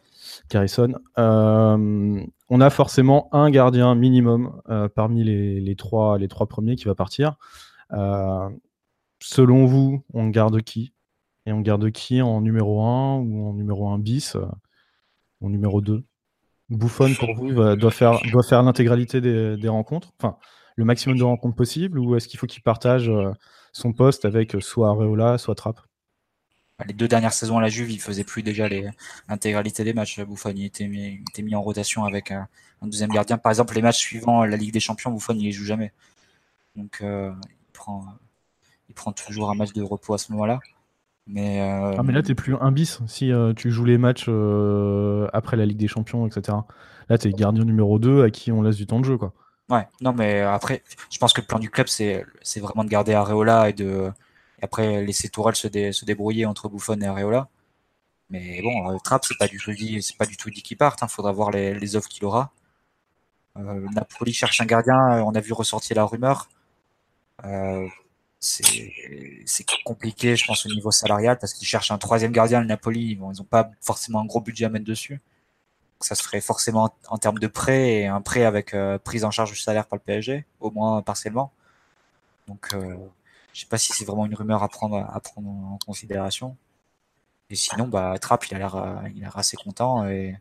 Carison. on a forcément un gardien minimum parmi les, les, trois, les trois premiers qui va partir selon vous, on garde qui? Et on garde qui en numéro 1 ou en numéro 1 bis euh, en numéro 2 Bouffon, pour vous, doit faire, doit faire l'intégralité des, rencontres Enfin, le maximum de rencontres possible Ou est-ce qu'il faut qu'il partage euh, son poste avec soit Areola, soit Trapp? Bah, les deux dernières saisons à la Juve, il faisait plus déjà l'intégralité des matchs. Bouffon il était, mis, en rotation avec un, deuxième gardien. Par exemple, les matchs suivants la Ligue des Champions, Bouffon il les joue jamais. Donc euh, il prend il prend toujours un match de repos à ce moment-là. Mais, euh, Ah, mais là, t'es plus un bis si euh, tu joues les matchs euh, après la Ligue des Champions, etc. Là, t'es gardien numéro 2 à qui on laisse du temps de jeu, quoi. Ouais, non, mais après, je pense que le plan du club, c'est c'est vraiment de garder Areola et de et après laisser Tourelle se, dé- se débrouiller entre Buffon et Areola. Mais bon, euh, Trapp, c'est pas du tout dit, c'est pas du tout dit qu'il parte. Hein. Faudra voir les, les offres qu'il aura. Napoli cherche un gardien. On a vu ressortir la rumeur. Euh, c'est compliqué, je pense, au niveau salarial parce qu'ils cherchent un troisième gardien. Le Napoli, bon, ils ont pas forcément un gros budget à mettre dessus. Donc, ça se ferait forcément en, termes de prêt et un prêt avec euh, prise en charge du salaire par le PSG, au moins partiellement. Donc, euh, je sais pas si c'est vraiment une rumeur à prendre à prendre en considération. Et sinon, bah, Trapp, il a l'air, euh, il assez content et,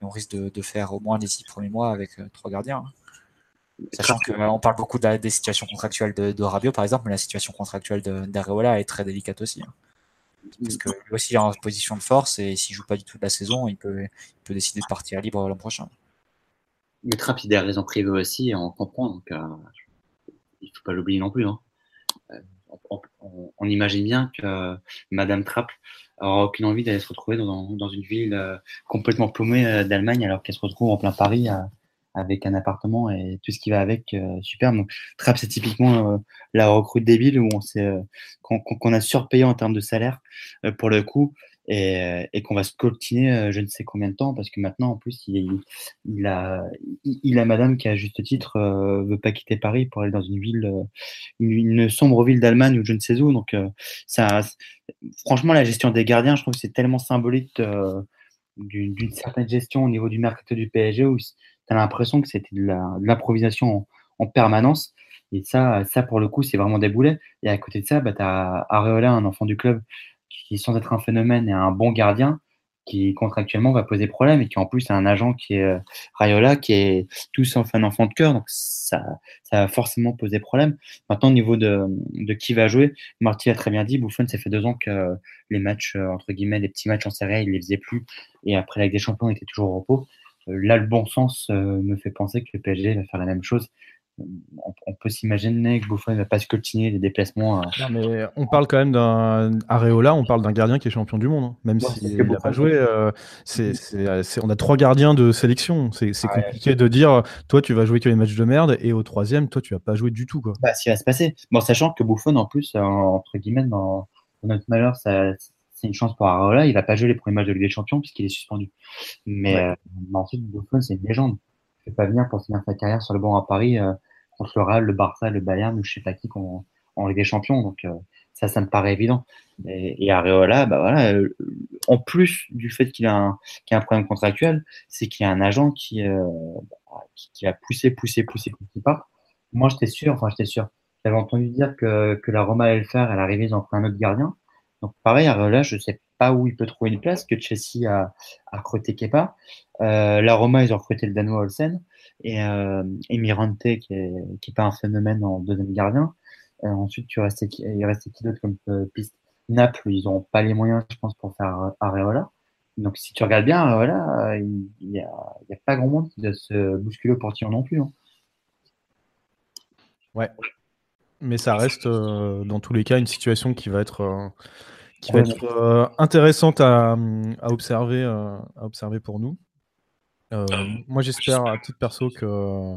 et on risque de, de faire au moins les six premiers mois avec euh, trois gardiens. hein. Sachant que euh, parle beaucoup de la- des situations contractuelles de, de Rabiot, par exemple, mais la situation contractuelle d'Areola est très délicate aussi. hein. Parce que lui aussi est en position de force et s'il joue pas du tout de la saison, il peut, il peut décider de partir libre l'an prochain. Mais Trapp, il a des raisons privées aussi, on comprend. Donc, euh, il faut pas l'oublier non plus. hein. Euh, on, on- on imagine bien que Madame Trapp aura aucune envie d'aller se retrouver dans, dans une ville complètement paumée d'Allemagne alors qu'elle se retrouve en plein Paris avec un appartement et tout ce qui va avec euh, super. Donc, Trapp, c'est typiquement euh, la recrue débile où on s'est, euh, qu'on a surpayé en termes de salaire euh, pour le coup et, qu'on va se coltiner euh, je ne sais combien de temps parce que maintenant en plus il, il a madame qui à juste titre veut pas quitter Paris pour aller dans une ville une, sombre ville d'Allemagne ou je ne sais où donc ça franchement la gestion des gardiens je trouve que c'est tellement symbolique d'une d'une certaine gestion au niveau du mercato du PSG où tu as l'impression que c'était de l'improvisation en, en permanence. Et ça ça pour le coup c'est vraiment des boulets. Et à côté de ça bah, tu as Areola un enfant du club qui sans être un phénomène est un bon gardien qui contractuellement va poser problème et qui en plus a un agent qui est euh, Rayola qui est tout sauf un enfant de cœur. Donc ça, ça va forcément poser problème. Maintenant au niveau de, de qui va jouer Marty a très bien dit Buffon ça fait deux ans que les matchs euh, entre guillemets les petits matchs en série il les faisait plus. Et après la Ligue des Champions il était toujours au repos là le bon sens euh, me fait penser que le PSG va faire la même chose on, on peut s'imaginer que Buffon ne va pas se coltiner les déplacements euh, Non, mais on parle quand même d'un Areola, on parle d'un gardien qui est champion du monde, hein. même Ouais, s'il que n'a pas joué. euh, on a trois gardiens de sélection. C'est, Ouais. compliqué de dire, toi, tu vas jouer que les matchs de merde, et au troisième, toi, tu vas pas jouer du tout, quoi. bah, ce qui va se passer. Bon, sachant que Buffon, en plus, entre guillemets, dans, dans notre malheur, ça, c'est une chance pour Areola. Il va pas jouer les premiers matchs de Ligue des Champions puisqu'il est suspendu. Mais, Ouais. euh, mais ensuite, Buffon, c'est une légende. Il fait pas venir pour finir sa carrière sur le banc à Paris euh, contre le Real, le Barça, le Bayern ou je sais pas qui qu'on- en Ligue des Champions. Donc, euh, ça, ça me paraît évident. Et, et Areola, bah voilà, euh, en plus du fait qu'il a un, qu'il a un problème contractuel, c'est qu'il y a un agent qui, euh, bah, qui, qui a poussé, poussé, poussé, pour qu'il parte. Moi, j'étais sûr, enfin, j'étais sûr. J'avais entendu dire que, que la Roma allait le faire, elle arrivait, ils en un autre gardien. Donc, pareil, Areola, je sais pas où il peut trouver une place, que Chelsea a, a recruté Kepa. Euh, la Roma, ils ont recruté le Danois Olsen. Et, euh, qui est, qui est pas un phénomène en deuxième gardien. Euh, ensuite, tu restais, qui- il restait qui d'autre comme euh, piste? Naples, ils ont pas les moyens, je pense, pour faire Areola. Donc, si tu regardes bien, Areola, euh, il il y a, a pas grand monde qui doit se bousculer au portillon non plus. hein. Ouais. Mais ça reste, euh, dans tous les cas, une situation qui va être, euh, qui va Ouais. être euh, intéressante à, à observer, euh, à observer pour nous. Euh, moi, j'espère à titre perso que,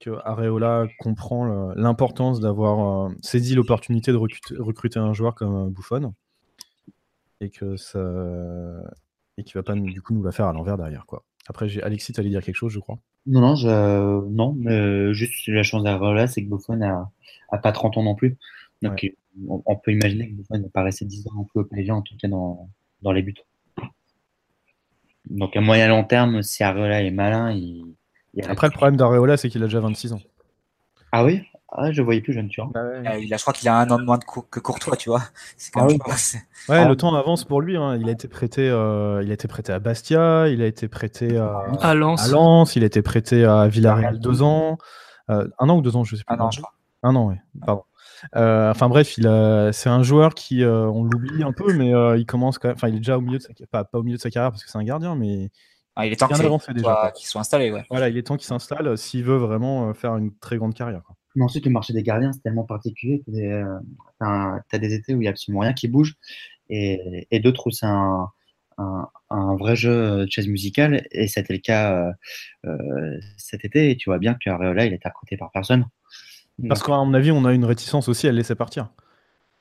que Areola comprend l'importance d'avoir euh, saisi l'opportunité de recruter, recruter un joueur comme euh, Buffon et que ça et qui va pas nous- du coup nous la faire à l'envers derrière quoi. Après, j'ai Alexis, t'allais dire quelque chose, je crois. Non, non, je, non, mais juste la chance d'Areola, c'est que Buffon a, a pas 30 ans non plus. Donc, on, on peut imaginer que Buffon n'a pas resté 10 ans non plus au PSG, en tout cas dans, dans les buts. Donc, à moyen long terme, si Areola est malin, il, il Après, le problème d'Areola, c'est qu'il a déjà 26 ans. Ah oui? Ah, je voyais plus jeune, tu vois. Euh, il a, je crois qu'il a un an de moins de que Courtois, tu vois. C'est quand Ah même oui. Ouais, Ah. le temps avance pour lui. hein. Il a été prêté, euh, il a été prêté à Bastia, il a été prêté à, À Lens. à Lens, il a été prêté à Villarreal deux ans, Euh, un an ou deux ans, je sais plus. Un an, je crois. Un an, ouais. Pardon. Euh, enfin bref, il a... c'est un joueur qui, euh, on l'oublie un peu, mais euh, il commence quand même. Enfin, il est déjà au milieu de sa, pas, pas au milieu de sa carrière parce que c'est un gardien, mais Ah, il est temps qu'il soit, installé, ouais. voilà, il est temps qu'il s'installe s'il veut vraiment faire une très grande carrière. quoi. Mais ensuite, le marché des gardiens, c'est tellement particulier que tu as, des étés où il n'y a absolument rien qui bouge. et, et d'autres où c'est un, un, un, vrai jeu de chaise musicale. Et c'était le cas euh, cet été. Et tu vois bien que Areola, il est recruté par personne. Parce qu'à mon avis, on a une réticence aussi à le laisser partir.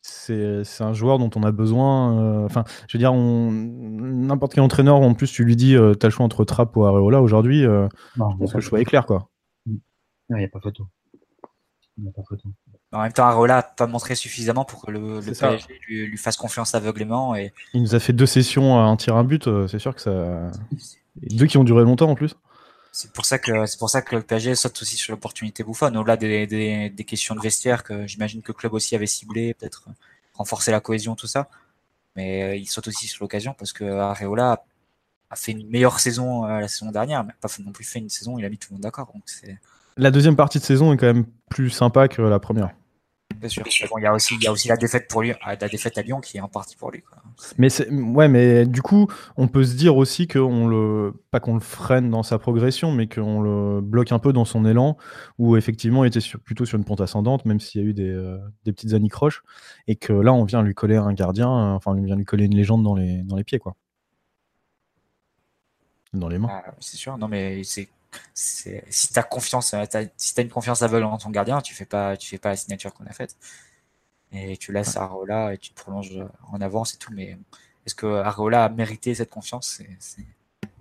C'est un joueur dont on a besoin. Enfin, je veux dire, n'importe quel entraîneur, en plus, tu lui dis, euh, t'as le choix entre Trapp ou Areola aujourd'hui, je pense que le choix est clair, quoi. Il n'y a pas photo. Y a pas photo. En même temps, Areola n'a pas montré suffisamment pour que le, le PSG lui, lui, fasse confiance aveuglément. Et... Il nous a fait deux sessions à un tir, un but. C'est sûr que ça. Deux qui ont duré longtemps en plus. C'est pour ça que c'est pour ça que le PSG saute aussi sur l'opportunité bouffonne. Au-delà des, des, des, questions de vestiaire que j'imagine que le club aussi avait ciblé, peut-être renforcer la cohésion, tout ça. Mais il saute aussi sur l'occasion parce que Areola a fait une meilleure saison la saison dernière, mais pas non plus fait une saison. Il a mis tout le monde d'accord. Donc c'est la deuxième partie de saison est quand même plus sympa que la première. Bien sûr. Bon, il y a aussi, il y a aussi la défaite pour lui, la défaite à Lyon qui est en partie pour lui. Quoi. Mais ouais, mais du coup, on peut se dire aussi qu'on le, pas qu'on le freine dans sa progression, mais qu'on le bloque un peu dans son élan, où effectivement, il était sur, plutôt sur une pente ascendante, même s'il y a eu des, euh, des petites anicroches, et que là, on vient lui coller un gardien, enfin, on vient lui coller une légende dans les, dans les pieds, quoi. Dans les mains. Ah, c'est sûr. Non, mais c'est si tu as confiance, euh, si as une confiance aveugle en ton gardien, tu fais pas, tu fais pas la signature qu'on a faite. Et tu laisses Areola et tu te prolonges en avance et tout. Mais est-ce que Areola a mérité cette confiance?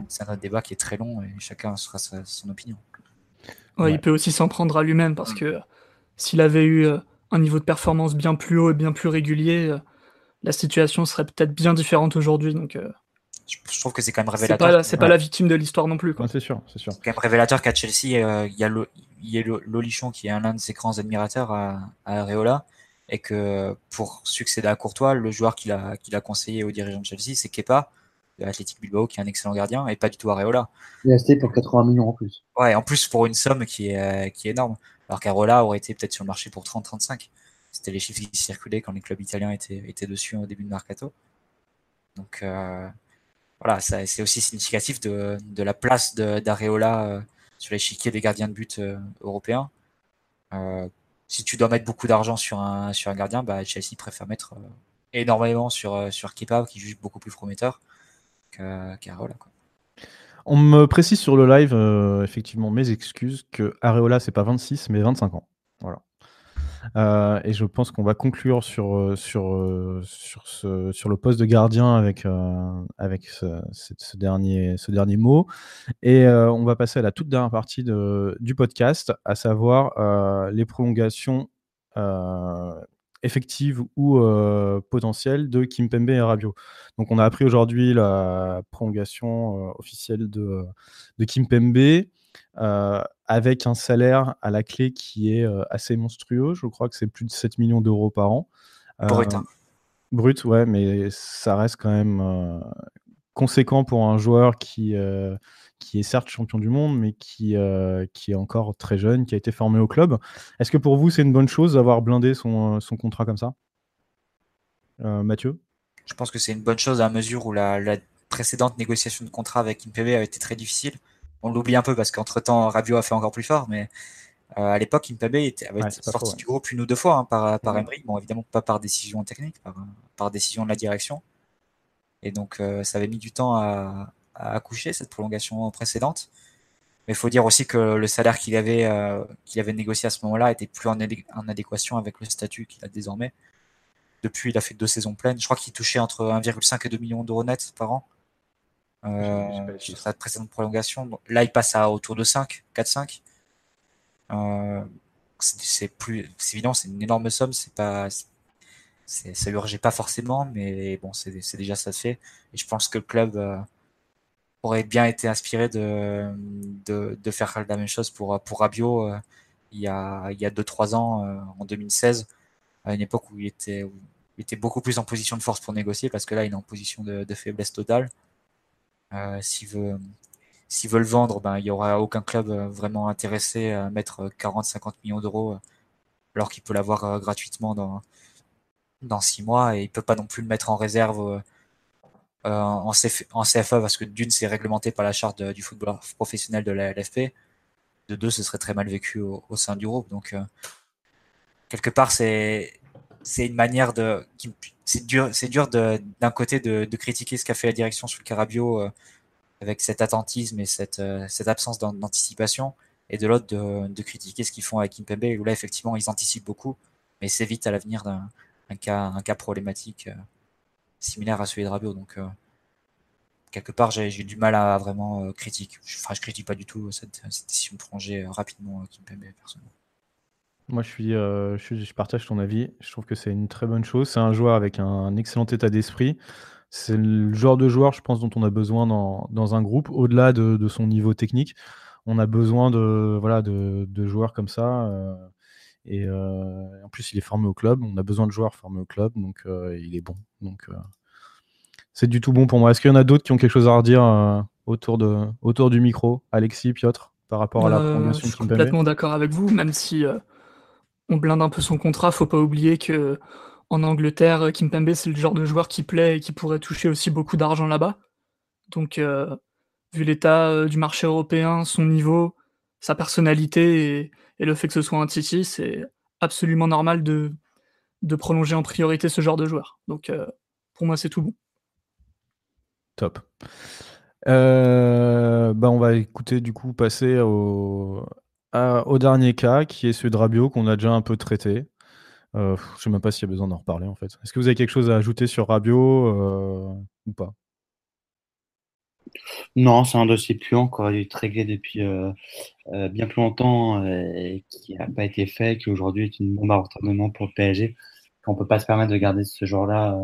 C'est un débat qui est très long et chacun sera sa, son opinion. Ouais, Il peut aussi s'en prendre à lui-même parce que s'il avait eu euh, un niveau de performance bien plus haut et bien plus régulier, euh, la situation serait peut-être bien différente aujourd'hui. Donc je trouve que c'est quand même révélateur. C'est pas, la victime de l'histoire non plus. c'est sûr, c'est sûr. quand même révélateur qu'à Chelsea, euh, il y a Lolichon qui est l'un de ses grands admirateurs à, à, Areola et que pour succéder à Courtois, le joueur qu'il a, qu'il a conseillé aux dirigeants de Chelsea, c'est Kepa de l'Athletic Bilbao qui est un excellent gardien et pas du tout Areola. Il est resté pour 80 millions en plus. Ouais, en plus pour une somme qui est, qui est énorme. Alors qu'Areola aurait été peut-être sur le marché pour 30-35. C'était les chiffres qui circulaient quand les clubs italiens étaient, étaient dessus au début de Mercato. Donc, euh, voilà, c'est aussi significatif de, la place d'Areola euh, sur l'échiquier des gardiens de but euh, européens. Euh, si tu dois mettre beaucoup d'argent sur un, sur un gardien, bah, Chelsea préfère mettre énormément sur, sur Kepa, qui juge beaucoup plus prometteur qu'Areola. On me précise sur le live, effectivement, mes excuses, que Areola, c'est pas 26, mais 25 ans. Voilà. Euh, et je pense qu'on va conclure sur, euh, sur, euh, sur, ce, sur le poste de gardien avec, avec ce, dernier, ce dernier mot. Et on va passer à la toute dernière partie de, du podcast, à savoir les prolongations effectives ou potentielles de Kimpembe et Rabiot. Donc on a appris aujourd'hui la prolongation officielle de, de Kimpembe. Euh, avec un salaire à la clé qui est euh, assez monstrueux. Je crois que c'est plus de 7 millions d'euros par an. Brut. Hein. Brut, ouais, mais ça reste quand même conséquent pour un joueur qui, qui est certes champion du monde, mais qui, qui est encore très jeune, qui a été formé au club. Est-ce que pour vous, c'est une bonne chose d'avoir blindé son, son, contrat comme ça? Mathieu? Je pense que c'est une bonne chose à mesure où la, la, précédente négociation de contrat avec IMPV a été très difficile on l'oublie un peu parce qu'entre temps, Rabiot a fait encore plus fort, mais euh, à l'époque, Impabé était, avait sorti du groupe une ou deux fois hein, par, par Emery. Bon, évidemment, pas par décision technique, par, décision de la direction. Et donc, euh, ça avait mis du temps à, accoucher, cette prolongation précédente. Mais il faut dire aussi que le salaire qu'il avait, euh, qu'il avait négocié à ce moment-là était plus en, adéquation avec le statut qu'il a désormais. Depuis, il a fait deux saisons pleines. Je crois qu'il touchait entre 1,5 et 2 millions d'euros net par an. Euh, sa précédente prolongation. Là, il passe à autour de 5, 4-5. Euh, c'est plus, c'est évident, c'est une énorme somme. C'est pas, ça urgeait pas forcément, mais bon, c'est déjà ça de fait. Et je pense que le club euh, aurait bien été inspiré de, de, de, faire la même chose pour, pour Rabiot euh, il y a 2-3 ans, euh, en 2016, à une époque où il, était, où il était beaucoup plus en position de force pour négocier, parce que là, il est en position de, de faiblesse totale. Euh, s'il veut, s'il veut le vendre, ben, il n'y aura aucun club euh, vraiment intéressé à mettre 40-50 euh, millions d'euros alors qu'il peut l'avoir gratuitement dans, dans 6 mois et il peut pas non plus le mettre en réserve en, CFA parce que d'une, c'est réglementé par la charte du football professionnel de la LFP. De deux, ce serait très mal vécu au, sein du groupe. Donc, quelque part, c'est c'est une manière de. C'est dur, d'un côté de, critiquer ce qu'a fait la direction sur le Carabio euh, avec cet attentisme et cette, euh, absence d'anticipation, et de l'autre de, critiquer ce qu'ils font avec Kimpembe, où là effectivement ils anticipent beaucoup, mais c'est vite à l'avenir d'un un cas, problématique euh, similaire à celui de Rabiot. Donc quelque part j'ai du mal à, vraiment critiquer. Enfin, je critique pas du tout cette, cette décision de prolonger rapidement Kimpembe personnellement. Moi, je, suis, euh, je, partage ton avis. Je trouve que c'est une très bonne chose. C'est un joueur avec un, excellent état d'esprit. C'est le genre de joueur, je pense, dont on a besoin dans, dans un groupe, au-delà de, de, son niveau technique. On a besoin de, voilà, de, de joueurs comme ça. Euh, et euh, en plus, il est formé au club. On a besoin de joueurs formés au club, donc il est bon. Donc, c'est du tout bon pour moi. Est-ce qu'il y en a d'autres qui ont quelque chose à redire autour, de, autour du micro? Alexis, Piotr, par rapport à la prolongation Je suis complètement d'accord avec vous, même si on blinde un peu son contrat. Faut pas oublier que en Angleterre, Kimpembe, c'est le genre de joueur qui plaît et qui pourrait toucher aussi beaucoup d'argent là-bas. Donc, euh, vu l'état euh, du marché européen, son niveau, sa personnalité et, le fait que ce soit un Titi, c'est absolument normal de, prolonger en priorité ce genre de joueur. Donc, euh, pour moi, c'est tout bon. Top. bah on va écouter du coup passer au, au dernier cas, qui est celui de Rabiot, qu'on a déjà un peu traité. Euh, je ne sais même pas s'il y a besoin d'en reparler en fait. Est-ce que vous avez quelque chose à ajouter sur Rabiot euh, ou pas? Non, c'est un dossier puant qui aurait dû être réglé depuis euh, bien plus longtemps et qui n'a pas été fait, qui aujourd'hui est une bombe à retardement pour le PSG. On ne peut pas se permettre de garder ce genre-là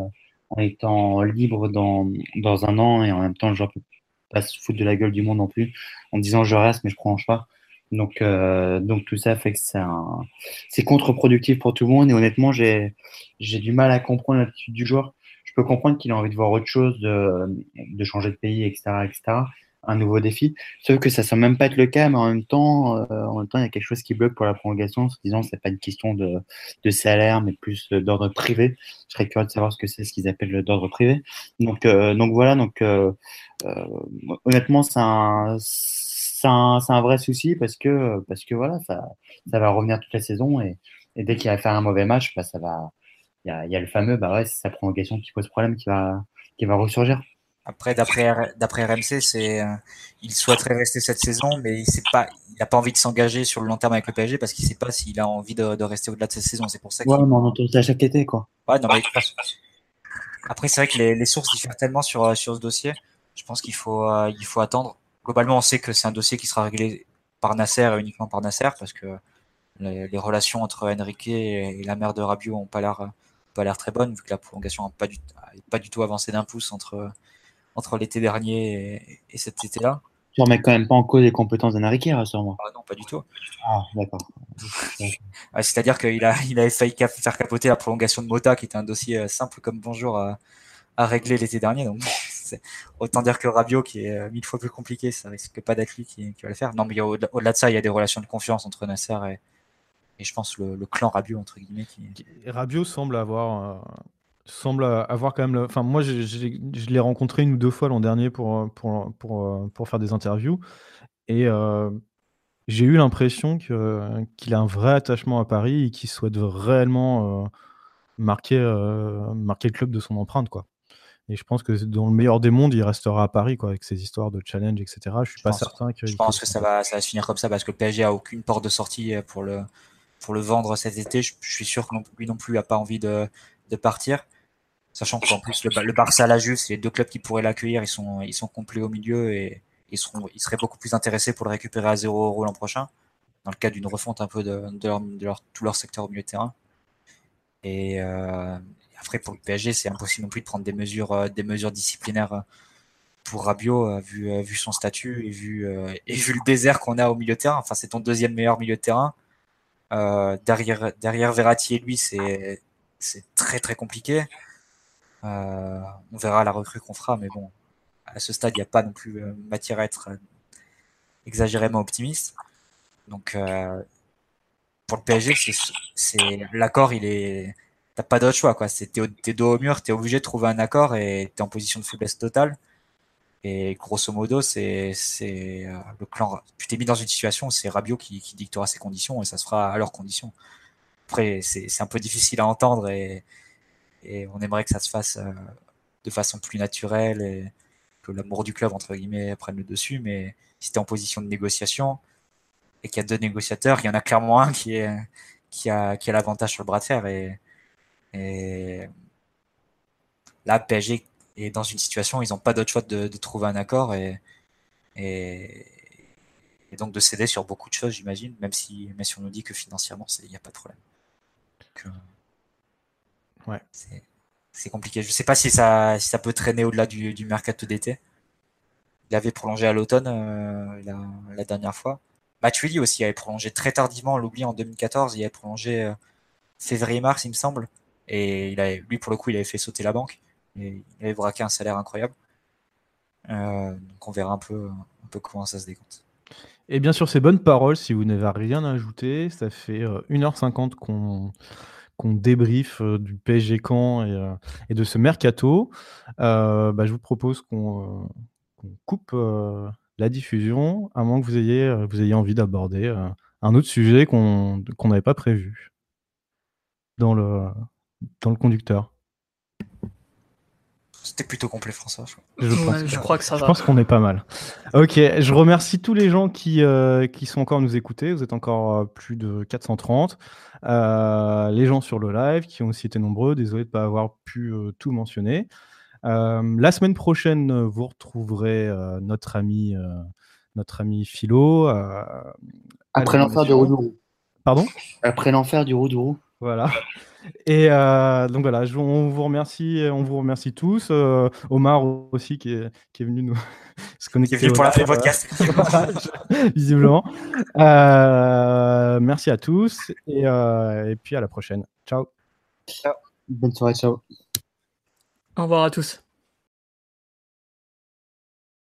en étant libre dans, dans un an et en même temps le joueur ne peut pas se foutre de la gueule du monde non plus en disant je reste mais je prends pas. Donc, euh, donc tout ça fait que c'est un... c'est contre-productif pour tout le monde. Et honnêtement, j'ai, j'ai du mal à comprendre l'attitude du joueur. Je peux comprendre qu'il a envie de voir autre chose, de, de changer de pays, etc., etc. Un nouveau défi. Sauf que ça semble même pas être le cas, mais en même temps, euh, en même temps, il y a quelque chose qui bloque pour la prolongation, en se disant c'est pas une question de, de salaire, mais plus d'ordre privé. Je serais curieux de savoir ce que c'est, ce qu'ils appellent d'ordre privé. Donc, euh, donc voilà. Donc, euh, euh honnêtement, c'est un un, vrai souci parce que, parce que voilà, ça, ça va revenir toute la saison et, dès qu'il va faire un mauvais match, bah, ça va. Il y a, y a, le fameux, bah ouais, c'est sa prolongation qui pose problème qui va, qui va ressurgir. Après, d'après d'après RMC, c'est euh, il souhaiterait rester cette saison, mais il sait pas, il n'a pas envie de s'engager sur le long terme avec le PSG parce qu'il sait pas s'il a envie de, de rester au-delà de cette saison. C'est pour ça. Ouais, mais on entend ça chaque été, quoi. Ouais, non, mais... Après, c'est vrai que les, les, sources diffèrent tellement sur sur ce dossier. Je pense qu'il faut euh, il faut attendre globalement, on sait que c'est un dossier qui sera réglé par Nasser et uniquement par Nasser parce que les, relations entre Enrique et, la mère de Rabiot ont pas l'air pas l'air très bonnes vu que la prolongation n'a pas du pas du tout avancé d'un pouce entre entre l'été dernier et, cet été-là. Tu remets quand même pas en cause les compétences d'Enrique, rassure-moi. Ah non, pas du tout. Ah, d'accord. C'est-à-dire qu'il a, il avait failli faire capoter la prolongation de Mota, qui était un dossier euh, simple comme bonjour à, à régler l'été dernier. Donc, autant dire que Rabiot, qui est euh, mille fois plus compliqué, ça risque pas d'être lui qui, va le faire. Non, mais au-delà de ça, il y a des relations de confiance entre Nasser et, je pense le, clan Rabiot entre guillemets. Qui... Rabiot semble avoir euh, semble avoir quand même. Enfin, moi, je l'ai rencontré une ou deux fois l'an dernier pour pour, pour, pour faire des interviews et euh, j'ai eu l'impression qu'il a un vrai attachement à Paris et qu'il souhaite réellement marquer marquer le club de son empreinte, quoi. Et je pense que dans le meilleur des mondes, il restera à Paris, quoi, avec ses histoires de challenge, etc. Je suis pas certain que. Je pense que ça va, ça va se finir comme ça parce que le PSG a aucune porte de sortie euh, pour le, pour le vendre cet été. Je, suis sûr que lui non plus a pas envie de, de partir. Sachant qu'en plus, le, le Barça, la Juve, c'est les deux clubs qui pourraient l'accueillir. Ils sont, ils sont complets au milieu et ils, seront, ils seraient beaucoup plus intéressés pour le récupérer à 0 euros l'an prochain, dans le cas d'une refonte un peu de, de, leur, de leur, tout leur secteur au milieu de terrain. Et, euh, après, pour le PSG, c'est impossible non plus de prendre des mesures, euh, des mesures disciplinaires euh, pour Rabiot, euh, vu, vu son statut et vu, et vu le désert qu'on a au milieu de terrain. Enfin, c'est ton deuxième meilleur milieu de terrain. derrière, derrière Verratti et lui, c'est, très très compliqué. on verra la recrue qu'on fera, mais bon, à ce stade, il n'y a pas non plus matière à être exagérément optimiste. Donc, pour le PSG, l'accord, il est t'as pas d'autre choix, quoi. T'es dos au mur, t'es obligé de trouver un accord et t'es en position de faiblesse totale. Et grosso modo, c'est euh, le clan. Tu t'es mis dans une situation où c'est Rabiot qui, qui, dictera ses conditions et ça se fera à leurs conditions. après, c'est un peu difficile à entendre et, on aimerait que ça se fasse euh, de façon plus naturelle et que l'amour du club, entre guillemets, prenne le dessus. Mais si tu en position de négociation et qu'il y a deux négociateurs, il y en a clairement un qui a, qui a l'avantage sur le bras de fer. Et, et là, PSG est dans une situation où ils n'ont pas d'autre choix de, de, trouver un accord et, et, et, donc de céder sur beaucoup de choses, j'imagine, même si, même si on nous dit que financièrement, il n'y a pas de problème. Donc, ouais. C'est compliqué. Je ne sais pas si ça, si ça peut traîner au-delà du, du mercato d'été. Il avait prolongé à l'automne euh, la, la, dernière fois. Matuidi aussi avait prolongé très tardivement, on l'oublie en 2014, il avait prolongé euh, février-mars, il me semble. Et lui, pour le coup, il avait fait sauter la banque. Et il avait braqué un salaire incroyable. Euh, donc on verra un peu, comment ça se décompte. Et bien sûr, ces bonnes paroles, si vous n'avez rien à ajouter, ça fait 1h50 qu'on qu'on débrief du PSG Caen et, de ce mercato. Euh, bah, je vous propose qu'on qu coupe la diffusion, à moins que vous ayez, vous ayez envie d'aborder un autre sujet qu'on n'avait pas prévu dans le, dans le conducteur. C'était plutôt complet, François. Je, je, pense, ouais, je crois que ça je va. pense qu'on est pas mal. Ok, je remercie tous les gens qui, euh, qui sont encore à nous écouter. Vous êtes encore euh, plus de 430. Euh, les gens sur le live qui ont aussi été nombreux. Désolé de ne pas avoir pu euh, tout mentionner. la semaine prochaine, vous retrouverez notre ami, notre ami Philo. Après l'enfer du Roudourou. Pardon? Après l'enfer du Roudourou. Voilà. Et euh, donc voilà, je, on vous remercie, on vous remercie tous. Euh, Omar aussi qui est, qui est venu nous se connecter. Qui est venu pour la fin podcast. visiblement. Euh, merci à tous et, et, puis à la prochaine. Ciao. Ciao. Bonne soirée, ciao. Au revoir à tous.